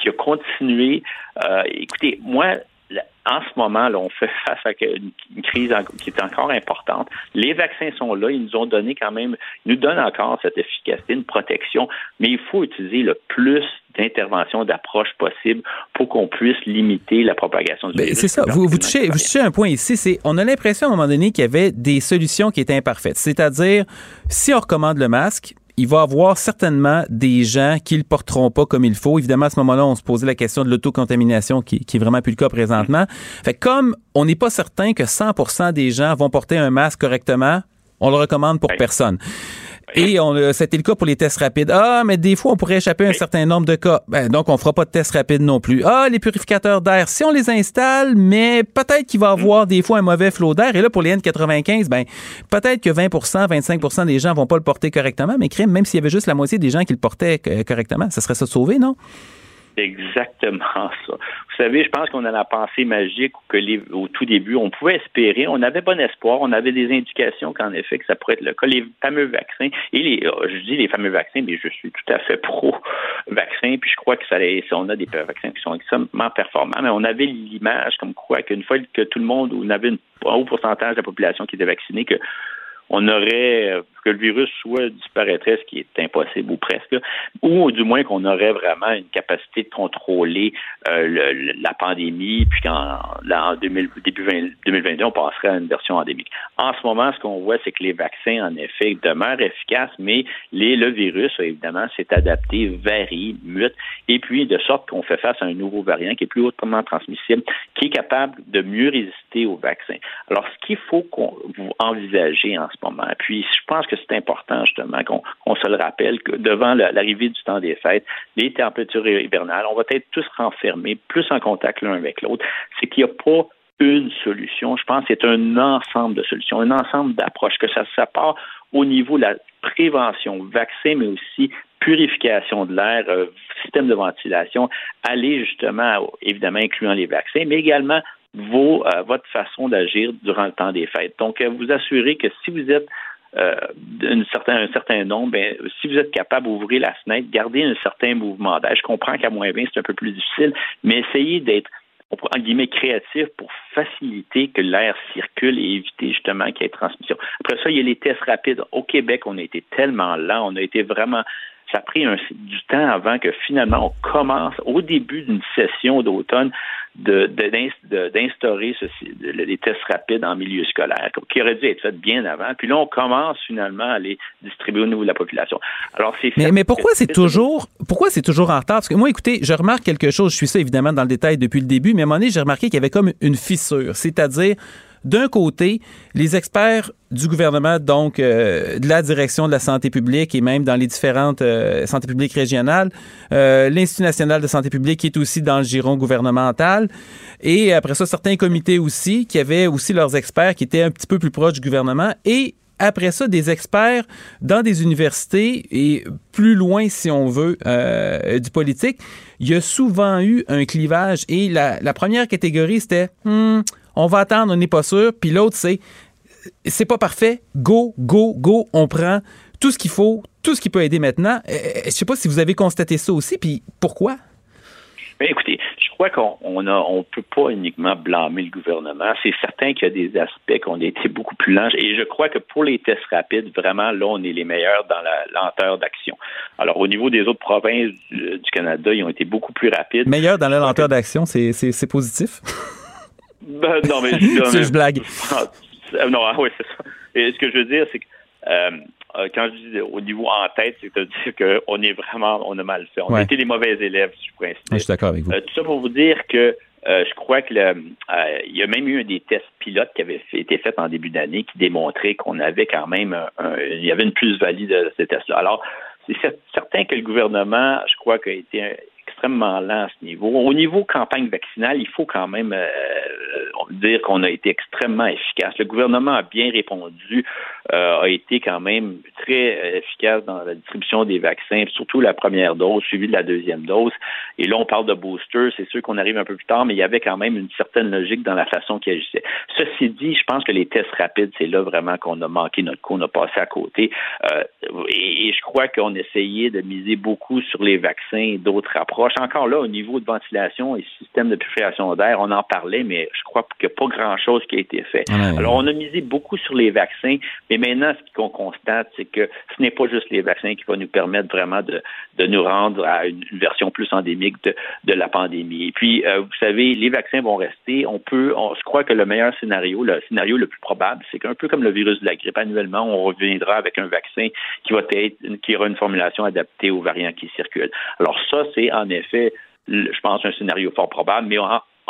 qui a continué. Euh, écoutez, moi, en ce moment, là, on fait face à une, crise qui est encore importante. Les vaccins sont là, ils nous ont donné quand même, ils nous donnent encore cette efficacité, une protection, mais il faut utiliser le plus d'interventions, d'approches possibles pour qu'on puisse limiter la propagation du ben, virus. C'est ça. Vous, vous, touchez, vous touchez un point ici, c'est on a l'impression à un moment donné qu'il y avait des solutions qui étaient imparfaites. C'est-à-dire, si on recommande le masque, il va y avoir certainement des gens qui le porteront pas comme il faut. Évidemment, à ce moment-là, on se posait la question de l'autocontamination qui, qui est vraiment plus le cas présentement. Fait comme on n'est pas certain que 100% des gens vont porter un masque correctement, on le recommande pour personne. Et on, c'était le cas pour les tests rapides. Ah, mais des fois, on pourrait échapper à un certain nombre de cas. Ben, donc, on fera pas de tests rapides non plus. Ah, les purificateurs d'air, si on les installe, mais peut-être qu'il va avoir des fois un mauvais flot d'air. Et là, pour les N95, ben, peut-être que 20% 25% des gens vont pas le porter correctement, mais crime, même s'il y avait juste la moitié des gens qui le portaient correctement, ça serait ça sauvé, non? Exactement ça. Vous savez, je pense qu'on a la pensée magique que au tout début, on pouvait espérer, on avait bon espoir, on avait des indications qu'en effet que ça pourrait être le cas. Les fameux vaccins, et les, euh, je dis les fameux vaccins, mais je suis tout à fait pro-vaccin, puis je crois que ça, on a des vaccins qui sont extrêmement performants, mais on avait l'image comme quoi qu'une fois que tout le monde, on avait un haut pourcentage de la population qui était vaccinée, que on aurait euh, que le virus soit disparaîtrait, ce qui est impossible ou presque, ou du moins qu'on aurait vraiment une capacité de contrôler euh, la pandémie, puis qu'en en début 2022, on passerait à une version endémique. En ce moment, ce qu'on voit, c'est que les vaccins, en effet, demeurent efficaces, mais les, le virus, évidemment, s'est adapté, varie, mute, et puis de sorte qu'on fait face à un nouveau variant qui est plus hautement transmissible, qui est capable de mieux résister aux vaccins. Alors, ce qu'il faut qu'on envisager en ce moment, puis je pense que c'est important justement qu'on se le rappelle que devant l'arrivée du temps des fêtes, les températures hivernales, on va être tous renfermés, plus en contact l'un avec l'autre. C'est qu'il n'y a pas une solution. Je pense que c'est un ensemble de solutions, un ensemble d'approches, que ça, ça part au niveau de la prévention, vaccin, mais aussi purification de l'air, euh, système de ventilation, aller justement, évidemment, incluant les vaccins, mais également vos, euh, votre façon d'agir durant le temps des fêtes. Donc, euh, vous assurez que si vous êtes un certain nombre, ben, si vous êtes capable d'ouvrir la fenêtre, gardez un certain mouvement d'air. Je comprends qu'à moins 20, c'est un peu plus difficile, mais essayez d'être en guillemets, créatif pour faciliter que l'air circule et éviter justement qu'il y ait transmission. Après ça, il y a les tests rapides. Au Québec, on a été tellement lent, on a été vraiment ça a pris du temps avant que finalement on commence au début d'une session d'automne d'instaurer de, les tests rapides en milieu scolaire, qui aurait dû être fait bien avant. Puis là, on commence finalement à les distribuer au niveau de la population. Alors, c'est mais, mais pourquoi c'est toujours pourquoi c'est toujours en retard? Parce que moi, écoutez, je remarque quelque chose, je suis ça évidemment dans le détail depuis le début, mais à un moment donné, j'ai remarqué qu'il y avait comme une fissure. C'est-à-dire d'un côté, les experts du gouvernement, donc euh, de la direction de la santé publique et même dans les différentes euh, santé publiques régionales, euh, l'Institut national de santé publique qui est aussi dans le giron gouvernemental, et après ça, certains comités aussi qui avaient aussi leurs experts qui étaient un petit peu plus proches du gouvernement, et après ça, des experts dans des universités et plus loin, si on veut, du politique, il y a souvent eu un clivage. Et la, la première catégorie, c'était hmm, on va attendre, on n'est pas sûr. Puis l'autre, c'est c'est pas parfait, go, go, go, on prend tout ce qu'il faut, tout ce qui peut aider maintenant. Euh, euh, je sais pas si vous avez constaté ça aussi, puis pourquoi? Bien, écoutez, je crois qu'on ne on peut pas uniquement blâmer le gouvernement. C'est certain qu'il y a des aspects qu'on a été beaucoup plus lents. Et je crois que pour les tests rapides, vraiment, là, on est les meilleurs dans la lenteur d'action. Alors, au niveau des autres provinces du, Canada, ils ont été beaucoup plus rapides. Meilleurs dans la lenteur d'action, c'est positif? Ben, non, mais je, blague. Ah, non, ah, oui, c'est ça. Et ce que je veux dire, c'est que euh, euh, quand je dis au niveau en tête, c'est à dire qu'on est vraiment, on a mal fait. On a été les mauvais élèves, si je pourrais Je suis d'accord avec vous. Euh, tout ça pour vous dire que je crois que il y a même eu des tests pilotes qui avaient été faits en début d'année qui démontraient qu'on avait quand même il y avait une plus-value de ces tests-là. Alors, c'est certain que le gouvernement, je crois, a été extrêmement lent à ce niveau. Au niveau campagne vaccinale, il faut quand même euh, dire qu'on a été extrêmement efficace. Le gouvernement a bien répondu, a été quand même très efficace dans la distribution des vaccins, surtout la première dose, suivie de la deuxième dose. Et là, on parle de booster, c'est sûr qu'on arrive un peu plus tard, mais il y avait quand même une certaine logique dans la façon qu'il agissait. Ceci dit, je pense que les tests rapides, c'est là vraiment qu'on a manqué notre coup, on a passé à côté. Euh, et, et, je crois qu'on essayait de miser beaucoup sur les vaccins et d'autres approches encore là, au niveau de ventilation et système de purification d'air, on en parlait, mais je crois qu'il n'y a pas grand-chose qui a été fait. Alors, on a misé beaucoup sur les vaccins, mais maintenant, ce qu'on constate, c'est que ce n'est pas juste les vaccins qui vont nous permettre vraiment de, nous rendre à une, version plus endémique de, la pandémie. Et puis, euh, vous savez, les vaccins vont rester. On peut, on, je crois que le meilleur scénario, le scénario le plus probable, c'est qu'un peu comme le virus de la grippe, annuellement, on reviendra avec un vaccin qui va être, qui aura une formulation adaptée aux variants qui circulent. Alors ça, c'est en effet je pense, un scénario fort probable, mais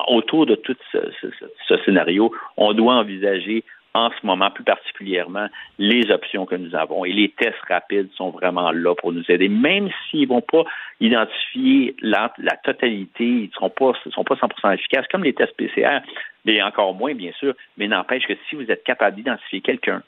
autour de tout ce, scénario, on doit envisager en ce moment plus particulièrement les options que nous avons. Et les tests rapides sont vraiment là pour nous aider, même s'ils ne vont pas identifier la, totalité, ils ne seront pas, sont pas 100% efficaces, comme les tests PCR, mais encore moins, bien sûr, mais n'empêche que si vous êtes capable d'identifier quelqu'un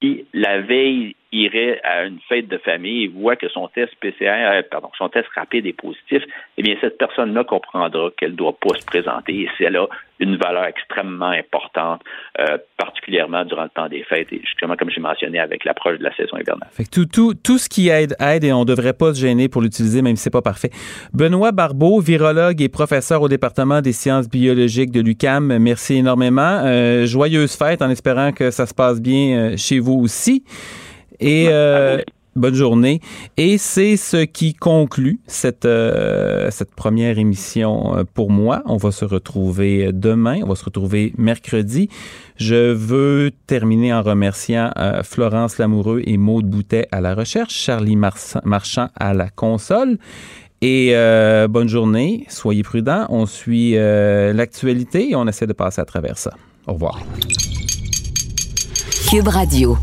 qui, la veille, irait à une fête de famille et voit que son test PCR, euh, pardon, son test rapide est positif, eh bien, cette personne-là comprendra qu'elle ne doit pas se présenter et c'est là une valeur extrêmement importante, euh, particulièrement durant le temps des fêtes et justement, comme j'ai mentionné, avec l'approche de la saison hivernale. Fait tout, tout, tout ce qui aide, aide et on ne devrait pas se gêner pour l'utiliser, même si c'est pas parfait. Benoît Barbeau, virologue et professeur au département des sciences biologiques de l'UCAM, merci énormément. Euh, joyeuse fête en espérant que ça se passe bien chez vous aussi. Et euh, bonne journée. Et c'est ce qui conclut cette, euh, cette première émission euh, pour moi. On va se retrouver demain. On va se retrouver mercredi. Je veux terminer en remerciant Florence Lamoureux et Maude Boutet à la recherche, Charlie Marchand à la console. Et bonne journée, soyez prudents. On suit l'actualité et on essaie de passer à travers ça. Au revoir. Cube Radio.